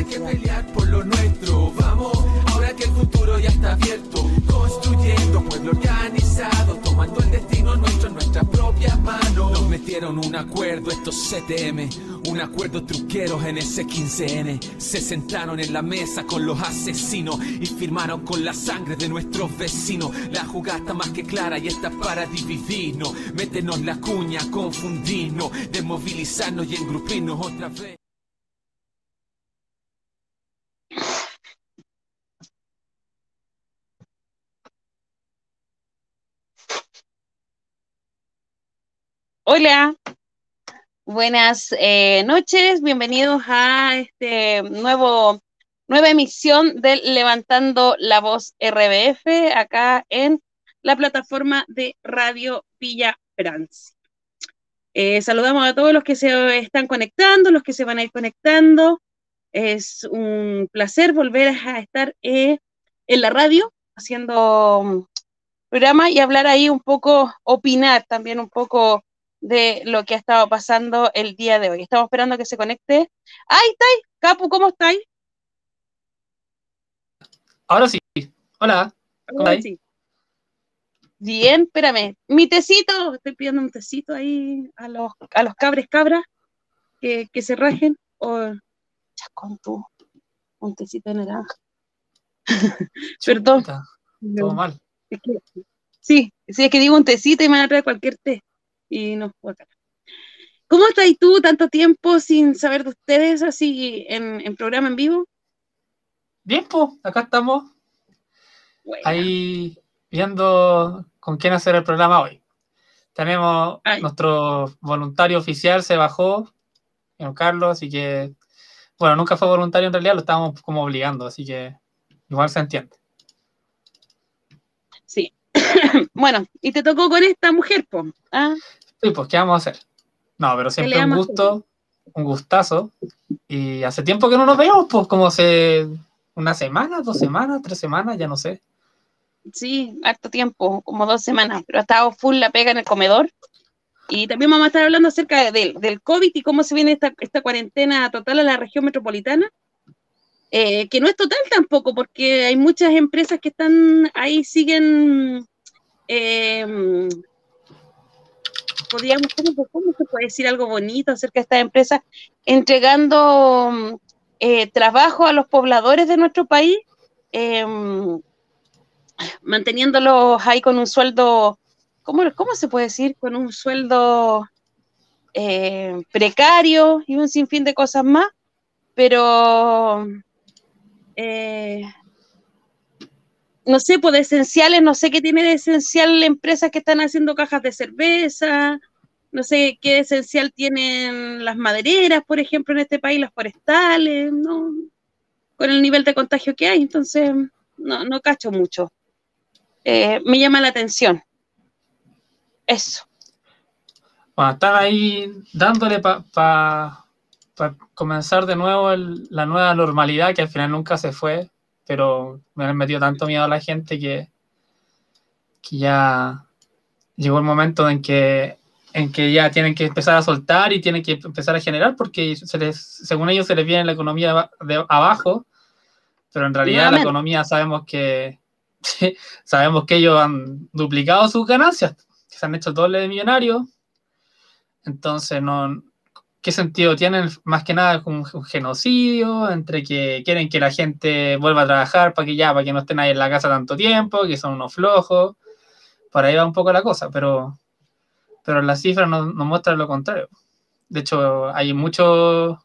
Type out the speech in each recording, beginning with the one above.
hay que pelear por lo nuestro. Vamos, ahora que el futuro ya está abierto. Construyendo pueblo organizado, tomando el destino nuestro en nuestras propias manos. Nos metieron un acuerdo estos CTM, un acuerdo truqueros en ese 15N. Se sentaron en la mesa con los asesinos y firmaron con la sangre de nuestros vecinos. La jugada está más que clara y está para dividirnos. Métenos la cuña, confundirnos, desmovilizarnos y engrupirnos otra vez. Hola, buenas eh, noches, bienvenidos a este nuevo nueva emisión del Levantando la Voz RBF acá en la plataforma de Radio Villa Francia. Eh, saludamos a todos los que se están conectando, los que se van a ir conectando. Es un placer volver a estar eh, en la radio haciendo programa y hablar ahí un poco, opinar también un poco de lo que ha estado pasando el día de hoy. Estamos esperando que se conecte. ¡Ay, estáis! Capu, ¿cómo estáis? Ahora sí. Hola. ¿Cómo sí. Bien, espérame. Mi tecito, estoy pidiendo un tecito ahí a los, a los cabres cabras que, que se rajen. O ya con tu un tecito de naranja. Perdón. Todo mal. sí, sí, es que digo un tecito y me van a traer cualquier té y no acá. ¿Cómo estás tú tanto tiempo sin saber de ustedes así en, programa en vivo? Bien, pues, acá estamos. Ahí viendo con quién hacer el programa hoy. Tenemos nuestro voluntario oficial, se bajó, Carlos, así que, bueno, nunca fue voluntario en realidad, lo estábamos como obligando, así que igual se entiende. Sí. bueno, y te tocó con esta mujer, pues. Sí, pues, ¿qué vamos a hacer? No, pero siempre un gusto, un gustazo. Y hace tiempo que no nos vemos, pues, como hace una semana, dos semanas, tres semanas, ya no sé. Sí, harto tiempo, como dos semanas, pero ha estado full la pega en el comedor. Y también vamos a estar hablando acerca del COVID y cómo se viene esta, esta cuarentena total a la región metropolitana. Eh, que no es total tampoco, porque hay muchas empresas que están ahí, siguen eh, podríamos, ¿cómo, se puede decir algo bonito acerca de estas empresas? Entregando eh, trabajo a los pobladores de nuestro país, em, manteniéndolos ahí con un sueldo, ¿cómo, ¿cómo, se puede decir? Con un sueldo eh, precario y un sinfín de cosas más, pero eh, no sé, pues de esenciales, no sé qué tiene de esencial empresas que están haciendo cajas de cerveza, no sé qué esencial tienen las madereras, por ejemplo, en este país, las forestales, ¿no? Con el nivel de contagio que hay, entonces no, no cacho mucho. Eh, me llama la atención. Eso. Bueno, están ahí dándole para comenzar de nuevo la nueva normalidad que al final nunca se fue pero me han metido tanto miedo a la gente que, que ya llegó el momento en que, en que ya tienen que empezar a soltar y tienen que empezar a generar porque se les, según ellos se les viene la economía de abajo, pero en realidad la economía sabemos que sabemos que ellos han duplicado sus ganancias, que se han hecho doble de millonarios, entonces no, ¿qué sentido tienen? Más que nada un, un, genocidio, entre que quieren que la gente vuelva a trabajar para que ya, para que no estén ahí en la casa tanto tiempo, que son unos flojos. Por ahí va un poco la cosa, pero, pero las cifras nos, muestran lo contrario. De hecho, hay mucho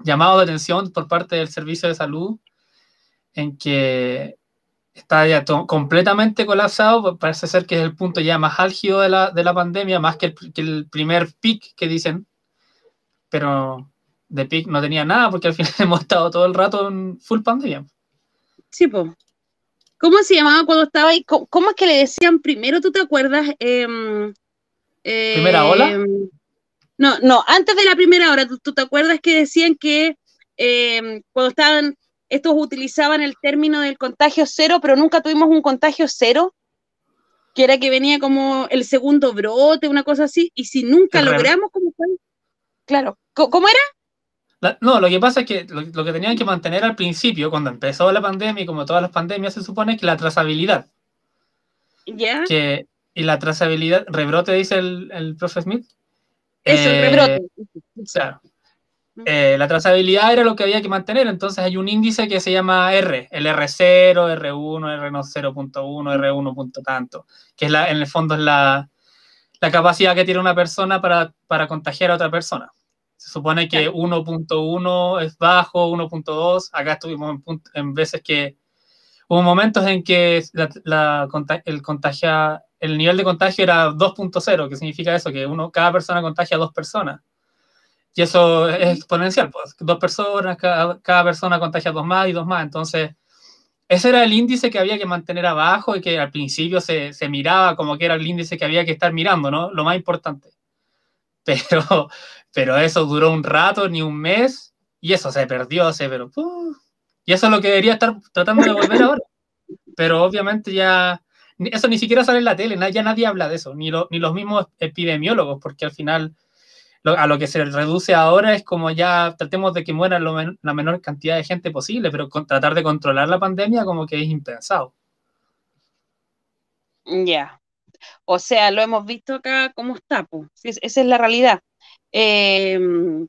llamado de atención por parte del servicio de salud en que está ya completamente colapsado, parece ser que es el punto ya más álgido de la, de la pandemia, más que el, que el primer pic que dicen, pero de PIC no tenía nada porque al final hemos estado todo el rato en full pandemia. Sí, pues. ¿Cómo se llamaba cuando estaba ahí? ¿Cómo, es que le decían primero, tú te acuerdas? Em, ¿Primera ola? Em, no, no, antes de la primera hora, ¿tú, te acuerdas que decían que em, cuando estaban, estos utilizaban el término del contagio cero, pero nunca tuvimos un contagio cero? Que era que venía como el segundo brote, una cosa así, y si nunca logramos, como fue? Claro, ¿Cómo era? no, lo que pasa es que lo, que tenían que mantener al principio, cuando empezó la pandemia, y como todas las pandemias, se supone que la trazabilidad. ¿Ya? Que, y la trazabilidad, rebrote, dice el, el profe Smith. Eso, el rebrote. Claro. Eh, la trazabilidad era lo que había que mantener, entonces hay un índice que se llama R, el R0, R1, R0.1, R1. tanto, que es la, en el fondo es la, la capacidad que tiene una persona para, para, contagiar a otra persona. Se supone que 1.1 es bajo, 1.2, acá estuvimos en, en, veces que hubo momentos en que la, la, el, contagia, el nivel de contagio era 2.0, que significa eso, que uno, cada persona contagia a dos personas. Y eso es exponencial, pues dos personas, cada, cada, persona contagia dos más y dos más. Entonces, ese era el índice que había que mantener abajo y que al principio se, se miraba como que era el índice que había que estar mirando, ¿no? Lo más importante. Pero, pero eso duró un rato, ni un mes, y eso se perdió, se, pero, uh, y eso es lo que debería estar tratando de volver ahora. Pero obviamente ya, eso ni siquiera sale en la tele, ya nadie habla de eso, ni, lo, ni los mismos epidemiólogos, porque al final a lo que se reduce ahora es como ya tratemos de que muera la menor cantidad de gente posible, pero con, tratar de controlar la pandemia como que es impensado. Ya. O sea, lo hemos visto acá como está, pues. esa es la realidad. Em,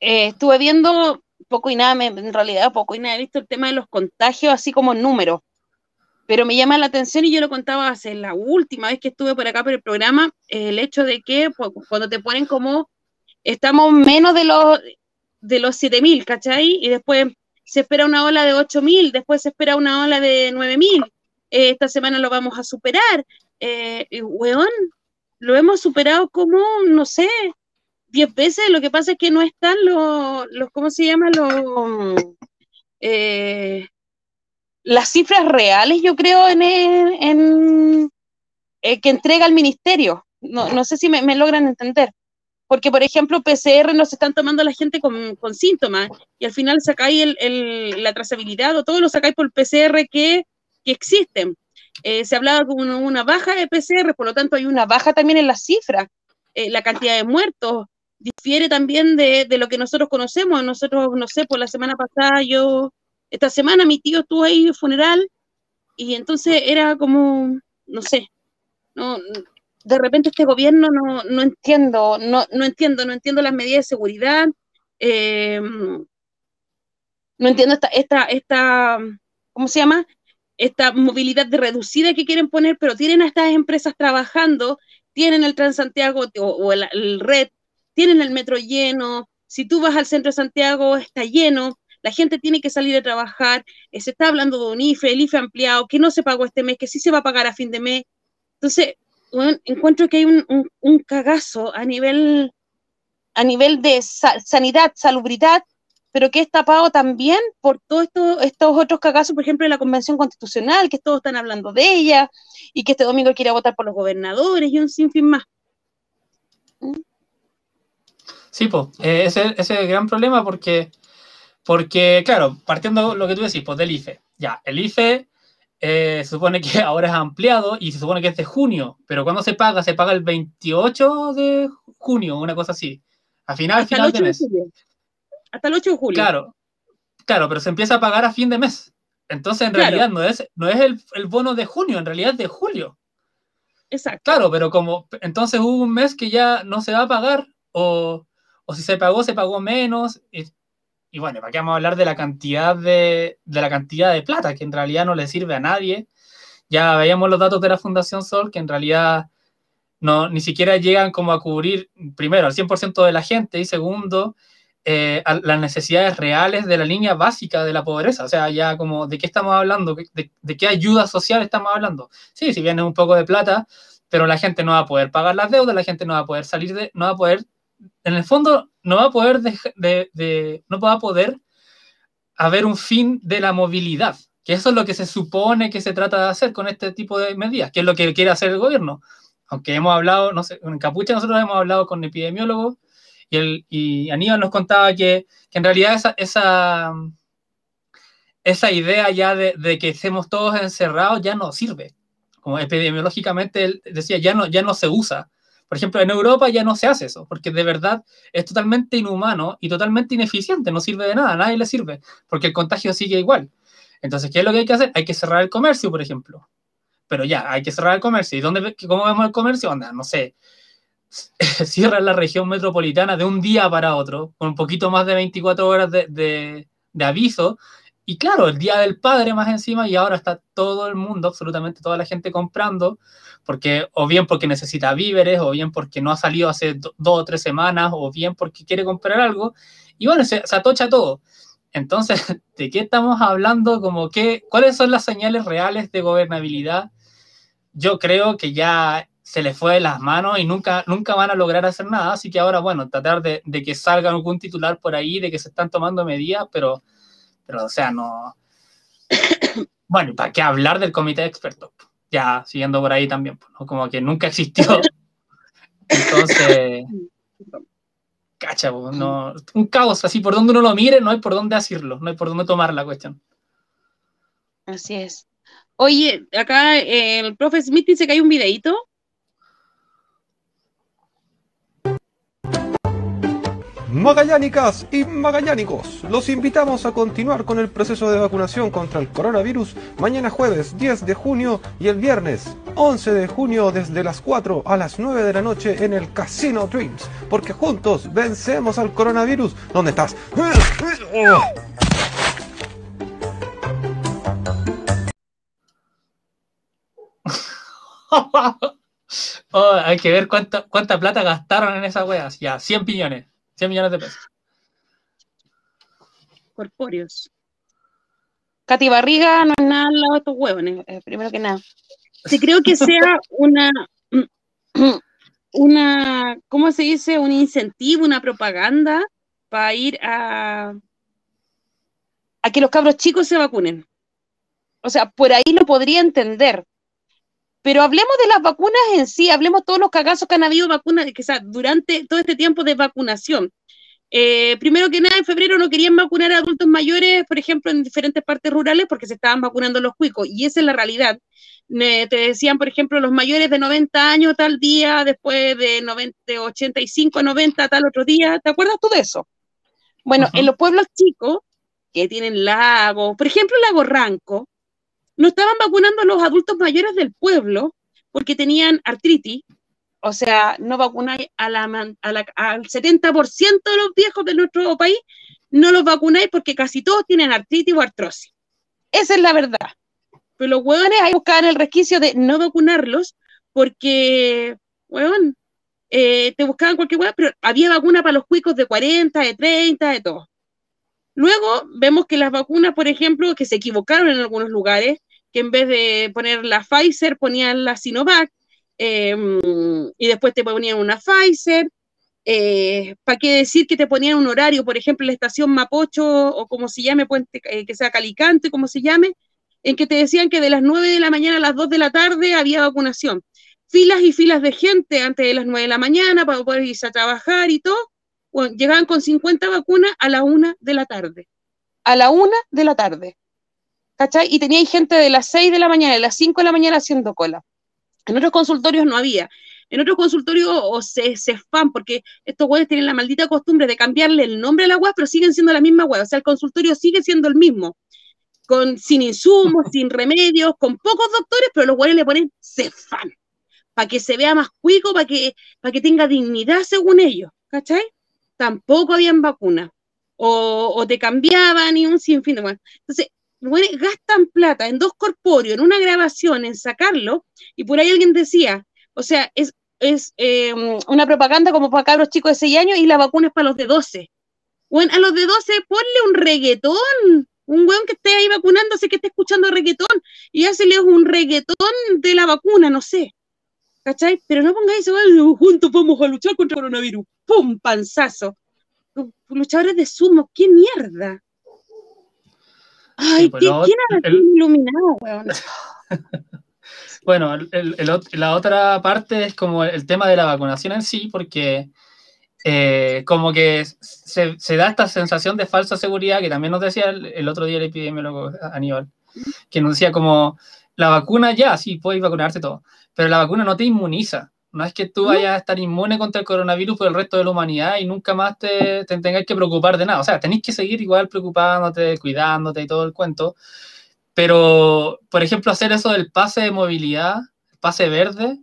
eh, estuve viendo poco y nada, en realidad poco y nada, he visto el tema de los contagios así como números pero me llama la atención y yo lo contaba hace la última vez que estuve por acá por el programa, el hecho de que cuando te ponen como estamos menos de los de los 7000, ¿cachai? Y después se espera una ola de 8000, después se espera una ola de 9000. Eh, esta semana lo vamos a superar. Eh, weón, lo hemos superado como, no sé, 10 veces. Lo que pasa es que no están los, los ¿cómo se llama? Los, eh, las cifras reales, yo creo, en, en, eh, que entrega el ministerio. No, no sé si me, logran entender. Porque, por ejemplo, PCR no se están tomando a la gente con, con síntomas y al final sacáis el, el, la trazabilidad o todo lo sacáis por PCR que, que existen. Eh, se hablaba una, una, baja de PCR, por lo tanto hay una baja también en las cifras. Eh, la cantidad de muertos difiere también de, de, lo que nosotros conocemos. Nosotros, no sé, por la semana pasada yo esta semana mi tío estuvo ahí en funeral y entonces era como, no sé, no, de repente este gobierno no, no entiendo, no, no entiendo, no entiendo las medidas de seguridad, eh, no entiendo esta, esta, esta, ¿cómo se llama? Esta movilidad reducida que quieren poner, pero tienen a estas empresas trabajando, tienen el Transantiago o, o el, Red, tienen el metro lleno, si tú vas al centro de Santiago está lleno, la gente tiene que salir a trabajar, eh, se está hablando de un IFE, el IFE ampliado, que no se pagó este mes, que sí se va a pagar a fin de mes. Entonces, encuentro que hay un, cagazo a nivel, a nivel de sanidad, salubridad, pero que es tapado también por todos esto, estos otros cagazos, por ejemplo, en la Convención Constitucional, que todos están hablando de ella, y que este domingo quiere votar por los gobernadores y un sinfín más. Sí, pues, ese, ese es el gran problema porque porque, claro, partiendo lo que tú decís, pues del IFE. Ya, el IFE eh, se supone que ahora es ampliado y se supone que es de junio, pero cuando se paga? Se paga el 28 de junio, una cosa así. A final, final de mes. Hasta el 8 de julio. Claro, claro, pero se empieza a pagar a fin de mes. Entonces, en realidad, no es, no es el, el, bono de junio, en realidad es de julio. Exacto. Claro, pero como entonces hubo un mes que ya no se va a pagar, o, o si se pagó, se pagó menos. Y y bueno, ¿para qué vamos a hablar de la cantidad de, de, la cantidad de plata que en realidad no le sirve a nadie? Ya veíamos los datos de la Fundación Sol que en realidad no, ni siquiera llegan como a cubrir, primero, al 100% de la gente y segundo, eh, las necesidades reales de la línea básica de la pobreza. O sea, ya como, ¿de qué estamos hablando? ¿De, de qué ayuda social estamos hablando? Sí, si viene un poco de plata, pero la gente no va a poder pagar las deudas, la gente no va a poder salir de, no va a poder en el fondo no va a poder de, no va a poder haber un fin de la movilidad, que eso es lo que se supone que se trata de hacer con este tipo de medidas, que es lo que quiere hacer el gobierno. Aunque hemos hablado, no sé, en Capucha nosotros hemos hablado con epidemiólogos y, y Aníbal nos contaba que, que en realidad esa, esa, esa idea ya de, de, que estemos todos encerrados ya no sirve. Como epidemiológicamente él decía, ya no, ya no se usa Por ejemplo, en Europa ya no se hace eso, porque de verdad es totalmente inhumano y totalmente ineficiente, no sirve de nada, a nadie le sirve, porque el contagio sigue igual. Entonces, ¿qué es lo que hay que hacer? Hay que cerrar el comercio, por ejemplo. Pero ya, hay que cerrar el comercio. ¿Y dónde, cómo vemos el comercio? Onda, no sé, cierra la región metropolitana de un día para otro, con un poquito más de 24 horas de, aviso, y claro, el Día del Padre más encima y ahora está todo el mundo, absolutamente toda la gente comprando, porque o bien porque necesita víveres, o bien porque no ha salido hace dos o tres semanas, o bien porque quiere comprar algo. Y bueno, se, se atocha todo. Entonces, ¿de qué estamos hablando? Como que, ¿Cuáles son las señales reales de gobernabilidad? Yo creo que ya se les fue de las manos y nunca, nunca van a lograr hacer nada. Así que ahora, bueno, tratar de, de que salga algún titular por ahí, de que se están tomando medidas, pero pero, o sea, no. Bueno, ¿para qué hablar del comité de expertos? Ya siguiendo por ahí también, ¿no? como que nunca existió. Entonces, cacha, no, un caos así, por donde uno lo mire, no hay por dónde decirlo, no hay por dónde tomar la cuestión. Así es. Oye, acá eh, el profe Smith dice que hay un videito Magallánicas y magallánicos, los invitamos a continuar con el proceso de vacunación contra el coronavirus mañana jueves 10 de junio y el viernes 11 de junio desde las 4 a las 9 de la noche en el Casino Dreams, porque juntos vencemos al coronavirus. ¿Dónde estás? oh, hay que ver cuánta, cuánta plata gastaron en esas weas. Ya, 100 millones. 100 millones de pesos. Corpóreos. Katy Barriga no es nada al lado de estos huevones, eh, primero que nada. Si creo que sea una, una, ¿cómo se dice? Un incentivo, una propaganda para ir a, a que los cabros chicos se vacunen. O sea, por ahí lo podría entender. Pero hablemos de las vacunas en sí, hablemos todos los cagazos que han habido vacunas, que, o sea, durante todo este tiempo de vacunación. Eh, primero que nada, en febrero no querían vacunar a adultos mayores, por ejemplo, en diferentes partes rurales, porque se estaban vacunando los cuicos, y esa es la realidad. te decían, por ejemplo, los mayores de 90 años tal día, después de, 90, 85 a 90 tal otro día. ¿Te acuerdas tú de eso? Bueno, en los pueblos chicos, que tienen lagos, por ejemplo, lago Ranco, no estaban vacunando a los adultos mayores del pueblo porque tenían artritis, o sea, no vacunáis a la, al 70% de los viejos de nuestro país, no los vacunáis porque casi todos tienen artritis o artrosis. Esa es la verdad. Pero los hueones ahí buscaban el resquicio de no vacunarlos porque, hueón, eh, te buscaban cualquier hueón, pero había vacuna para los cuicos de 40, de 30, de todo. Luego vemos que las vacunas, por ejemplo, que se equivocaron en algunos lugares, que en vez de poner la Pfizer ponían la Sinovac, em, y después te ponían una Pfizer. Eh, ¿Para qué decir que te ponían un horario, por ejemplo, la estación Mapocho o como se llame, Puente, eh, que sea Calicante, como se llame, en que te decían que de las 9 de la mañana a las 2 de la tarde había vacunación? Filas y filas de gente antes de las 9 de la mañana para poder irse a trabajar y todo llegaban con 50 vacunas a la una de la tarde. A la una de la tarde. ¿Cachai? Y tenía gente de las 6 de la mañana, de las 5 de la mañana haciendo cola. En otros consultorios no había. En otros consultorios o se, se fan, porque estos webs tienen la maldita costumbre de cambiarle el nombre a la web, pero siguen siendo la misma web. O sea, el consultorio sigue siendo el mismo. Con, sin insumos, sin remedios, con pocos doctores, pero los webs le ponen Cefan. Para que se vea más cuico, para que, para que tenga dignidad según ellos. ¿Cachai? tampoco habían vacunas. O, te cambiaban y un sinfín de bueno. Entonces, gastan plata en dos corpóreos, en una grabación, en sacarlo, y por ahí alguien decía, o sea, es, es em, una propaganda como para cabros chicos de 6 años y la vacuna es para los de 12. Bueno, a los de 12 ponle un reggaetón, un weón que esté ahí vacunándose, que esté escuchando reggaetón, y hácele un reggaetón de la vacuna, no sé. ¿Cachai? Pero no pongáis eso, juntos vamos a luchar contra el coronavirus. ¡Pum! Panzazo. Luchadores de sumo, ¡qué mierda! Ay, ¿quién ha iluminado, weón? bueno, la otra parte es como el tema de la vacunación en sí, porque eh, como que se, da esta sensación de falsa seguridad que también nos decía el, otro día el epidemiólogo Aníbal, que nos decía como la vacuna ya, sí, puedes vacunarte todo, pero la vacuna no te inmuniza, No es que tú vayas a estar inmune contra el coronavirus por el resto de la humanidad y nunca más te, te tengas que preocupar de nada. O sea, tenéis que seguir igual preocupándote, cuidándote y todo el cuento. Pero, por ejemplo, hacer eso del pase de movilidad, el pase verde,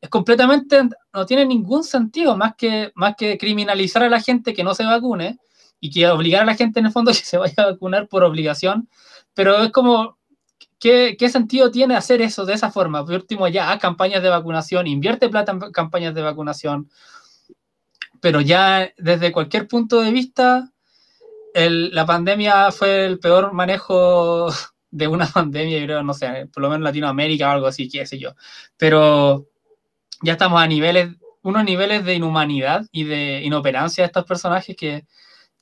es completamente, no tiene ningún sentido más que, más que criminalizar a la gente que no se vacune y que obligar a la gente en el fondo que se vaya a vacunar por obligación. Pero es como, ¿qué, qué sentido tiene hacer eso de esa forma? Por último, ya haz campañas de vacunación, invierte plata en campañas de vacunación. Pero ya desde cualquier punto de vista, el, la pandemia fue el peor manejo de una pandemia, yo creo, no sé, por lo menos en Latinoamérica o algo así, qué sé yo. Pero ya estamos a niveles, unos niveles de inhumanidad y de inoperancia de estos personajes que,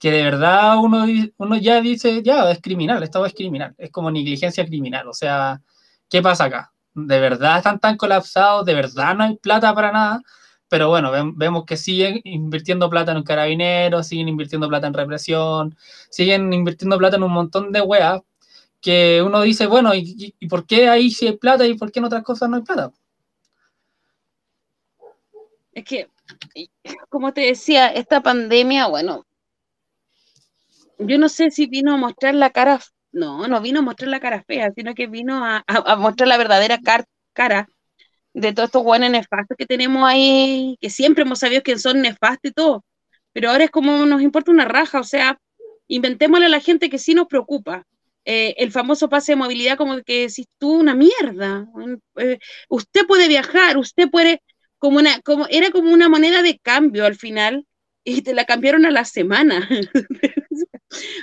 que de verdad uno, uno ya dice, ya, es criminal, esto es criminal, es como negligencia criminal. O sea, ¿qué pasa acá? ¿De verdad están tan colapsados? ¿De verdad no hay plata para nada? Pero bueno, vemos que siguen invirtiendo plata en un carabinero, siguen invirtiendo plata en represión, siguen invirtiendo plata en un montón de weas que uno dice, bueno, ¿y, y por qué ahí sí hay plata y por qué en otras cosas no hay plata? Es que, como te decía, esta pandemia, bueno, yo no sé si vino a mostrar la cara, no, no vino a mostrar la cara fea, sino que vino a, a mostrar la verdadera car cara de todos estos buenos nefastos que tenemos ahí, que siempre hemos sabido que son nefastos y todo, pero ahora es como nos importa una raja, o sea, inventémosle a la gente que sí nos preocupa. Eh, el famoso pase de movilidad, como que decís tú, una mierda. Eh, usted puede viajar, usted puede, como una, como, era como una moneda de cambio al final, y te la cambiaron a la semana.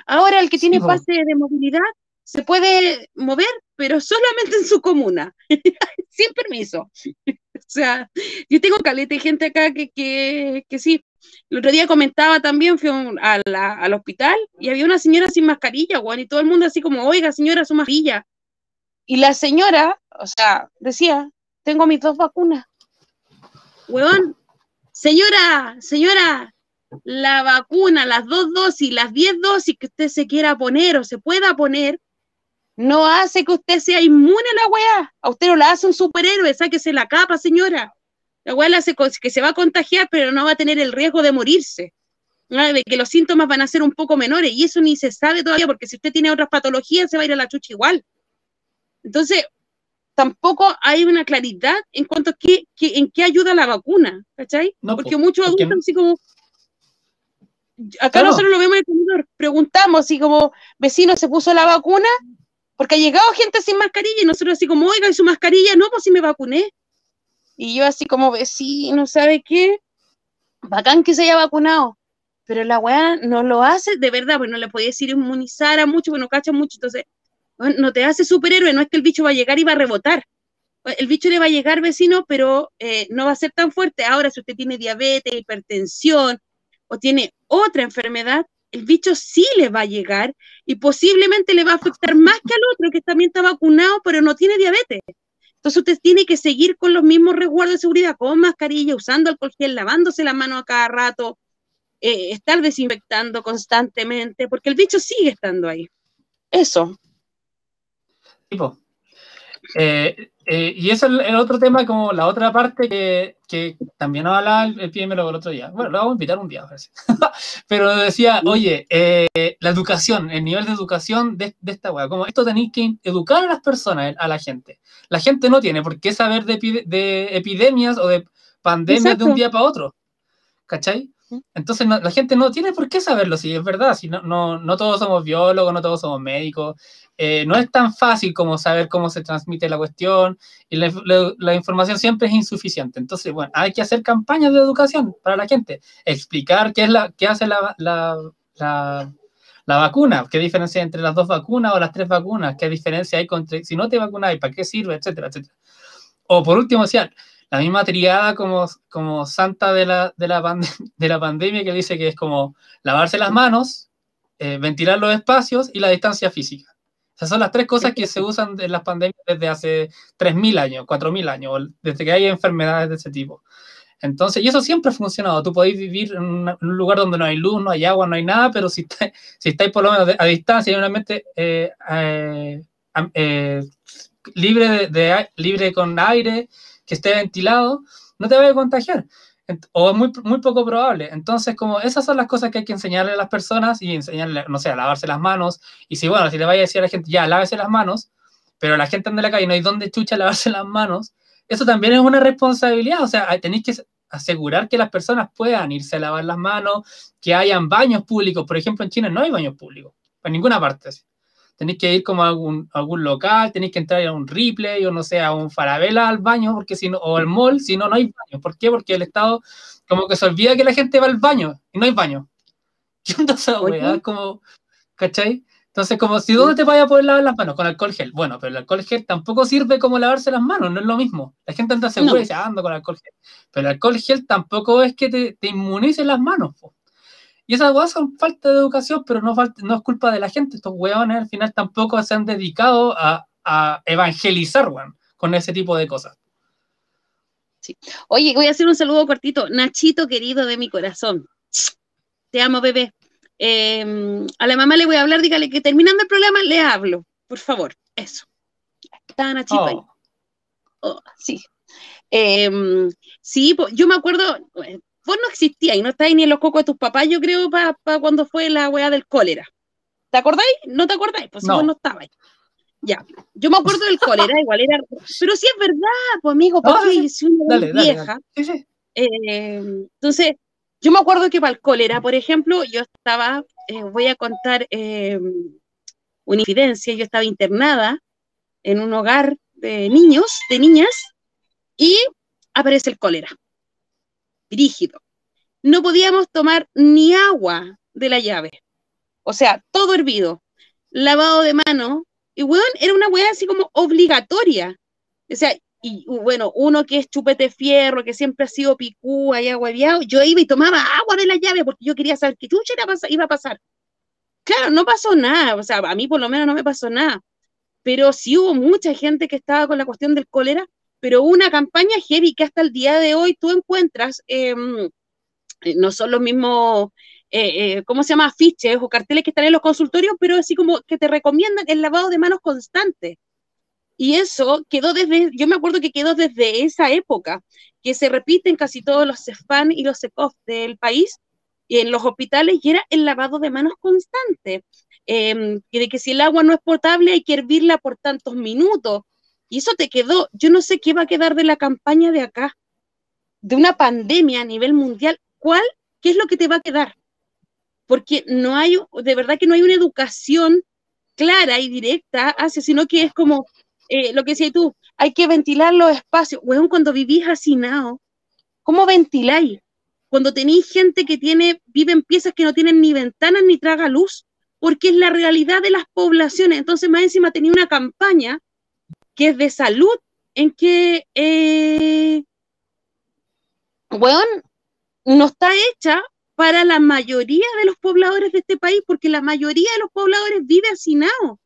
Ahora el que tiene Sí, pase de movilidad se puede mover, pero solamente en su comuna, sin permiso. O sea, yo tengo caleta de gente acá que, que, que sí. El otro día comentaba también, fui a un- a la- al hospital y había una señora sin mascarilla, weón, y todo el mundo así como, oiga, señora, su mascarilla. Y la señora, o sea, decía, tengo mis dos vacunas. Weón, señora, señora, la vacuna, las dos dosis, las diez dosis que usted se quiera poner o se pueda poner, no hace que usted sea inmune a la weá. A usted no la hace un superhéroe, sáquese la capa, señora. La weá la hace que se va a contagiar, pero no va a tener el riesgo de morirse. ¿no? De que los síntomas van a ser un poco menores. Y eso ni se sabe todavía, porque si usted tiene otras patologías, se va a ir a la chucha igual. Entonces, tampoco hay una claridad en cuanto a qué, qué- en qué ayuda la vacuna, ¿cachai? No, porque po, muchos porque adultos así como... Acá Claro. nosotros lo vemos en el comedor, preguntamos así como, vecino, ¿se puso la vacuna? Porque ha llegado gente sin mascarilla y nosotros así como, oiga, ¿y su mascarilla? No, pues sí me vacuné. Y yo así como, vecino, ¿sabe qué? Bacán que se haya vacunado. Pero la weá no lo hace de verdad, pues no le podía decir inmunizar a mucho, pues no cacha mucho. Entonces, bueno, no te hace superhéroe, no es que el bicho va a llegar y va a rebotar. El bicho le va a llegar, vecino, pero eh, no va a ser tan fuerte. Ahora, si usted tiene diabetes, hipertensión o tiene otra enfermedad, el bicho sí le va a llegar y posiblemente le va a afectar más que al otro que también está vacunado, pero no tiene diabetes. Entonces usted tiene que seguir con los mismos resguardos de seguridad, con mascarilla, usando alcohol gel, lavándose la mano a cada rato, eh, estar desinfectando constantemente, porque el bicho sigue estando ahí. Eso. tipo. Eh, eh, y eso es el, el otro tema, como la otra parte que, que también hablaba el, el PMLO el otro día. Bueno, lo vamos a invitar un día, parece. Pero decía, oye, eh, la educación, el nivel de educación de, de esta weá, como esto tenéis que educar a las personas, a la gente. La gente no tiene por qué saber de, de epidemias o de pandemias de un Exacto. día para otro. ¿Cachai? Entonces no- la gente no tiene por qué saberlo, si es verdad, si no, no, no todos somos biólogos, no todos somos médicos, eh, no es tan fácil como saber cómo se transmite la cuestión y la, información siempre es insuficiente. Entonces, bueno, hay que hacer campañas de educación para la gente, explicar qué es la, qué hace la, la, la, vacuna, qué diferencia hay entre las dos vacunas o las tres vacunas, qué diferencia hay con, si no te vacunas para qué sirve, etcétera, etcétera. O por último, decía, la misma triada como, como santa de la, de, la de la pandemia que dice que es como lavarse las manos, eh, ventilar los espacios y la distancia física. Esas son las tres cosas que se usan en las pandemias desde hace 3.000 años, 4.000 años, o desde que hay enfermedades de ese tipo. Entonces, y eso siempre ha funcionado. Tú podéis vivir en, un lugar donde no hay luz, no hay agua, no hay nada, pero si, está- si estáis por lo menos a distancia y un ambiente eh, eh, am- eh, libre, de, libre con aire, que esté ventilado, no te vaya a contagiar. O es muy, muy poco probable. Entonces, como esas son las cosas que hay que enseñarle a las personas y enseñarle, no sé, a lavarse las manos. Y si, bueno, si le vaya a decir a la gente, ya, lávese las manos, pero la gente anda en la calle y no hay dónde chucha lavarse las manos, eso también es una responsabilidad. O sea, tenéis que asegurar que las personas puedan irse a lavar las manos, que hayan baños públicos. Por ejemplo, en China no hay baños públicos, en ninguna parte. Tenéis que ir como a algún, algún local, tenéis que entrar a un Ripley o no sé, a un Farabela al baño, porque si no, o al mall, si no, no hay baño. ¿Por qué? Porque el Estado como que se olvida que la gente va al baño y no hay baño. ¿Qué onda esa weá? Como, ¿cachai? Entonces, como si dónde te vayas a poder lavar las manos con alcohol gel. Bueno, pero el alcohol gel tampoco sirve como lavarse las manos, no es lo mismo. La gente anda segura y dice, ando con alcohol gel. Pero el alcohol gel tampoco es que te, te inmunice las manos. Y esas cosas son falta de educación, pero no, falta, no es culpa de la gente. Estos hueones al final tampoco se han dedicado a, a evangelizar, weón, con ese tipo de cosas. Sí. Oye, voy a hacer un saludo cortito. Nachito, querido de mi corazón. Te amo, bebé. Em, a la mamá le voy a hablar, dígale que terminando el programa le hablo, por favor. Eso. Está Nachito ahí. Oh, oh sí. Em, sí, yo me acuerdo, vos no existías y no estáis ni en los cocos de tus papás, yo creo, para cuando fue la weá del cólera. ¿Te acordáis? ¿No te acordáis? Pues no. vos no estabais. Ya, yo me acuerdo del cólera, igual era. Pero sí es verdad, pues amigo, porque si una vieja. Eh, entonces, yo me acuerdo que para el cólera, por ejemplo, yo estaba, eh, voy a contar eh, una infidencia, yo estaba internada en un hogar de niños, de niñas, y aparece el cólera. No podíamos tomar ni agua de la llave. O sea, todo hervido. Lavado de mano. Y, weón, era una weá así como obligatoria. O sea, y bueno, uno que es chupete fierro, que siempre ha sido picúa y aguaviado, yo iba y tomaba agua de la llave porque yo quería saber qué chucha iba a pasar. Claro, no pasó nada, o sea, a mí por lo menos no me pasó nada, pero sí hubo mucha gente que estaba con la cuestión del cólera, pero una campaña heavy que hasta el día de hoy tú encuentras, em, eh, no son los mismos, eh, eh, ¿cómo se llama? Afiches o carteles que están en los consultorios, pero así como que te recomiendan el lavado de manos constante. Y eso quedó desde, yo me acuerdo que quedó desde esa época, que se repite en casi todos los CEFAN y los CECOF del país, y en los hospitales, y era el lavado de manos constante. Eh, de que si el agua no es potable hay que hervirla por tantos minutos. Y eso te quedó, yo no sé qué va a quedar de la campaña de acá, de una pandemia a nivel mundial. ¿Cuál? ¿Qué es lo que te va a quedar? Porque no hay, de verdad que no hay una educación clara y directa hacia, sino que es como, eh, lo que decías tú, hay que ventilar los espacios. Weón, cuando vivís hacinado, ¿cómo ventiláis? Cuando tenéis gente que tiene, vive en piezas que no tienen ni ventanas ni traga luz, porque es la realidad de las poblaciones. Entonces, más encima tenía una campaña que es de salud, en que, eh, weón, no está hecha para la mayoría de los pobladores de este país, porque la mayoría de los pobladores vive hacinado.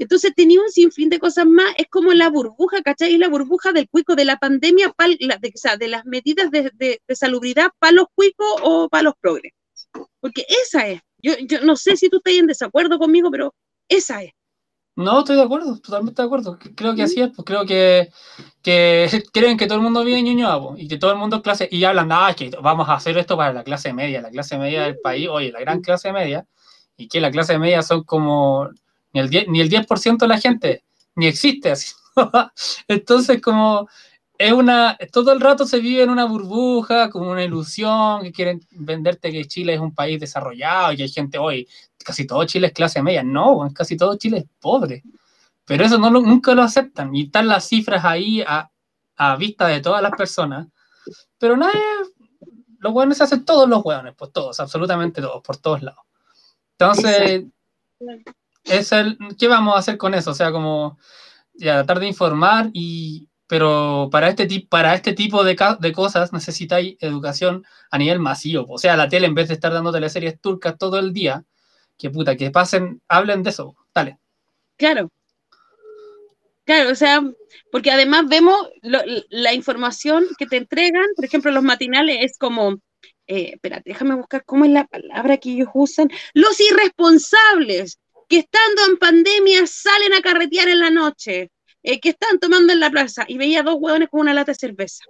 Entonces tenía un sinfín de cosas más, es como la burbuja, ¿cachai? Es la burbuja del cuico, de la pandemia, de, o sea, de las medidas de, salubridad para los cuicos o para los progres. Porque esa es, yo, yo no sé si tú estás en desacuerdo conmigo, pero esa es. No, estoy de acuerdo, totalmente de acuerdo. Creo que así es, pues creo que, que creen que todo el mundo vive en Ñuñoa y que todo el mundo es clase, y hablan, ah, que vamos a hacer esto para la clase media, la clase media del país, oye, la gran clase media, y que la clase media son como ni el 10%, ni el 10 de la gente, ni existe así. Entonces, como es una, todo el rato se vive en una burbuja, como una ilusión, que quieren venderte que Chile es un país desarrollado y hay gente hoy, casi todo Chile es clase media. No, casi todo Chile es pobre. Pero eso no nunca lo aceptan y están las cifras ahí a, a vista de todas las personas. Pero nadie, los hueones se hacen todos los hueones, pues todos, absolutamente todos, por todos lados. Entonces, es el, ¿qué vamos a hacer con eso? O sea, como ya, tratar de informar, y, pero para este, para este tipo de, de cosas necesitáis educación a nivel masivo. O sea, la tele, en vez de estar dando teleseries turcas todo el día, que puta, que pasen, hablen de eso. Dale. Claro. Claro, o sea, porque además vemos la información que te entregan, por ejemplo, los matinales es como, eh, espérate, déjame buscar cómo es la palabra que ellos usan, los irresponsables, que estando en pandemia salen a carretear en la noche, eh, que están tomando en la plaza, y veía dos hueones con una lata de cerveza.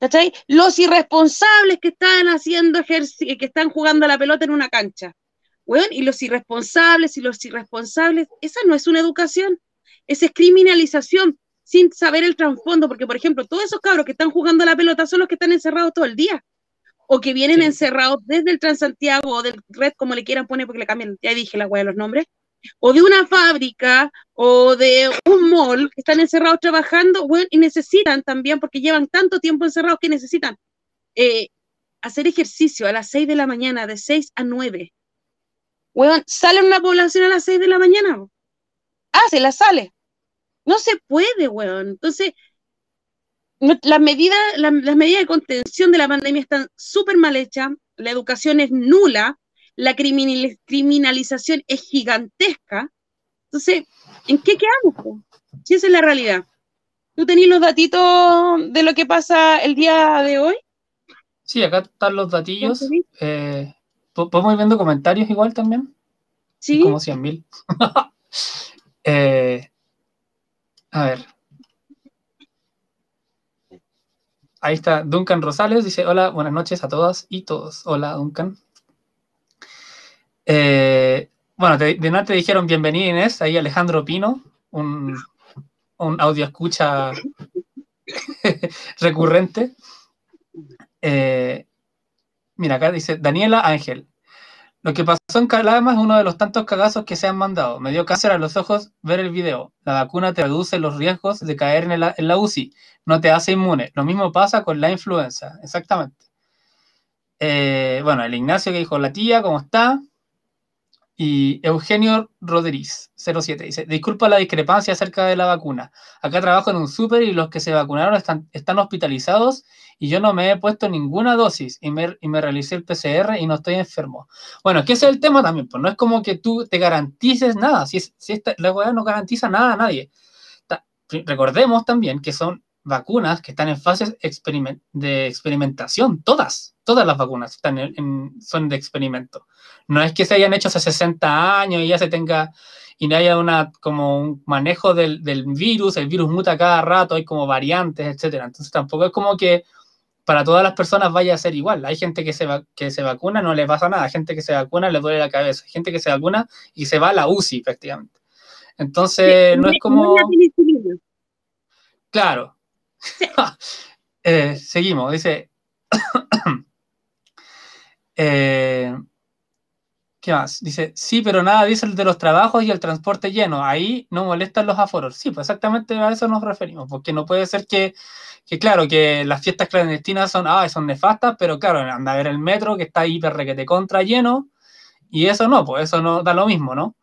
¿Cachai? Los irresponsables que están haciendo ejercicio, que están jugando a la pelota en una cancha. Bueno, y los irresponsables y los irresponsables, esa no es una educación, esa es criminalización sin saber el trasfondo, porque por ejemplo, todos esos cabros que están jugando a la pelota son los que están encerrados todo el día, o que vienen encerrados desde el Transantiago o del Red, como le quieran poner, porque le cambian, ya dije la hueá de los nombres, o de una fábrica o de un mall que están encerrados trabajando, bueno, y necesitan también, porque llevan tanto tiempo encerrados que necesitan eh, hacer ejercicio a las 6 de la mañana, de 6 a 9. Bueno, sale una población a las 6 de la mañana. Ah, se la sale. No se puede, weón. Entonces, las medidas, las medidas de contención de la pandemia están súper mal hechas, la educación es nula, la criminalización es gigantesca. Entonces, ¿en qué quedamos? Si esa es la realidad. ¿Tú tenés los datitos de lo que pasa el día de hoy? Sí, acá están los datillos. Eh, ¿Podemos ir viendo comentarios igual también? Sí. Como 100 mil. eh, a ver. Ahí está Duncan Rosales, dice, hola, buenas noches a todas y todos. Hola, Duncan. Eh, bueno, de, de te dijeron bienvenido Inés, ahí Alejandro Pino, un, un audio escucha recurrente. Eh, mira, acá dice Daniela Ángel. Lo que pasó en Calama es uno de los tantos cagazos que se han mandado. Me dio cáncer a los ojos ver el video. La vacuna te reduce los riesgos de caer en la, en UCI. No te hace inmune. Lo mismo pasa con la influenza. Exactamente. Eh, bueno, el Ignacio que dijo la tía, ¿cómo está? Y Eugenio Rodríguez, 07, dice, disculpa la discrepancia acerca de la vacuna. Acá trabajo en un súper y los que se vacunaron están, hospitalizados y yo no me he puesto ninguna dosis y me, y realicé el PCR y no estoy enfermo. Bueno, que ese es el tema también, pues no es como que tú te garantices nada, si, si la weá no garantiza nada a nadie. recordemos también que son vacunas que están en fases de experimentación, todas, todas las vacunas están en, son de experimento. No es que se hayan hecho hace 60 años y ya se tenga, y no haya una, como un manejo del, del virus, el virus muta cada rato, hay como variantes, etcétera. Entonces tampoco es como que para todas las personas vaya a ser igual. Hay gente que se, que se vacuna, no le pasa nada. Hay gente que se vacuna, le duele la cabeza. Hay gente que se vacuna y se va a la UCI, efectivamente. Entonces, no es como... Claro, eh, seguimos, dice. eh, ¿Qué más? Dice, sí, pero nada dice el de los trabajos y el transporte lleno. Ahí no molestan los aforos. Sí, pues exactamente a eso nos referimos, porque no puede ser que, que claro, que las fiestas clandestinas son, ah, son nefastas, pero claro, anda a ver el metro que está hiper requete contra lleno, y eso no, pues eso no da lo mismo, ¿no?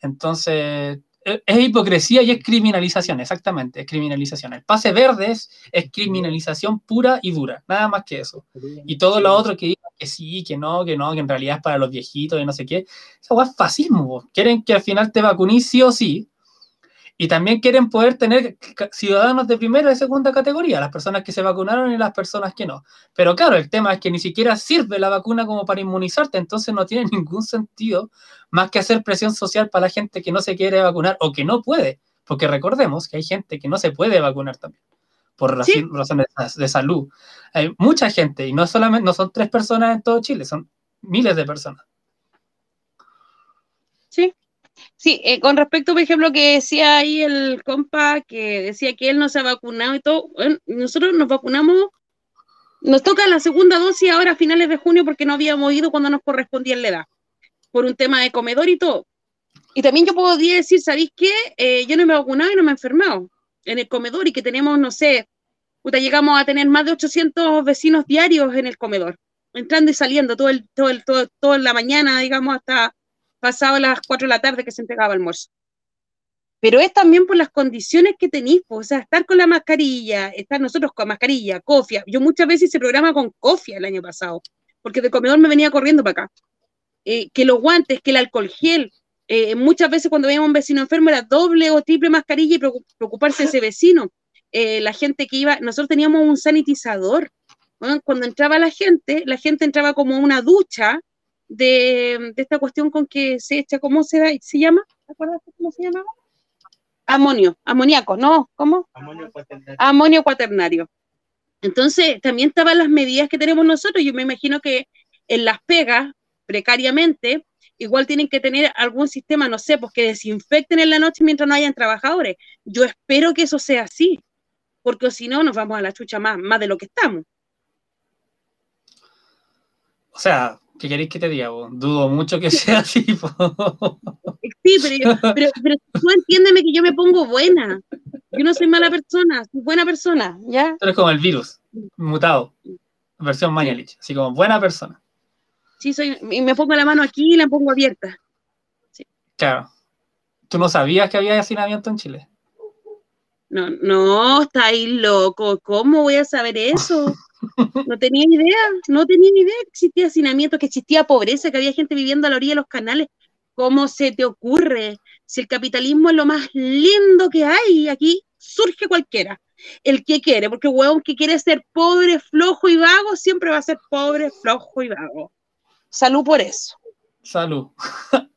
Entonces, es hipocresía y es criminalización, exactamente, es criminalización. El pase verde es, criminalización pura y dura, nada más que eso. Y todo lo otro que que sí, que no, que no, que en realidad es para los viejitos y no sé qué, eso es fascismo. Quieren que al final te vacunes sí o sí, y también quieren poder tener ciudadanos de primera y segunda categoría, las personas que se vacunaron y las personas que no. Pero claro, el tema es que ni siquiera sirve la vacuna como para inmunizarte, entonces no tiene ningún sentido más que hacer presión social para la gente que no se quiere vacunar o que no puede, porque recordemos que hay gente que no se puede vacunar también por razones de salud. Hay mucha gente y no solamente no son tres personas en todo Chile, son miles de personas. Sí, Sí, eh, con respecto, por ejemplo, que decía ahí el compa que decía que él no se ha vacunado y todo, nosotros nos vacunamos, nos toca la segunda dosis ahora a finales de junio porque no habíamos ido cuando nos correspondía la edad, por un tema de comedor y todo. Y también yo podría decir, ¿sabéis qué? Eh, yo no me he vacunado y no me he enfermado en el comedor y que tenemos, no sé, puta, llegamos a tener más de 800 vecinos diarios en el comedor, entrando y saliendo todo el, todo el, todo, toda la mañana, digamos, hasta pasado las 4 de la tarde que se entregaba el almuerzo. Pero es también por las condiciones que tenéis, o sea, estar con la mascarilla, estar nosotros con mascarilla, cofia. Yo muchas veces hice programa con cofia el año pasado, porque de comedor me venía corriendo para acá. Eh, que los guantes, que el alcohol gel, eh, muchas veces cuando veíamos un vecino enfermo era doble o triple mascarilla y preocuparse de ese vecino. Eh, la gente que iba, nosotros teníamos un sanitizador. Cuando entraba la gente, la gente entraba como una ducha de, esta cuestión con que se echa, ¿cómo se, se llama? ¿Te acuerdas cómo se llamaba? Amonio, amoníaco, ¿no? ¿Cómo? Amonio cuaternario. Amonio cuaternario. Entonces, también estaban las medidas que tenemos nosotros. Yo me imagino que en las pegas, precariamente, igual tienen que tener algún sistema, no sé, pues que desinfecten en la noche mientras no hayan trabajadores. Yo espero que eso sea así, porque si no nos vamos a la chucha más, más de lo que estamos. O sea, ¿qué queréis que te diga? Dudo mucho que sea así. Sí, pero, pero, pero, tú entiéndeme que yo me pongo buena. Yo no soy mala persona, soy buena persona, ¿ya? Tú eres como el virus, mutado, versión Mañalich, así como buena persona. Sí, soy, y me pongo la mano aquí y la pongo abierta. Sí. Claro. ¿Tú no sabías que había hacinamiento en Chile? No, no, está ahí loco. ¿Cómo voy a saber eso? No tenía ni idea, no tenía ni idea que existía hacinamiento, que existía pobreza, que había gente viviendo a la orilla de los canales. ¿Cómo se te ocurre? Si el capitalismo es lo más lindo que hay, aquí surge cualquiera. El que quiere, porque el huevón que quiere ser pobre, flojo y vago, siempre va a ser pobre, flojo y vago. Salud por eso. Salud.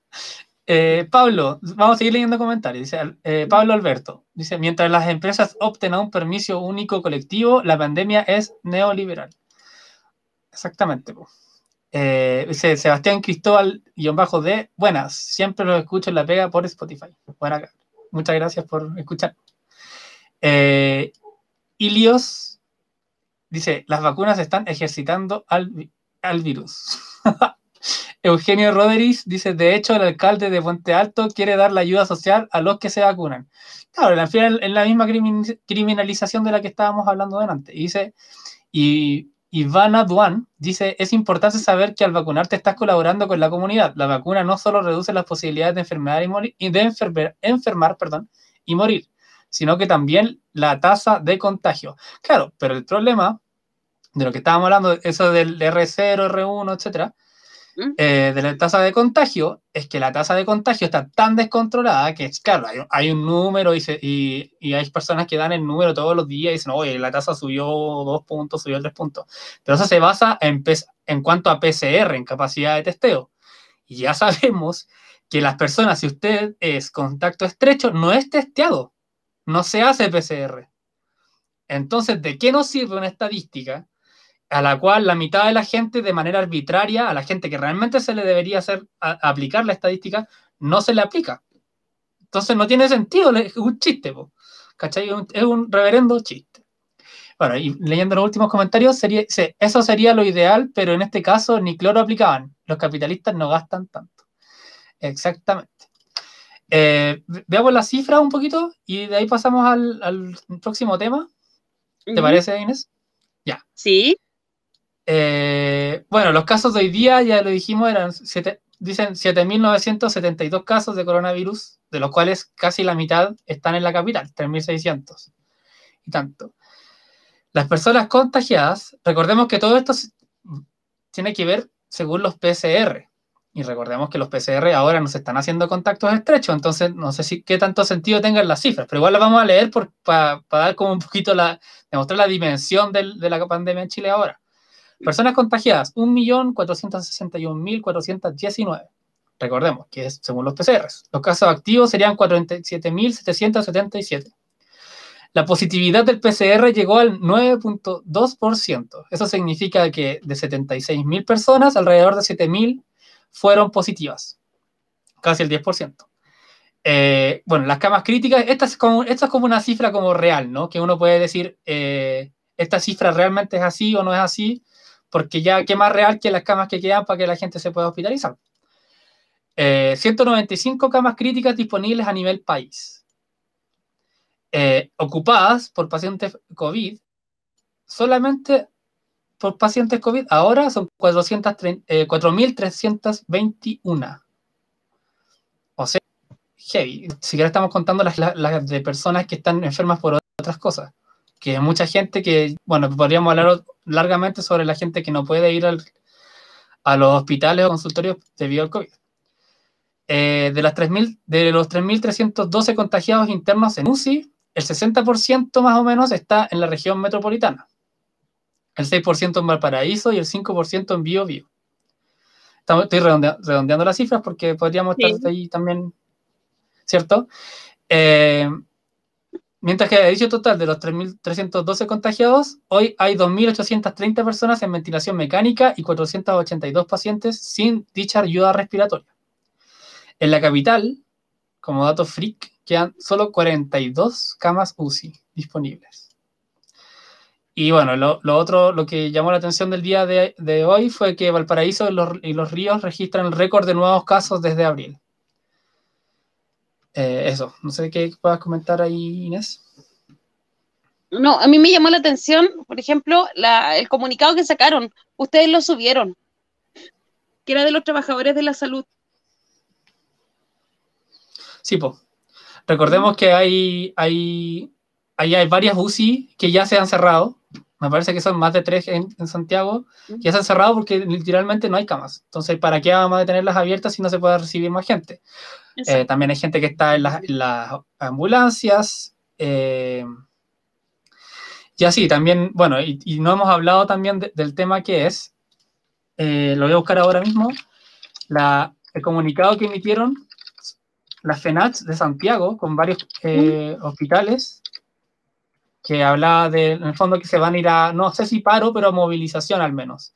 Eh, Pablo, vamos a seguir leyendo comentarios. Dice eh, Pablo Alberto, dice, mientras las empresas opten a un permiso único colectivo, la pandemia es neoliberal. Exactamente. Eh, dice Sebastián Cristóbal, guion bajo de, buenas, siempre lo escucho en la pega por Spotify. Buena, muchas gracias por escuchar. Ilios dice, las vacunas están ejercitando al, al virus. Eugenio Rodríguez dice, de hecho, el alcalde de Puente Alto quiere dar la ayuda social a los que se vacunan. Claro, al final es la misma criminalización de la que estábamos hablando delante. Y dice, y Ivana Duan dice, es importante saber que al vacunarte estás colaborando con la comunidad. La vacuna no solo reduce las posibilidades de enfermedad y de enfermar perdón, y morir, sino que también la tasa de contagio. Claro, pero el problema de lo que estábamos hablando, eso del R0, R1, etcétera, eh, de la tasa de contagio es que la tasa de contagio está tan descontrolada que, claro, hay, un número y, y, hay personas que dan el número todos los días y dicen, oye, la tasa subió dos puntos, subió tres puntos. Pero eso se basa en, en cuanto a PCR, en capacidad de testeo. Y ya sabemos que las personas, si usted es contacto estrecho, no es testeado, no se hace PCR. Entonces, ¿de qué nos sirve una estadística a la cual la mitad de la gente de manera arbitraria, a la gente que realmente se le debería hacer aplicar la estadística, no se le aplica. Entonces no tiene sentido, es un chiste, ¿cachai? Es un reverendo chiste. Bueno, y leyendo los últimos comentarios, sería, eso sería lo ideal, pero en este caso ni cloro aplicaban. Los capitalistas no gastan tanto. Exactamente. Eh, veamos las cifras un poquito y de ahí pasamos al, próximo tema. ¿Te parece, Inés? Ya. Sí. Eh, bueno, los casos de hoy día, ya lo dijimos, eran siete, dicen 7.972 casos de coronavirus, de los cuales casi la mitad están en la capital, 3.600 y tanto. Las personas contagiadas, recordemos que todo esto tiene que ver según los PCR. Y recordemos que los PCR ahora nos están haciendo contactos estrechos, entonces no sé si qué tanto sentido tengan las cifras, pero igual las vamos a leer para dar como un poquito la, demostrar la dimensión de la pandemia en Chile ahora. Personas contagiadas, 1.461.419. Recordemos que es según los PCRs. Los casos activos serían 47.777. La positividad del PCR llegó al 9.2%. Eso significa que de 76.000 personas, alrededor de 7.000 fueron positivas. Casi el 10%. Eh, bueno, las camas críticas, esta es, como, una cifra como real, ¿no? Que uno puede decir, eh, esta cifra realmente es así o no es así porque ya qué más real que las camas que quedan para que la gente se pueda hospitalizar. 195 eh, camas críticas disponibles a nivel país. Eh, ocupadas por pacientes COVID, solamente por pacientes COVID, ahora son 4.321. Eh, o sea, heavy. Si siquiera estamos contando las de personas que están enfermas por otras cosas que mucha gente que, bueno, podríamos hablar largamente sobre la gente que no puede ir a los hospitales o consultorios debido al COVID. Eh, de, las 3, de los 3.312 contagiados internos en UCI, el 60% más o menos está en la región metropolitana, el 6% en Valparaíso y el 5% en Bio Bio. estoy redondeando, las cifras porque podríamos estar ahí también, ¿cierto? Eh, mientras que de dicho total de los 3.312 contagiados, hoy hay 2.830 personas en ventilación mecánica y 482 pacientes sin dicha ayuda respiratoria. En la capital, como dato freak, quedan solo 42 camas UCI disponibles. Y bueno, lo, otro, lo que llamó la atención del día de, hoy fue que Valparaíso y los, ríos registran el récord de nuevos casos desde abril. Eh, eso, no sé qué puedas comentar ahí, Inés. No, a mí me llamó la atención, por ejemplo, el comunicado que sacaron. Ustedes lo subieron, que era de los trabajadores de la salud. Sí, pues. Recordemos que hay, hay, hay varias UCI que ya se han cerrado me parece que son más de tres en, Santiago, ya se han cerrado porque literalmente no hay camas. Entonces, ¿para qué vamos a tenerlas abiertas si no se puede recibir más gente? Eh, también hay gente que está en las, ambulancias. Eh, y así, también, bueno, y, no hemos hablado también del tema que es, eh, lo voy a buscar ahora mismo, la, el comunicado que emitieron las FENACH de Santiago con varios hospitales que hablaba de, en el fondo, que se van a ir a, no sé si paro, pero movilización al menos,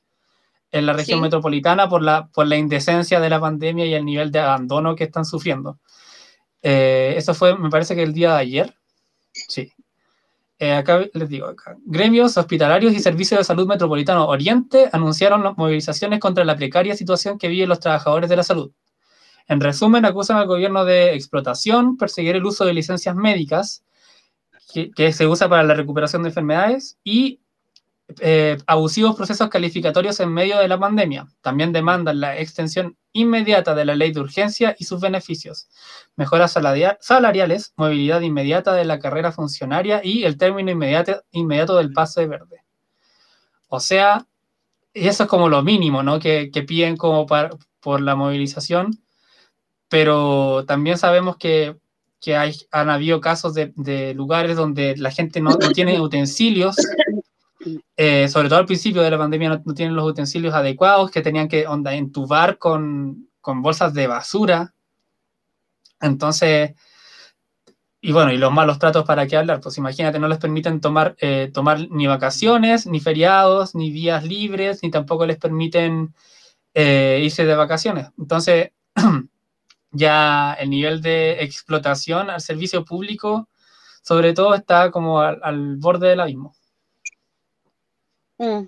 en la región metropolitana por la, por la indecencia de la pandemia y el nivel de abandono que están sufriendo. Eh, eso fue, me parece que el día de ayer. Sí. Eh, acá les digo, acá. gremios hospitalarios y servicios de salud metropolitano Oriente anunciaron las movilizaciones contra la precaria situación que viven los trabajadores de la salud. En resumen, acusan al gobierno de explotación, perseguir el uso de licencias médicas, que, se usa para la recuperación de enfermedades y eh, abusivos procesos calificatorios en medio de la pandemia. También demandan la extensión inmediata de la ley de urgencia y sus beneficios, mejoras salariales, movilidad inmediata de la carrera funcionaria y el término inmediato, inmediato del pase verde. O sea, eso es como lo mínimo, ¿no? Que, piden como por la movilización, pero también sabemos que que hay, han habido casos de, lugares donde la gente no, tiene utensilios, eh, sobre todo al principio de la pandemia no, tienen los utensilios adecuados, que tenían que onda, entubar con, con bolsas de basura. Entonces, y bueno, y los malos tratos para qué hablar, pues imagínate, no les permiten tomar, eh, tomar ni vacaciones, ni feriados, ni días libres, ni tampoco les permiten eh, irse de vacaciones. Entonces, ya el nivel de explotación al servicio público, sobre todo, está como al, borde del abismo. Mm.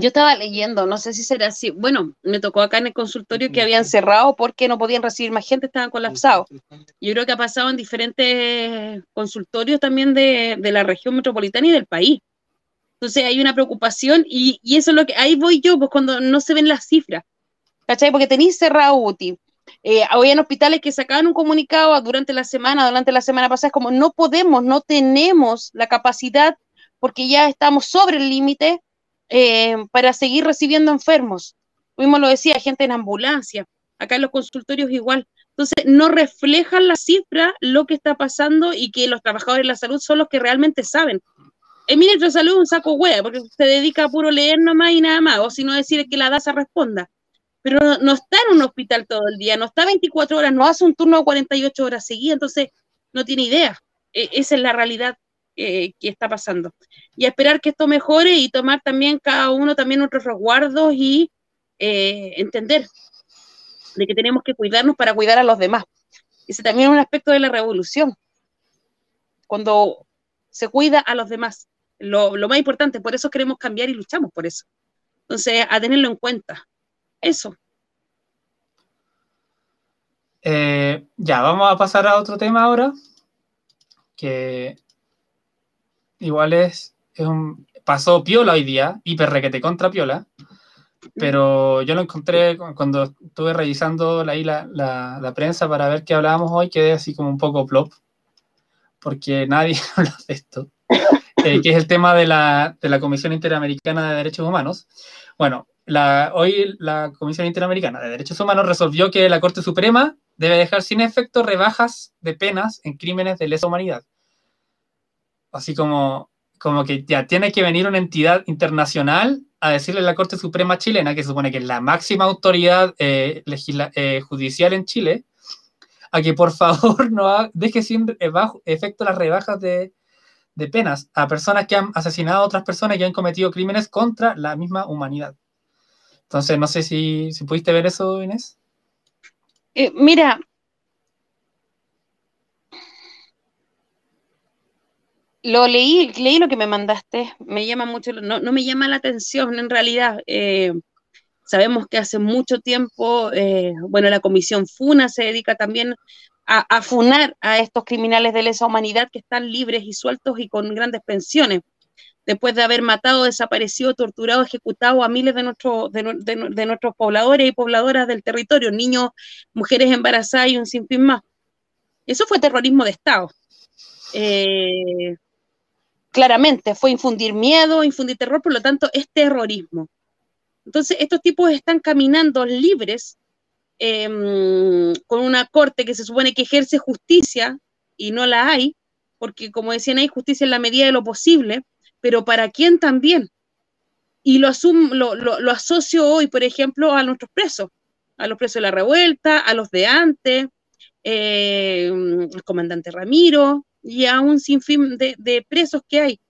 Yo estaba leyendo, no sé si será así. Bueno, me tocó acá en el consultorio que habían cerrado porque no podían recibir más gente, estaban colapsados. Yo creo que ha pasado en diferentes consultorios también de, la región metropolitana y del país. Entonces hay una preocupación y, y, eso es lo que, ahí voy yo, pues cuando no se ven las cifras. ¿Cachai? Porque tenéis cerrado UTI, eh, en hospitales que sacaban un comunicado durante la semana, durante la semana pasada, es como no podemos, no tenemos la capacidad porque ya estamos sobre el límite eh, para seguir recibiendo enfermos. Mismo lo decía, gente en ambulancia, acá en los consultorios igual. Entonces, no reflejan la cifra lo que está pasando y que los trabajadores de la salud son los que realmente saben. El ministro de Salud es un saco hueá, porque se dedica a puro leer nomás y nada más, o si no decir que la DASA responda pero no, está en un hospital todo el día, no está 24 horas, no hace un turno de 48 horas seguidas, entonces no tiene idea. E, esa es la realidad eh, que está pasando. Y esperar que esto mejore y tomar también cada uno también nuestros resguardos y eh, entender de que tenemos que cuidarnos para cuidar a los demás. Ese también es un aspecto de la revolución. Cuando se cuida a los demás, lo, lo más importante, por eso queremos cambiar y luchamos por eso. Entonces, a tenerlo en cuenta. Eso. Eh, ya, vamos a pasar a otro tema ahora, que igual es, un, pasó piola hoy día, hiper requete contra piola, pero yo lo encontré cuando estuve revisando ahí la, la, prensa para ver qué hablábamos hoy, quedé así como un poco plop, porque nadie habla de esto, que es el tema de la, de la Comisión Interamericana de Derechos Humanos. Bueno, hoy la Comisión Interamericana de Derechos Humanos resolvió que la Corte Suprema debe dejar sin efecto rebajas de penas en crímenes de lesa humanidad. Así como, como que ya tiene que venir una entidad internacional a decirle a la Corte Suprema chilena, que supone que es la máxima autoridad eh, eh, judicial en Chile, a que por favor no deje sin efecto las rebajas de, de penas a personas que han asesinado a otras personas y han cometido crímenes contra la misma humanidad. Entonces, no sé si, si pudiste ver eso, Inés. Eh, mira, lo leí, leí lo que me mandaste, me llama mucho, no, no me llama la atención en realidad. Eh, sabemos que hace mucho tiempo, eh, bueno, la comisión FUNA se dedica también a, funar a estos criminales de lesa humanidad que están libres y sueltos y con grandes pensiones, después de haber matado, desaparecido, torturado, ejecutado a miles de, nuestros de, nuestros pobladores y pobladoras del territorio, niños, mujeres embarazadas y un sinfín más. Eso fue terrorismo de Estado. Eh, claramente, fue infundir miedo, infundir terror, por lo tanto, es terrorismo. Entonces, estos tipos están caminando libres Em, con una corte que se supone que ejerce justicia y no la hay, porque como decían hay justicia en la medida de lo posible, pero ¿para quién también? Y lo, lo, asocio hoy, por ejemplo, a nuestros presos, a los presos de la revuelta, a los de antes, eh, el comandante Ramiro y a un sinfín de, presos que hay.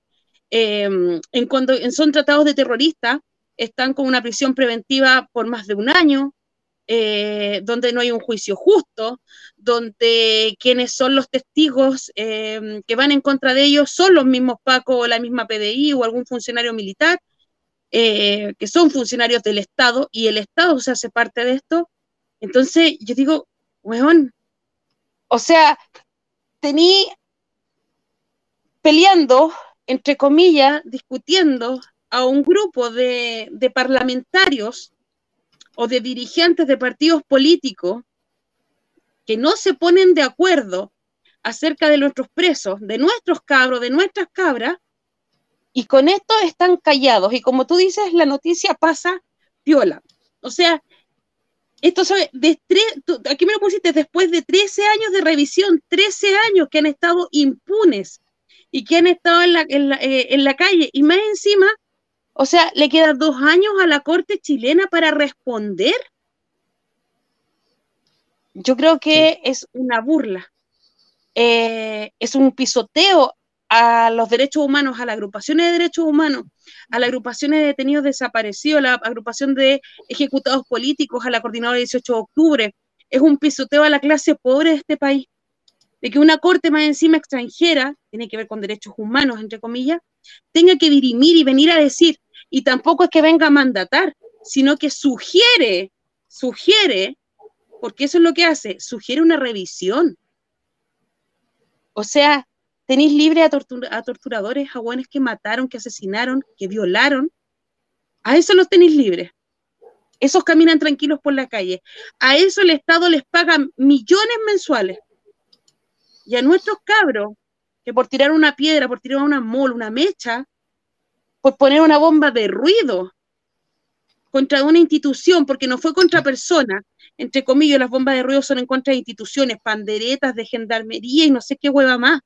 Em, en cuando son tratados de terroristas, están con una prisión preventiva por más de un año, eh, donde no hay un juicio justo, donde quienes son los testigos eh, que van en contra de ellos son los mismos Paco o la misma PDI o algún funcionario militar, eh, que son funcionarios del Estado y el Estado se hace parte de esto. Entonces yo digo, weón, o sea, tení peleando, entre comillas, discutiendo a un grupo de, de parlamentarios o de dirigentes de partidos políticos que no se ponen de acuerdo acerca de nuestros presos, de nuestros cabros, de nuestras cabras, y con esto están callados. Y como tú dices, la noticia pasa viola. O sea, esto sabe, de aquí me lo pusiste, después de 13 años de revisión, 13 años que han estado impunes y que han estado en la, en la, eh, en la calle, y más encima o sea, le quedan dos años a la Corte chilena para responder. Yo creo que es una burla. Eh, es un pisoteo a los derechos humanos, a las agrupaciones de derechos humanos, a las agrupaciones de detenidos desaparecidos, a la agrupación de ejecutados políticos, a la coordinadora 18 de octubre. Es un pisoteo a la clase pobre de este país. De que una corte más encima extranjera, tiene que ver con derechos humanos, entre comillas, tenga que dirimir y venir a decir, y tampoco es que venga a mandatar, sino que sugiere, sugiere, porque eso es lo que hace, sugiere una revisión. O sea, tenéis libre a, torturadores, a buenos que mataron, que asesinaron, que violaron. A eso los tenéis libres. Esos caminan tranquilos por la calle. A eso el Estado les paga millones mensuales. Y a nuestros cabros, que por tirar una piedra, por tirar una mol, una mecha, por poner una bomba de ruido contra una institución, porque no fue contra personas, entre comillas, las bombas de ruido son en contra de instituciones, panderetas de gendarmería y no sé qué hueva más,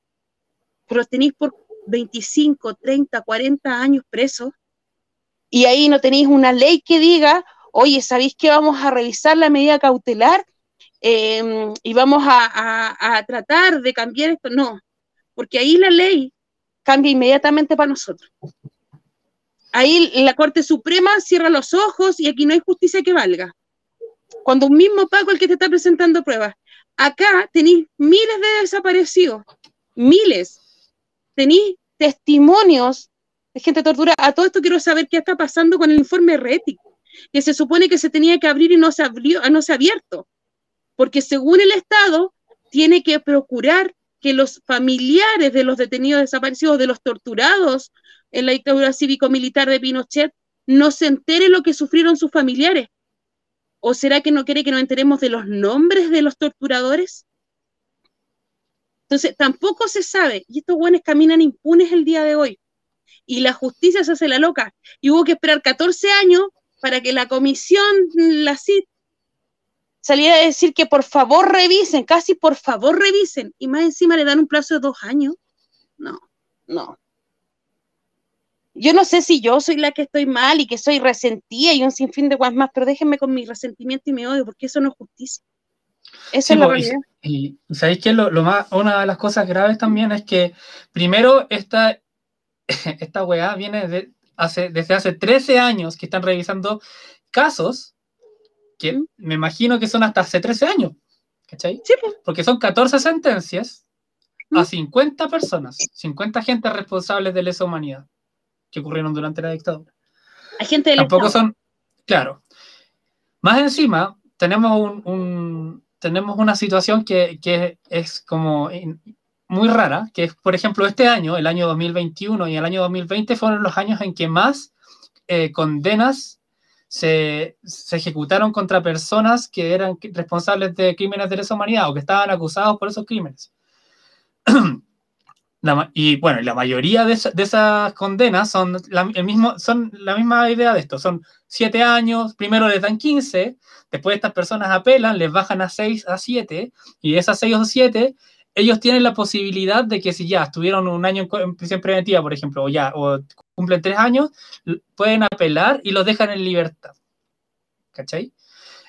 pero tenéis por 25, 30, 40 años presos, y ahí no tenéis una ley que diga, oye, ¿sabéis que vamos a revisar la medida cautelar em, y vamos a tratar de cambiar esto? No, porque ahí la ley cambia inmediatamente para nosotros ahí la Corte Suprema cierra los ojos y aquí no hay justicia que valga. Cuando un mismo Paco el que te está presentando pruebas. Acá tenéis miles de desaparecidos, miles. Tenéis testimonios de gente torturada. A todo esto quiero saber qué está pasando con el informe RETIC, que se supone que se tenía que abrir y no se, abrió, no se ha abierto. Porque según el Estado, tiene que procurar que los familiares de los detenidos desaparecidos, de los torturados en la dictadura cívico-militar de Pinochet, no se entere lo que sufrieron sus familiares. ¿O será que no quiere que nos enteremos de los nombres de los torturadores? Entonces, tampoco se sabe, y estos buenos caminan impunes el día de hoy, y la justicia se hace la loca, y hubo que esperar 14 años para que la comisión, la CIT, saliera a decir que por favor revisen, casi por favor revisen, y más encima le dan un plazo de dos años. No, no. Yo no sé si yo soy la que estoy mal y que soy resentida y un sinfín de cosas más, pero déjenme con mi resentimiento y mi odio, porque eso no es justicia. Esa es la realidad. Y, sabéis que lo, más, una de las cosas graves también es que, primero, esta, esta weá viene de hace, desde hace 13 años que están revisando casos que me imagino que son hasta hace 13 años. ¿Cachai? Sí, Porque son 14 sentencias a 50 personas, 50 agentes responsables de lesa humanidad que ocurrieron durante la dictadura. Del Tampoco son, claro. Más encima, tenemos un tenemos una situación que, que es como muy rara, que es, por ejemplo, este año, el año 2021 y el año 2020 fueron los años en que más eh, condenas se, se, ejecutaron contra personas que eran responsables de crímenes de lesa humanidad o que estaban acusados por esos crímenes. y bueno, la mayoría de, esas condenas son la, el son la misma idea de esto, son siete años, primero les dan 15, después estas personas apelan, les bajan a 6, a 7, y esas 6 o 7, ellos tienen la posibilidad de que si ya estuvieron un año en prisión preventiva, por ejemplo, o ya, o cumplen 3 años, pueden apelar y los dejan en libertad. ¿Cachai?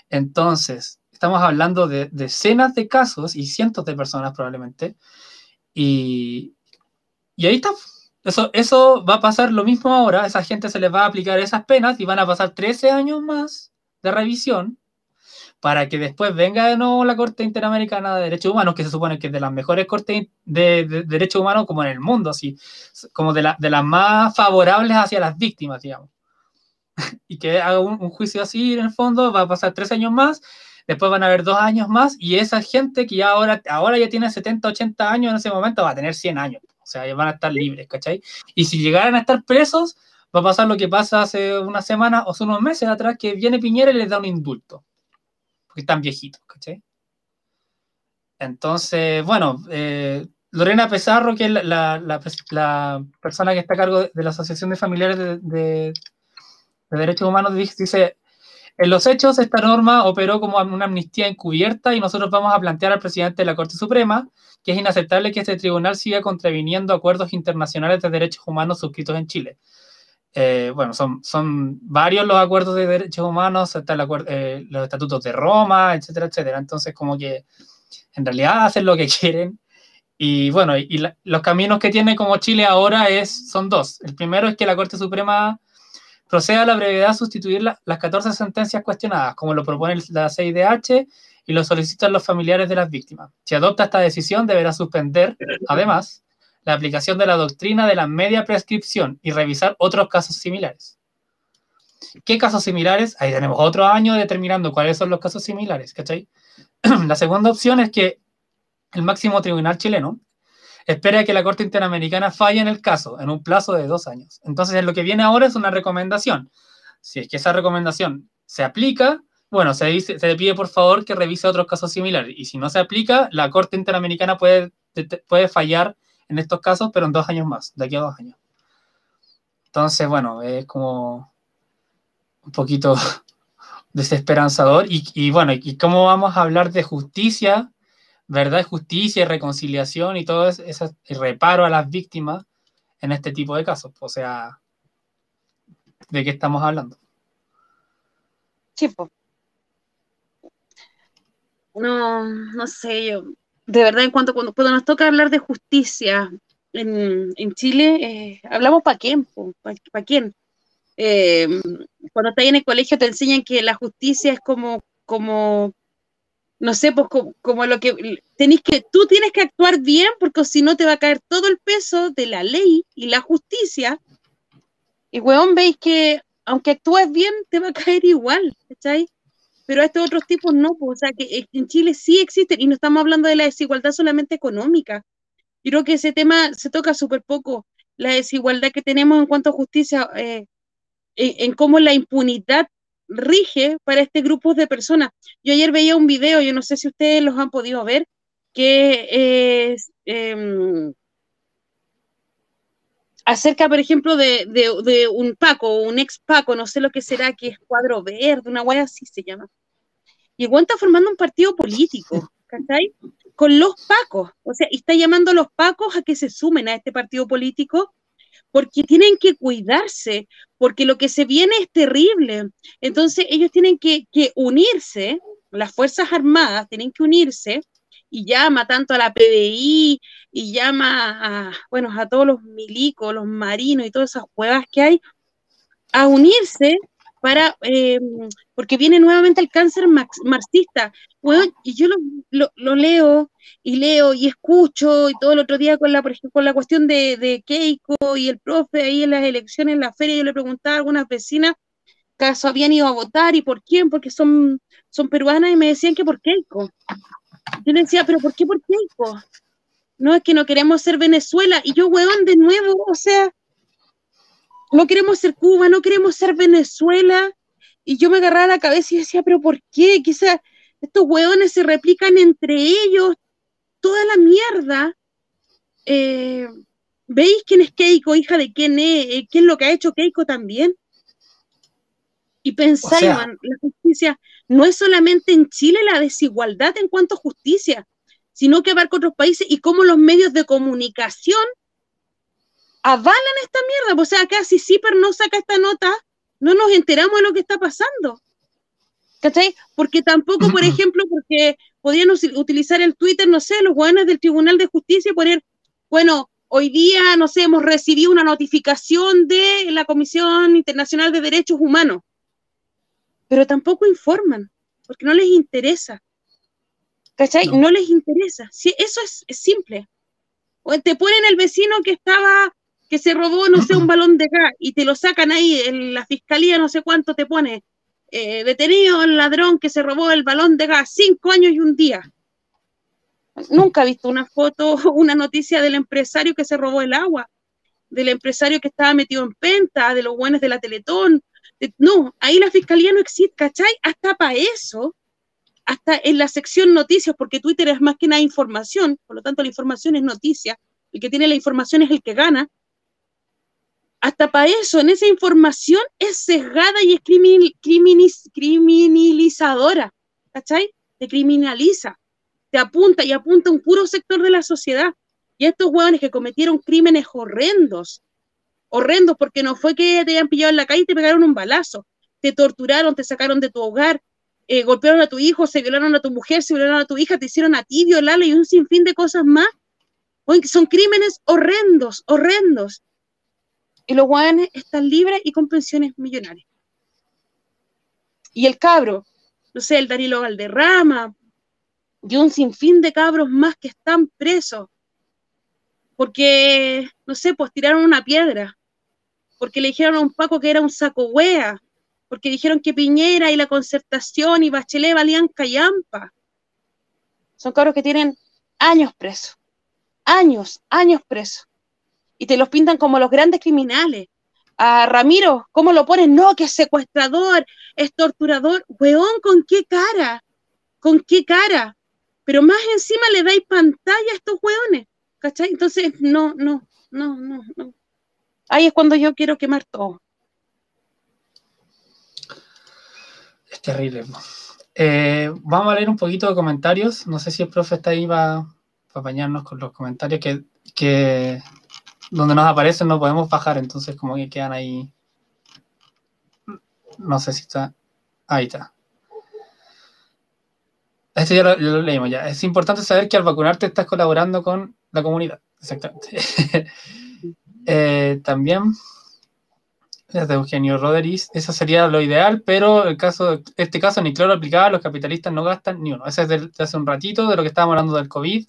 Entonces, estamos hablando de decenas de casos y cientos de personas probablemente, y, y ahí está. Eso, eso va a pasar lo mismo ahora. A esa gente se les va a aplicar esas penas y van a pasar 13 años más de revisión para que después venga de nuevo la Corte Interamericana de Derechos Humanos, que se supone que es de las mejores cortes de, derechos humanos como en el mundo, así, como de, de las más favorables hacia las víctimas, digamos. y que haga un, un, juicio así en el fondo, va a pasar tres años más, después van a haber dos años más, y esa gente que ya ahora, ahora ya tiene 70, 80 años en ese momento, va a tener 100 años. O sea, van a estar libres, ¿cachai? Y si llegaran a estar presos, va a pasar lo que pasa hace una semana o hace unos meses atrás, que viene Piñera y les da un indulto. Porque están viejitos, ¿cachai? Entonces, bueno, eh, Lorena Pesarro, que es la, persona que está a cargo de la Asociación de Familiares de Derechos Humanos, dice, en los hechos, esta norma operó como una amnistía encubierta y nosotros vamos a plantear al presidente de la Corte Suprema que es inaceptable que este tribunal siga contraviniendo acuerdos internacionales de derechos humanos suscritos en Chile. Eh, bueno, son, son varios los acuerdos de derechos humanos, está el eh, los estatutos de Roma, etcétera, etcétera. Entonces, como que en realidad hacen lo que quieren. Y bueno, y, los caminos que tiene como Chile ahora es, son dos. El primero es que la Corte Suprema proceda a la brevedad sustituir las 14 sentencias cuestionadas, como lo propone la CIDH y lo solicitan los familiares de las víctimas. Si adopta esta decisión, deberá suspender, además, la aplicación de la doctrina de la media prescripción y revisar otros casos similares. ¿Qué casos similares? Ahí tenemos otro año determinando cuáles son los casos similares, ¿cachai? la segunda opción es que el máximo tribunal chileno espera que la Corte Interamericana falle en el caso en un plazo de dos años. Entonces, lo que viene ahora es una recomendación. Si es que esa recomendación se aplica, bueno, se, dice, se le pide por favor que revise otros casos similares. Y si no se aplica, la Corte Interamericana puede, puede fallar en estos casos, pero en dos años más, de aquí a dos años. Entonces, bueno, es como un poquito desesperanzador. Y, y bueno, ¿y cómo vamos a hablar de justicia verdad, justicia y reconciliación y todo eso, y reparo a las víctimas en este tipo de casos. O sea, ¿de qué estamos hablando? Sí. No, no sé, yo, de verdad, en cuanto cuando, nos toca hablar de justicia en, Chile, eh, hablamos para quién, ¿para quién? Eh, cuando estás en el colegio te enseñan que la justicia es como, como no sé, pues como, lo que tenéis que, tú tienes que actuar bien porque si no te va a caer todo el peso de la ley y la justicia. Y weón, veis que aunque actúes bien, te va a caer igual, ¿cachai? Pero a estos otros tipos no, pues, o sea, que eh, en Chile sí existen, y no estamos hablando de la desigualdad solamente económica. Yo creo que ese tema se toca súper poco, la desigualdad que tenemos en cuanto a justicia, eh, en cómo la impunidad rige para este grupo de personas. Yo ayer veía un video, yo no sé si ustedes los han podido ver, que es em, acerca, por ejemplo, de, un Paco, un ex Paco, no sé lo que será, que es cuadro verde, una guay así se llama. Y el está formando un partido político, ¿cachai? Con los Pacos, o sea, y está llamando a los Pacos a que se sumen a este partido político porque tienen que cuidarse, porque lo que se viene es terrible. Entonces ellos tienen que, unirse las Fuerzas Armadas tienen que unirse y llama tanto a la PDI y llama a, bueno, a todos los milicos, los marinos y todas esas cuevas que hay, a unirse para, eh, porque viene nuevamente el cáncer marxista. y yo lo, leo y leo y escucho y todo el otro día con la, por ejemplo, con la cuestión de, de Keiko y el profe ahí en las elecciones, en la feria, yo le preguntaba a algunas vecinas caso habían ido a votar y por quién, porque son, son peruanas y me decían que por Keiko. Yo le decía, pero ¿por qué por Keiko? No, es que no queremos ser Venezuela. Y yo, weón, de nuevo, o sea, no queremos ser Cuba, no queremos ser Venezuela. Y yo me agarraba la cabeza y decía, pero ¿por qué? Quizás estos hueones se replican entre ellos, toda la mierda. Eh, ¿Veis quién es Keiko, hija de quién es? Eh, ¿Qué es lo que ha hecho Keiko también? Y pensáis, la justicia no es solamente en Chile la desigualdad en cuanto a justicia, sino que abarca otros países y cómo los medios de comunicación avalan esta mierda. O sea, acá si CIPER no saca esta nota, no nos enteramos de lo que está pasando. ¿Cachai? Porque tampoco, por ejemplo, porque podrían utilizar el Twitter, no sé, los jóvenes del Tribunal de Justicia y poner, bueno, hoy día, no sé, hemos recibido una notificación de la Comisión Internacional de Derechos Humanos pero tampoco informan, porque no les interesa. ¿Cachai? No, les interesa. Sí, eso es, simple. O te ponen el vecino que estaba, que se robó, no sé, un balón de gas y te lo sacan ahí, en la fiscalía no sé cuánto te pone, eh, detenido el ladrón que se robó el balón de gas, cinco años y un día. Nunca he visto una foto, una noticia del empresario que se robó el agua, del empresario que estaba metido en penta, de los buenos de la Teletón, no, ahí la fiscalía no existe, ¿cachai? Hasta para eso, hasta en la sección noticias, porque Twitter es más que nada información, por lo tanto la información es noticia, el que tiene la información es el que gana. Hasta para eso, en esa información es sesgada y es criminalizadora, ¿cachai? Te criminaliza, te apunta y apunta a un puro sector de la sociedad. Y estos hueones que cometieron crímenes horrendos, horrendos, porque no fue que te hayan pillado en la calle y te pegaron un balazo, te torturaron, te sacaron de tu hogar, eh, golpearon a tu hijo, se violaron a tu mujer, se violaron a tu hija, te hicieron a ti violarle y un sinfín de cosas más. Son crímenes horrendos, horrendos. Y los guanes están libres y con pensiones millonarias. Y el cabro, no sé, el Danilo Valderrama, y un sinfín de cabros más que están presos. Porque, no sé, pues tiraron una piedra porque le dijeron a un Paco que era un saco wea, porque dijeron que Piñera y la concertación y Bachelet valían callampa. Son cabros que tienen años presos, años, años presos. Y te los pintan como los grandes criminales. A Ramiro, ¿cómo lo ponen? No, que es secuestrador, es torturador. Weón, ¿con qué cara? ¿Con qué cara? Pero más encima le dais pantalla a estos weones. ¿Cachai? Entonces, no, no, no, no, no. Ahí es cuando yo quiero quemar todo. Es terrible. Eh, vamos a leer un poquito de comentarios. No sé si el profe está ahí para, apañarnos con los comentarios que, donde nos aparecen no podemos bajar, entonces como que quedan ahí. No sé si está. Ahí está. Este ya lo, leímos ya. Es importante saber que al vacunarte estás colaborando con la comunidad. Exactamente. Eh, también, desde Eugenio Rodríguez, eso sería lo ideal, pero el caso, este caso ni claro aplicaba, los capitalistas no gastan ni uno. Ese es de, hace un ratito, de lo que estábamos hablando del COVID.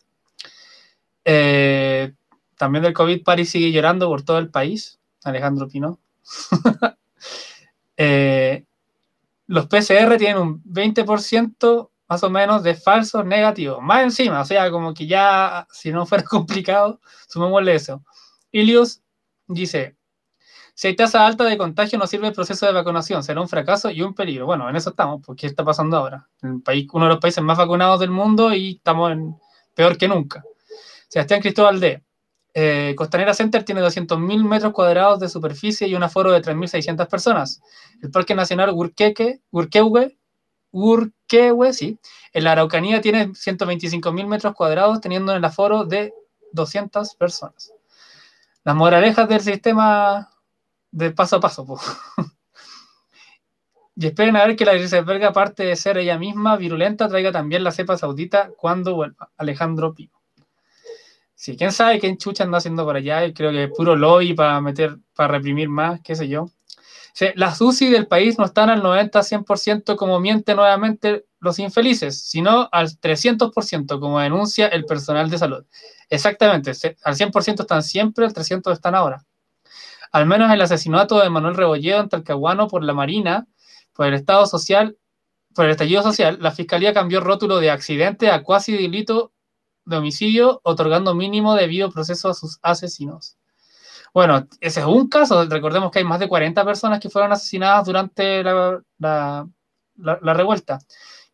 Eh, también del COVID, París sigue llorando por todo el país. Alejandro Pino. Eh, los PCR tienen un 20% más o menos de falsos negativos. Más encima, o sea, como que ya, si no fuera complicado, sumémosle eso. Ilius dice, si hay tasa alta de contagio no sirve el proceso de vacunación, será un fracaso y un peligro. Bueno, en eso estamos, porque está pasando ahora? El país, uno de los países más vacunados del mundo y estamos en, peor que nunca. Sebastián Cristóbal D. Eh, Costanera Center tiene 200.000 metros cuadrados de superficie y un aforo de 3.600 personas. El Parque Nacional Urqueque, Urquehue, Urquehue, sí, en la Araucanía tiene 125.000 metros cuadrados teniendo el aforo de 200 personas las moralejas del sistema de paso a paso. Y esperen a ver que la Belga, aparte de ser ella misma virulenta, traiga también la cepa saudita cuando vuelva. Alejandro Pino. Sí, quién sabe qué chucha anda haciendo por allá. Creo que puro lobby para meter, para reprimir más, qué sé yo. las UCI del país no están al 90-100% como miente nuevamente los infelices, sino al 300% como denuncia el personal de salud. Exactamente, al 100% están siempre, al 300% están ahora. Al menos el asesinato de Manuel Rebolledo en Talcahuano por la Marina, por el Estado Social, por el estallido social, la Fiscalía cambió rótulo de accidente a cuasi delito de homicidio, otorgando mínimo debido proceso a sus asesinos. Bueno, ese es un caso. Recordemos que hay más de 40 personas que fueron asesinadas durante la, revuelta.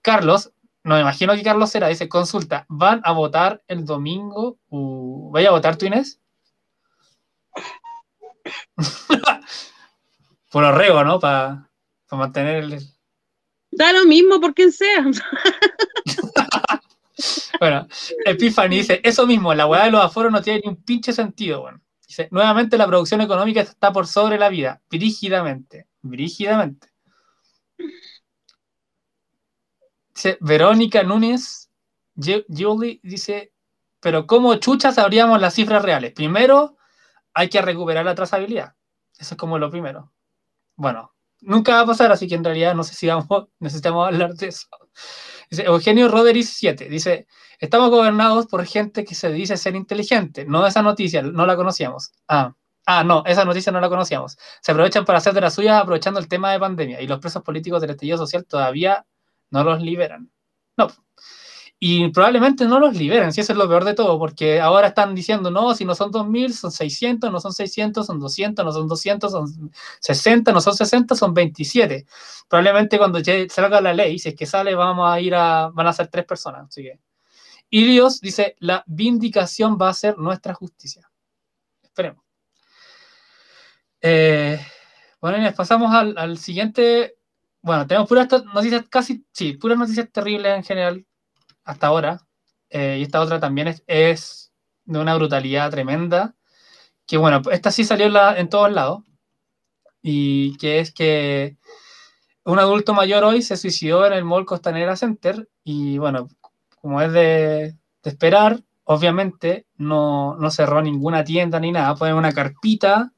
Carlos, no me imagino que Carlos será, dice, consulta, ¿van a votar el domingo? Uh, ¿Vaya a votar tú, Inés? Por arrego, ¿no? Para mantener el... Da lo mismo por quien sea. bueno, Epiphany dice, eso mismo, la weá de los aforos no tiene ni un pinche sentido, bueno. Dice, nuevamente la producción económica está por sobre la vida, brígidamente, brígidamente. Dice, Verónica Núñez, Julie dice, pero ¿cómo chucha sabríamos las cifras reales? Primero, hay que recuperar la trazabilidad. Eso es como lo primero. Bueno, nunca va a pasar, así que en realidad no sé si vamos, necesitamos hablar de eso. Dice Eugenio Roderick 7, dice, estamos gobernados por gente que se dice ser inteligente. No esa noticia, no la conocíamos. Ah, ah, no, esa noticia no la conocíamos. Se aprovechan para hacer de las suyas aprovechando el tema de pandemia y los presos políticos del estallido social todavía no los liberan. No, y probablemente no los liberen, si eso es lo peor de todo, porque ahora están diciendo, no, si no son 2.000, son 600, no son 600, son 200, no son 200, son 60, no son 60, son 27. Probablemente cuando salga la ley, si es que sale, vamos a ir a, van a ser tres personas. Así. Y Dios dice, la vindicación va a ser nuestra justicia. Esperemos. Eh, bueno, pasamos al, al siguiente. Bueno, tenemos puras noticias casi, sí, puras noticias terribles en general hasta ahora. Eh, y esta otra también es, de una brutalidad tremenda. Que bueno, esta sí salió en, todos lados. Y que es que un adulto mayor hoy se suicidó en el Mall Costanera Center. Y bueno, como es de, esperar, obviamente no, no, cerró ninguna tienda ni nada. Ponen una carpita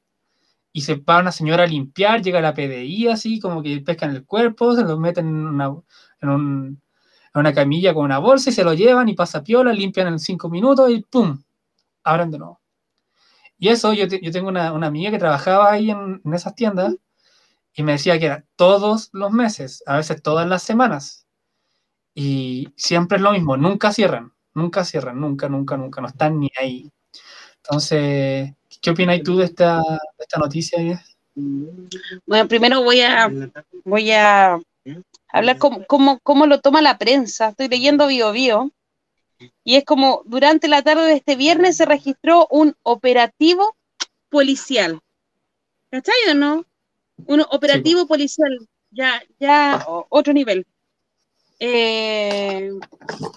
y se va una señora a limpiar, llega la PDI así, como que pescan el cuerpo, se lo meten en, en un una camilla con una bolsa y se lo llevan y pasa piola, limpian en cinco minutos y ¡pum! Abren de nuevo. Y eso, yo, yo tengo una, una, amiga que trabajaba ahí en, en, esas tiendas y me decía que era todos los meses, a veces todas las semanas. Y siempre es lo mismo, nunca cierran, nunca cierran, nunca, nunca, nunca, no están ni ahí. Entonces, ¿qué opinas tú de esta, de esta noticia? Bueno, primero voy a, voy a hablar cómo, cómo, lo toma la prensa. Estoy leyendo Bio Bio. Y es como, durante la tarde de este viernes se registró un operativo policial. ¿Cachai o no? Un operativo policial, ya, ya otro nivel. Eh,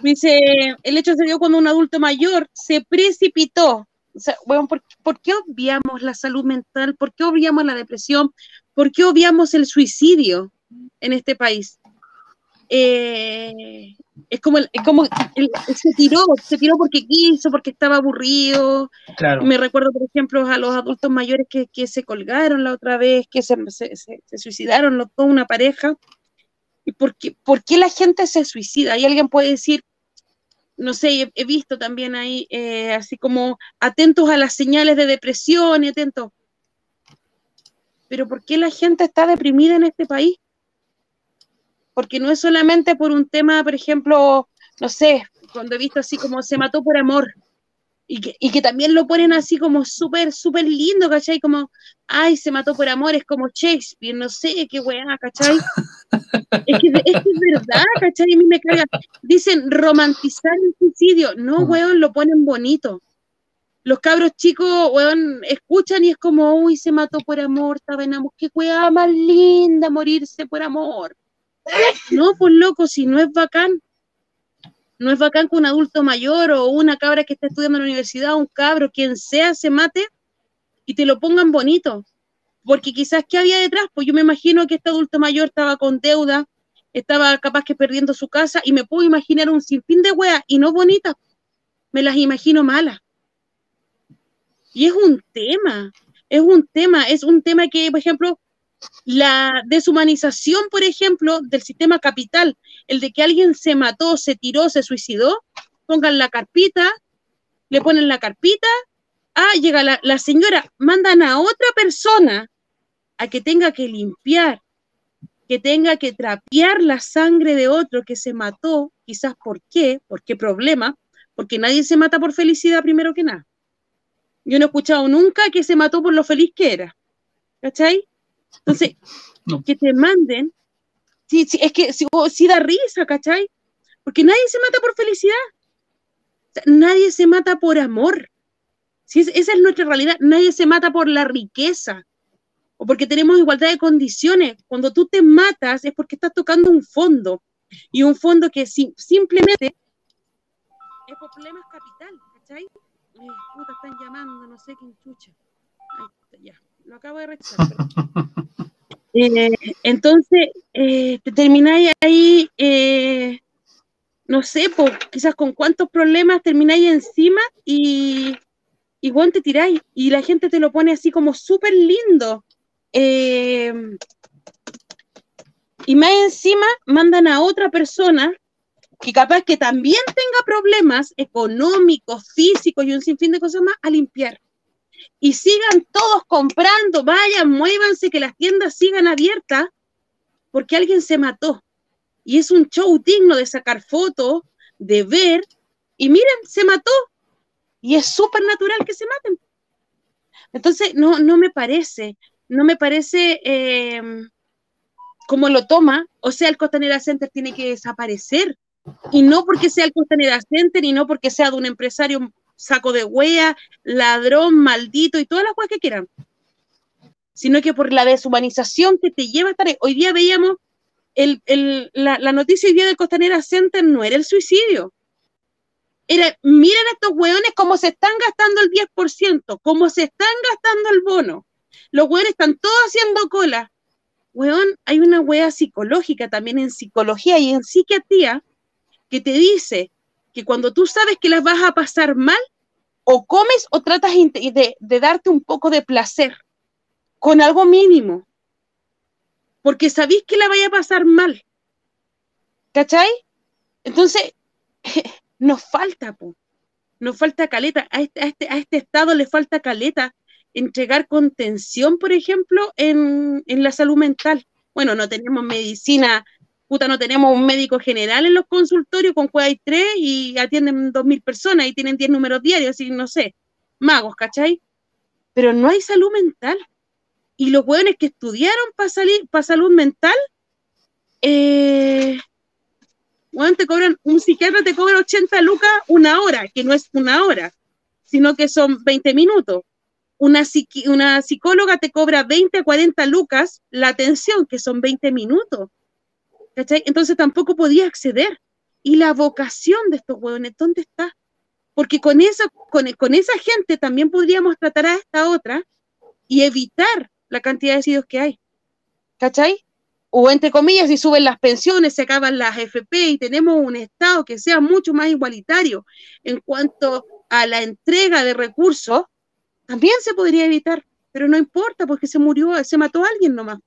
dice, el hecho se dio cuando un adulto mayor se precipitó. O sea, bueno, ¿por, ¿por, qué obviamos la salud mental? ¿Por qué obviamos la depresión? ¿Por qué obviamos el suicidio en este país? Eh, es como, es como se tiró, se tiró porque quiso, porque estaba aburrido. Me recuerdo, por ejemplo, a los adultos mayores que, se colgaron la otra vez, que se, suicidaron los, toda una pareja. ¿Y por qué, por qué la gente se suicida? Y alguien puede decir, no sé, he, visto también ahí, eh, así como atentos a las señales de depresión y atentos. Pero ¿por qué la gente está deprimida en este país? Porque no es solamente por un tema, por ejemplo, no sé, cuando he visto así como se mató por amor, y que, y que también lo ponen así como súper, súper lindo, ¿cachai? Como, ay, se mató por amor, es como Shakespeare, no sé, qué weá, ¿cachai? es, que, es, es verdad, ¿cachai? A mí me caga. Dicen romantizar el suicidio, no, weón, lo ponen bonito. Los cabros chicos, weón, escuchan y es como, uy, se mató por amor, estaba enamorado, qué weá más linda morirse por amor. No, pues loco, si no es bacán. No es bacán que un adulto mayor o una cabra que está estudiando en la universidad, un cabro, quien sea, se mate y te lo pongan bonito. porque quizás qué había detrás, pues yo me imagino que este adulto mayor estaba con deuda, estaba capaz que perdiendo su casa y me puedo imaginar un sinfín de weas y no bonitas, me las imagino malas. Y es un tema, es un tema, es un tema que, por ejemplo, la deshumanización, por ejemplo, del sistema capital, el de que alguien se mató, se tiró, se suicidó, pongan la carpita, le ponen la carpita, ah, llega la, señora, mandan a otra persona a que tenga que limpiar, que tenga que trapear la sangre de otro que se mató, quizás por qué, por qué problema, porque nadie se mata por felicidad primero que nada. Yo no he escuchado nunca que se mató por lo feliz que era. ¿Cachai? Entonces, que te manden, sí, sí, es que si, si, da risa, ¿cachai? Porque nadie se mata por felicidad. nadie se mata por amor. Si esa es nuestra realidad, nadie se mata por la riqueza o porque tenemos igualdad de condiciones. Cuando tú te matas es porque estás tocando un fondo y un fondo que simplemente es por problemas capital, ¿cachai? puta, están llamando, no sé quién chucha. ya, lo acabo de rechazar. eh, entonces, eh, te termináis ahí, eh, no sé, quizás con cuántos problemas termináis encima y, igual te tiráis y la gente te lo pone así como súper lindo. Eh, y más encima mandan a otra persona que capaz que también tenga problemas económicos, físicos y un sinfín de cosas más a limpiar. Y sigan todos comprando, vayan, muévanse, que las tiendas sigan abiertas, porque alguien se mató. Y es un show digno de sacar fotos, de ver, y miren, se mató. Y es súper natural que se maten. Entonces, no, no me parece, no me parece eh, como lo toma, o sea, el Costanera Center tiene que desaparecer. Y no porque sea el Costanera Center y no porque sea de un empresario saco de huella, ladrón, maldito y todas las cosas que quieran, sino que por la deshumanización que te lleva a estar. Hoy día veíamos el, el, la, la, noticia hoy día del Costanera Center no era el suicidio. Era, miren estos hueones cómo se están gastando el 10%, cómo se están gastando el bono. Los hueones están todos haciendo cola. Hueón, hay una hueá psicológica también en psicología y en psiquiatría que te dice que cuando tú sabes que las vas a pasar mal, o comes o tratas de, darte un poco de placer con algo mínimo, porque sabéis que la vaya a pasar mal. ¿Cachai? Entonces, nos falta, po. nos falta caleta. A este, a, este, a este estado le falta caleta entregar contención, por ejemplo, en, en la salud mental. Bueno, no tenemos medicina no tenemos un médico general en los consultorios, con cual hay tres y atienden dos mil personas y tienen diez números diarios, y no sé, magos, ¿cachai? Pero no hay salud mental. Y los hueones que estudiaron para salir, para salud mental, eh, bueno, te cobran, un psiquiatra te cobra 80 lucas una hora, que no es una hora, sino que son 20 minutos. Una, una psicóloga te cobra 20 a 40 lucas la atención, que son 20 minutos. Entonces tampoco podía acceder. Y la vocación de estos hueones, ¿dónde está? Porque con esa, con, con esa gente también podríamos tratar a esta otra y evitar la cantidad de suicidios que hay. ¿Cachai? O entre comillas, si suben las pensiones, se acaban las FP y tenemos un Estado que sea mucho más igualitario en cuanto a la entrega de recursos, también se podría evitar, pero no importa porque se murió, se mató a alguien nomás.